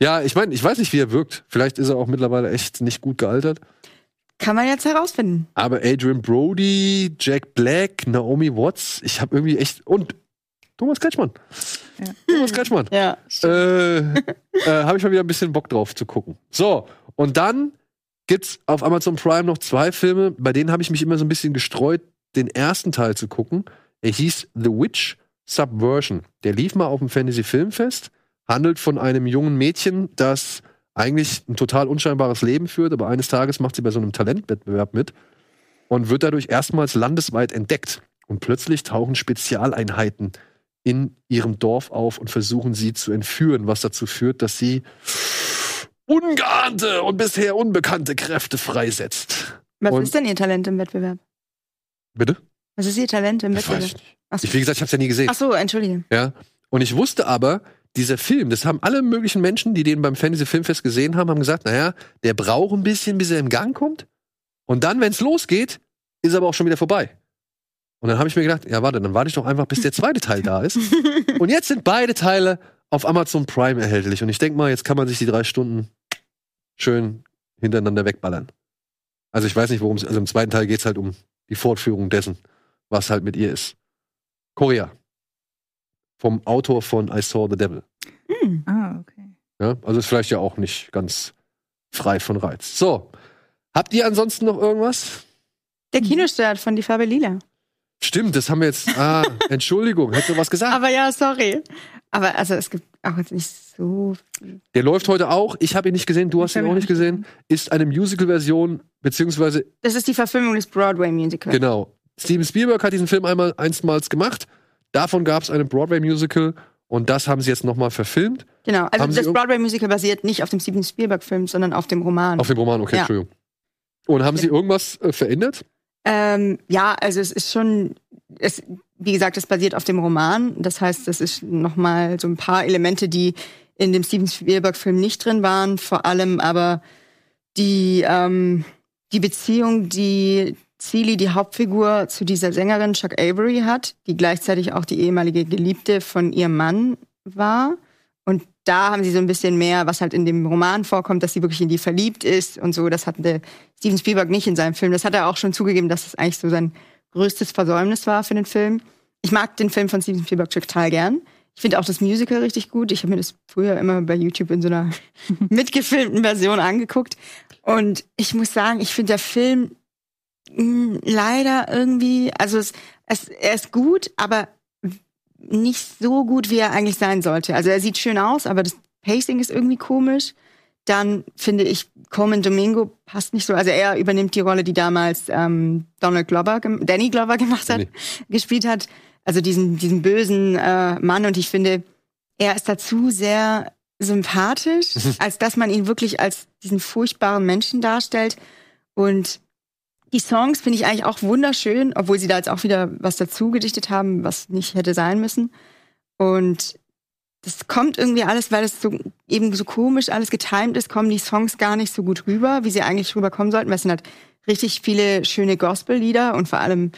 ja, ich meine, ich weiß nicht, wie er wirkt. Vielleicht ist er auch mittlerweile echt nicht gut gealtert. Kann man jetzt herausfinden. Aber Adrian Brody, Jack Black, Naomi Watts, ich habe irgendwie echt. Und Thomas Kretschmann. Ja. Thomas Kretschmann. Ja. äh, äh, habe ich mal wieder ein bisschen Bock drauf zu gucken. So, und dann gibt's auf Amazon Prime noch zwei Filme, bei denen habe ich mich immer so ein bisschen gestreut, den ersten Teil zu gucken. Er hieß The Witch Subversion. Der lief mal auf dem Fantasy Filmfest, handelt von einem jungen Mädchen, das eigentlich ein total unscheinbares Leben führt, aber eines Tages macht sie bei so einem Talentwettbewerb mit und wird dadurch erstmals landesweit entdeckt. Und plötzlich tauchen Spezialeinheiten in ihrem Dorf auf und versuchen sie zu entführen, was dazu führt, dass sie ungeahnte und bisher unbekannte Kräfte freisetzt. Was Und- ist denn ihr Talent im Wettbewerb? Bitte? Was ist ihr Talent im Das weiß Wettbewerb? ich nicht. Ach so. Ich, wie gesagt, ich habe es ja nie gesehen. Ach so, entschuldige. Ja. Und ich wusste aber, dieser Film, das haben alle möglichen Menschen, die den beim Fantasy Filmfest gesehen haben, haben gesagt, naja, der braucht ein bisschen, bis er im Gang kommt. Und dann, wenn es losgeht, ist er aber auch schon wieder vorbei. Und dann habe ich mir gedacht, ja, warte, dann warte ich doch einfach, bis der zweite Teil da ist. Und jetzt sind beide Teile auf Amazon Prime erhältlich. Und ich denke mal, jetzt kann man sich die drei Stunden schön hintereinander wegballern. Also ich weiß nicht, worum es, also im zweiten Teil geht es halt um die Fortführung dessen, was halt mit ihr ist. Korea. Vom Autor von I Saw the Devil. Ah, okay. Ja, also ist vielleicht ja auch nicht ganz frei von Reiz. So, Habt ihr ansonsten noch irgendwas? Der Kinostart von Die Farbe Lila. Stimmt, das haben wir jetzt. Ah, Entschuldigung, hättest du was gesagt? Aber ja, sorry. Aber also es gibt auch jetzt nicht so. Der läuft heute auch. Ich habe ihn nicht gesehen, du hast ihn auch nicht gesehen. Ist eine Musical-Version, beziehungsweise, Das ist die Verfilmung des Broadway-Musicals. genau. Steven Spielberg hat diesen Film einmal einstmals gemacht. Davon gab es eine Broadway-Musical und das haben sie jetzt nochmal verfilmt. Genau. Also Haben das Broadway-Musical basiert nicht auf dem Steven Spielberg-Film, sondern auf dem Roman. Auf dem Roman, okay, Ja. Entschuldigung. Und haben sie irgendwas äh, verändert? Ähm, ja, also es ist schon, es, wie gesagt, es basiert auf dem Roman. Das heißt, es ist nochmal so ein paar Elemente, die in dem Steven Spielberg-Film nicht drin waren. Vor allem aber die, ähm, die Beziehung, die Celie, die Hauptfigur, zu dieser Sängerin Chuck Avery hat, die gleichzeitig auch die ehemalige Geliebte von ihrem Mann war. Und da haben sie so ein bisschen mehr, was halt in dem Roman vorkommt, dass sie wirklich in die verliebt ist und so. Das hatte Steven Spielberg nicht in seinem Film. Das hat er auch schon zugegeben, dass das eigentlich so sein größtes Versäumnis war für den Film. Ich mag den Film von Steven Spielberg total gern. Ich finde auch das Musical richtig gut. Ich habe mir das früher immer bei YouTube in so einer mitgefilmten Version angeguckt. Und ich muss sagen, ich finde der Film mh, leider irgendwie, also es, es, er ist gut, aber nicht so gut, wie er eigentlich sein sollte. Also er sieht schön aus, aber das Pacing ist irgendwie komisch. Dann finde ich, Coleman Domingo passt nicht so. Also er übernimmt die Rolle, die damals ähm, Donald Glover, Danny Glover gemacht hat, Danny. gespielt hat. Also diesen, diesen bösen äh, Mann. Und ich finde, er ist dazu sehr sympathisch, als dass man ihn wirklich als diesen furchtbaren Menschen darstellt. Und die Songs finde ich eigentlich auch wunderschön, obwohl sie da jetzt auch wieder was dazu gedichtet haben, was nicht hätte sein müssen. Und das kommt irgendwie alles, weil es so eben so komisch alles getimt ist, kommen die Songs gar nicht so gut rüber, wie sie eigentlich rüberkommen sollten. Weil es sind halt richtig viele schöne Gospel-Lieder und vor allem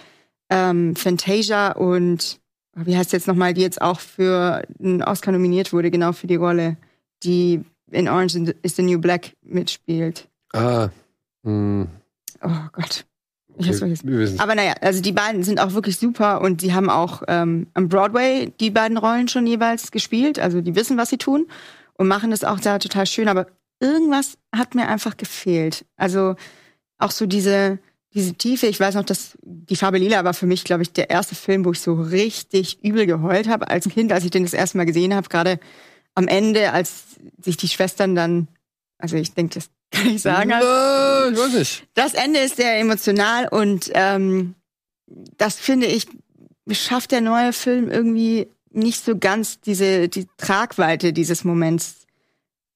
ähm, Fantasia und wie heißt jetzt nochmal, die jetzt auch für einen Oscar nominiert wurde, genau für die Rolle, die in Orange is the New Black mitspielt. Ah, mh, Oh Gott. Ich hab's vergessen. Wir. Aber naja, also die beiden sind auch wirklich super und sie haben auch ähm, am Broadway die beiden Rollen schon jeweils gespielt. Also die wissen, was sie tun und machen das auch da total schön. Aber irgendwas hat mir einfach gefehlt. Also auch so diese, diese Tiefe. Ich weiß noch, dass die Farbe Lila war für mich, glaube ich, der erste Film, wo ich so richtig übel geheult habe als Kind, als ich den das erste Mal gesehen habe. Gerade am Ende, als sich die Schwestern dann, also ich denke, das kann ich sagen. als- Äh, ich weiß nicht. das Ende ist sehr emotional und ähm, das finde ich, schafft der neue Film irgendwie nicht so ganz diese die Tragweite dieses Moments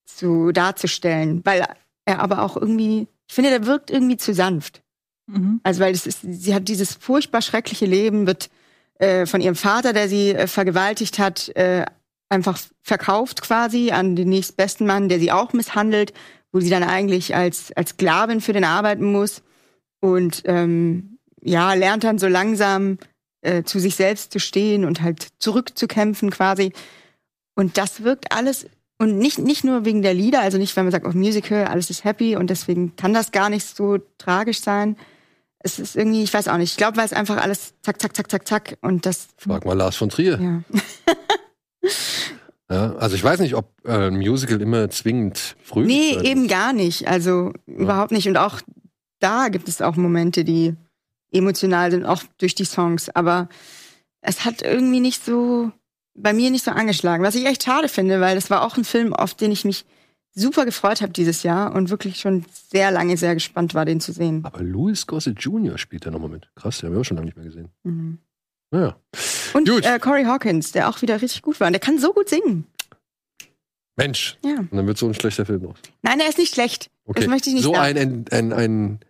zu darzustellen, weil er aber auch irgendwie, ich finde, der wirkt irgendwie zu sanft. Mhm. Also weil es ist, sie hat dieses furchtbar schreckliche Leben, wird äh, von ihrem Vater, der sie äh, vergewaltigt hat, äh, einfach verkauft quasi an den nächstbesten Mann, der sie auch misshandelt, wo sie dann eigentlich als als Sklavin für den arbeiten muss und ähm, ja lernt dann so langsam äh, zu sich selbst zu stehen und halt zurückzukämpfen quasi. Und das wirkt alles und nicht nicht nur wegen der Lieder, also nicht, wenn man sagt, oh Musical, alles ist happy und deswegen kann das gar nicht so tragisch sein. Es ist irgendwie, ich weiß auch nicht. Ich glaube, weil es einfach alles zack, zack, zack, zack, zack und das Frag mal Lars von Trier. ja. Ja, also ich weiß nicht, ob äh, ein Musical immer zwingend früh Nee, eben gar nicht. Also überhaupt nicht. Und auch da gibt es auch Momente, die emotional sind, auch durch die Songs. Aber es hat irgendwie nicht so, bei mir nicht so angeschlagen. Was ich echt schade finde, weil das war auch ein Film, auf den ich mich super gefreut habe dieses Jahr und wirklich schon sehr lange sehr gespannt war, den zu sehen. Aber Louis Gossett Jr. spielt da nochmal mit. Krass, den haben wir auch schon lange nicht mehr gesehen. Mhm. Naja. Und äh, Corey Hawkins, der auch wieder richtig gut war. Und der kann so gut singen. Mensch. Ja. Und dann wird so ein schlechter Film aus. Nein, er ist nicht schlecht. Okay. Das möchte ich nicht so sagen. ein, ein, ein, ein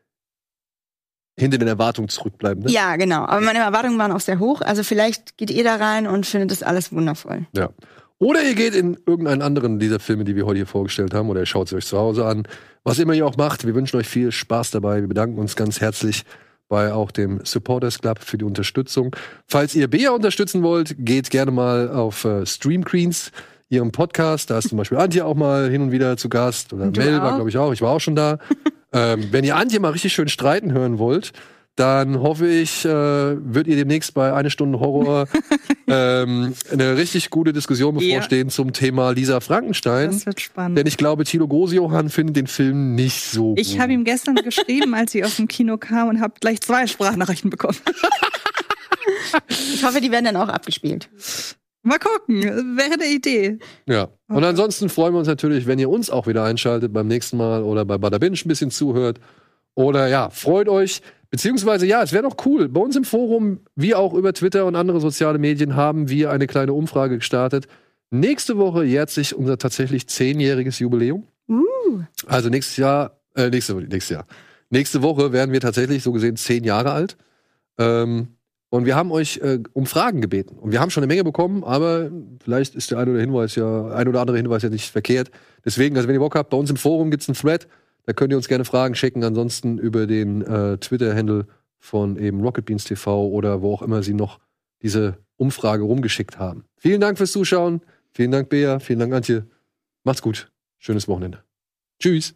hinter den Erwartungen zurückbleiben. Ne? Ja, genau. Aber meine Erwartungen waren auch sehr hoch. Also vielleicht geht ihr da rein und findet das alles wundervoll. Ja. Oder ihr geht in irgendeinen anderen dieser Filme, die wir heute hier vorgestellt haben, oder ihr schaut sie euch zu Hause an. Was immer ihr auch macht, wir wünschen euch viel Spaß dabei. Wir bedanken uns ganz herzlich bei auch dem Supporters Club für die Unterstützung. Falls ihr Bea unterstützen wollt, geht gerne mal auf äh, Stream Queens, ihrem Podcast. Da ist zum Beispiel Antje auch mal hin und wieder zu Gast. Oder du Mel war, glaube ich, auch. Ich war auch schon da. ähm, wenn ihr Antje mal richtig schön streiten hören wollt, dann hoffe ich, äh, wird ihr demnächst bei eine Stunde Horror ähm, eine richtig gute Diskussion Ja. bevorstehen zum Thema Lisa Frankenstein. Das wird spannend. Denn ich glaube, Tilo Gosiohan findet den Film nicht so Ich gut. habe ihm gestern geschrieben, als sie aus dem Kino kam und habe gleich zwei Sprachnachrichten bekommen. Ich hoffe, die werden dann auch abgespielt. Mal gucken, wäre eine Idee. Ja. Und ansonsten freuen wir uns natürlich, wenn ihr uns auch wieder einschaltet beim nächsten Mal oder bei Bada Binge ein bisschen zuhört. Oder ja, freut euch. Beziehungsweise, ja, es wäre doch cool. Bei uns im Forum, wie auch über Twitter und andere soziale Medien, haben wir eine kleine Umfrage gestartet. Nächste Woche jährt sich unser tatsächlich zehnjähriges Jubiläum. Also nächstes Jahr, äh, nächste, nächstes Jahr. Nächste Woche werden wir tatsächlich so gesehen zehn Jahre alt. Ähm, und wir haben euch äh, um Fragen gebeten. Und wir haben schon eine Menge bekommen, aber vielleicht ist der ein oder, Hinweis ja, ein oder andere Hinweis ja nicht verkehrt. Deswegen, also wenn ihr Bock habt, bei uns im Forum gibt's einen Thread. Da könnt ihr uns gerne Fragen schicken. Ansonsten über den äh, Twitter-Handle von eben Rocket Beans TV oder wo auch immer sie noch diese Umfrage rumgeschickt haben. Vielen Dank fürs Zuschauen. Vielen Dank, Bea. Vielen Dank, Antje. Macht's gut. Schönes Wochenende. Tschüss.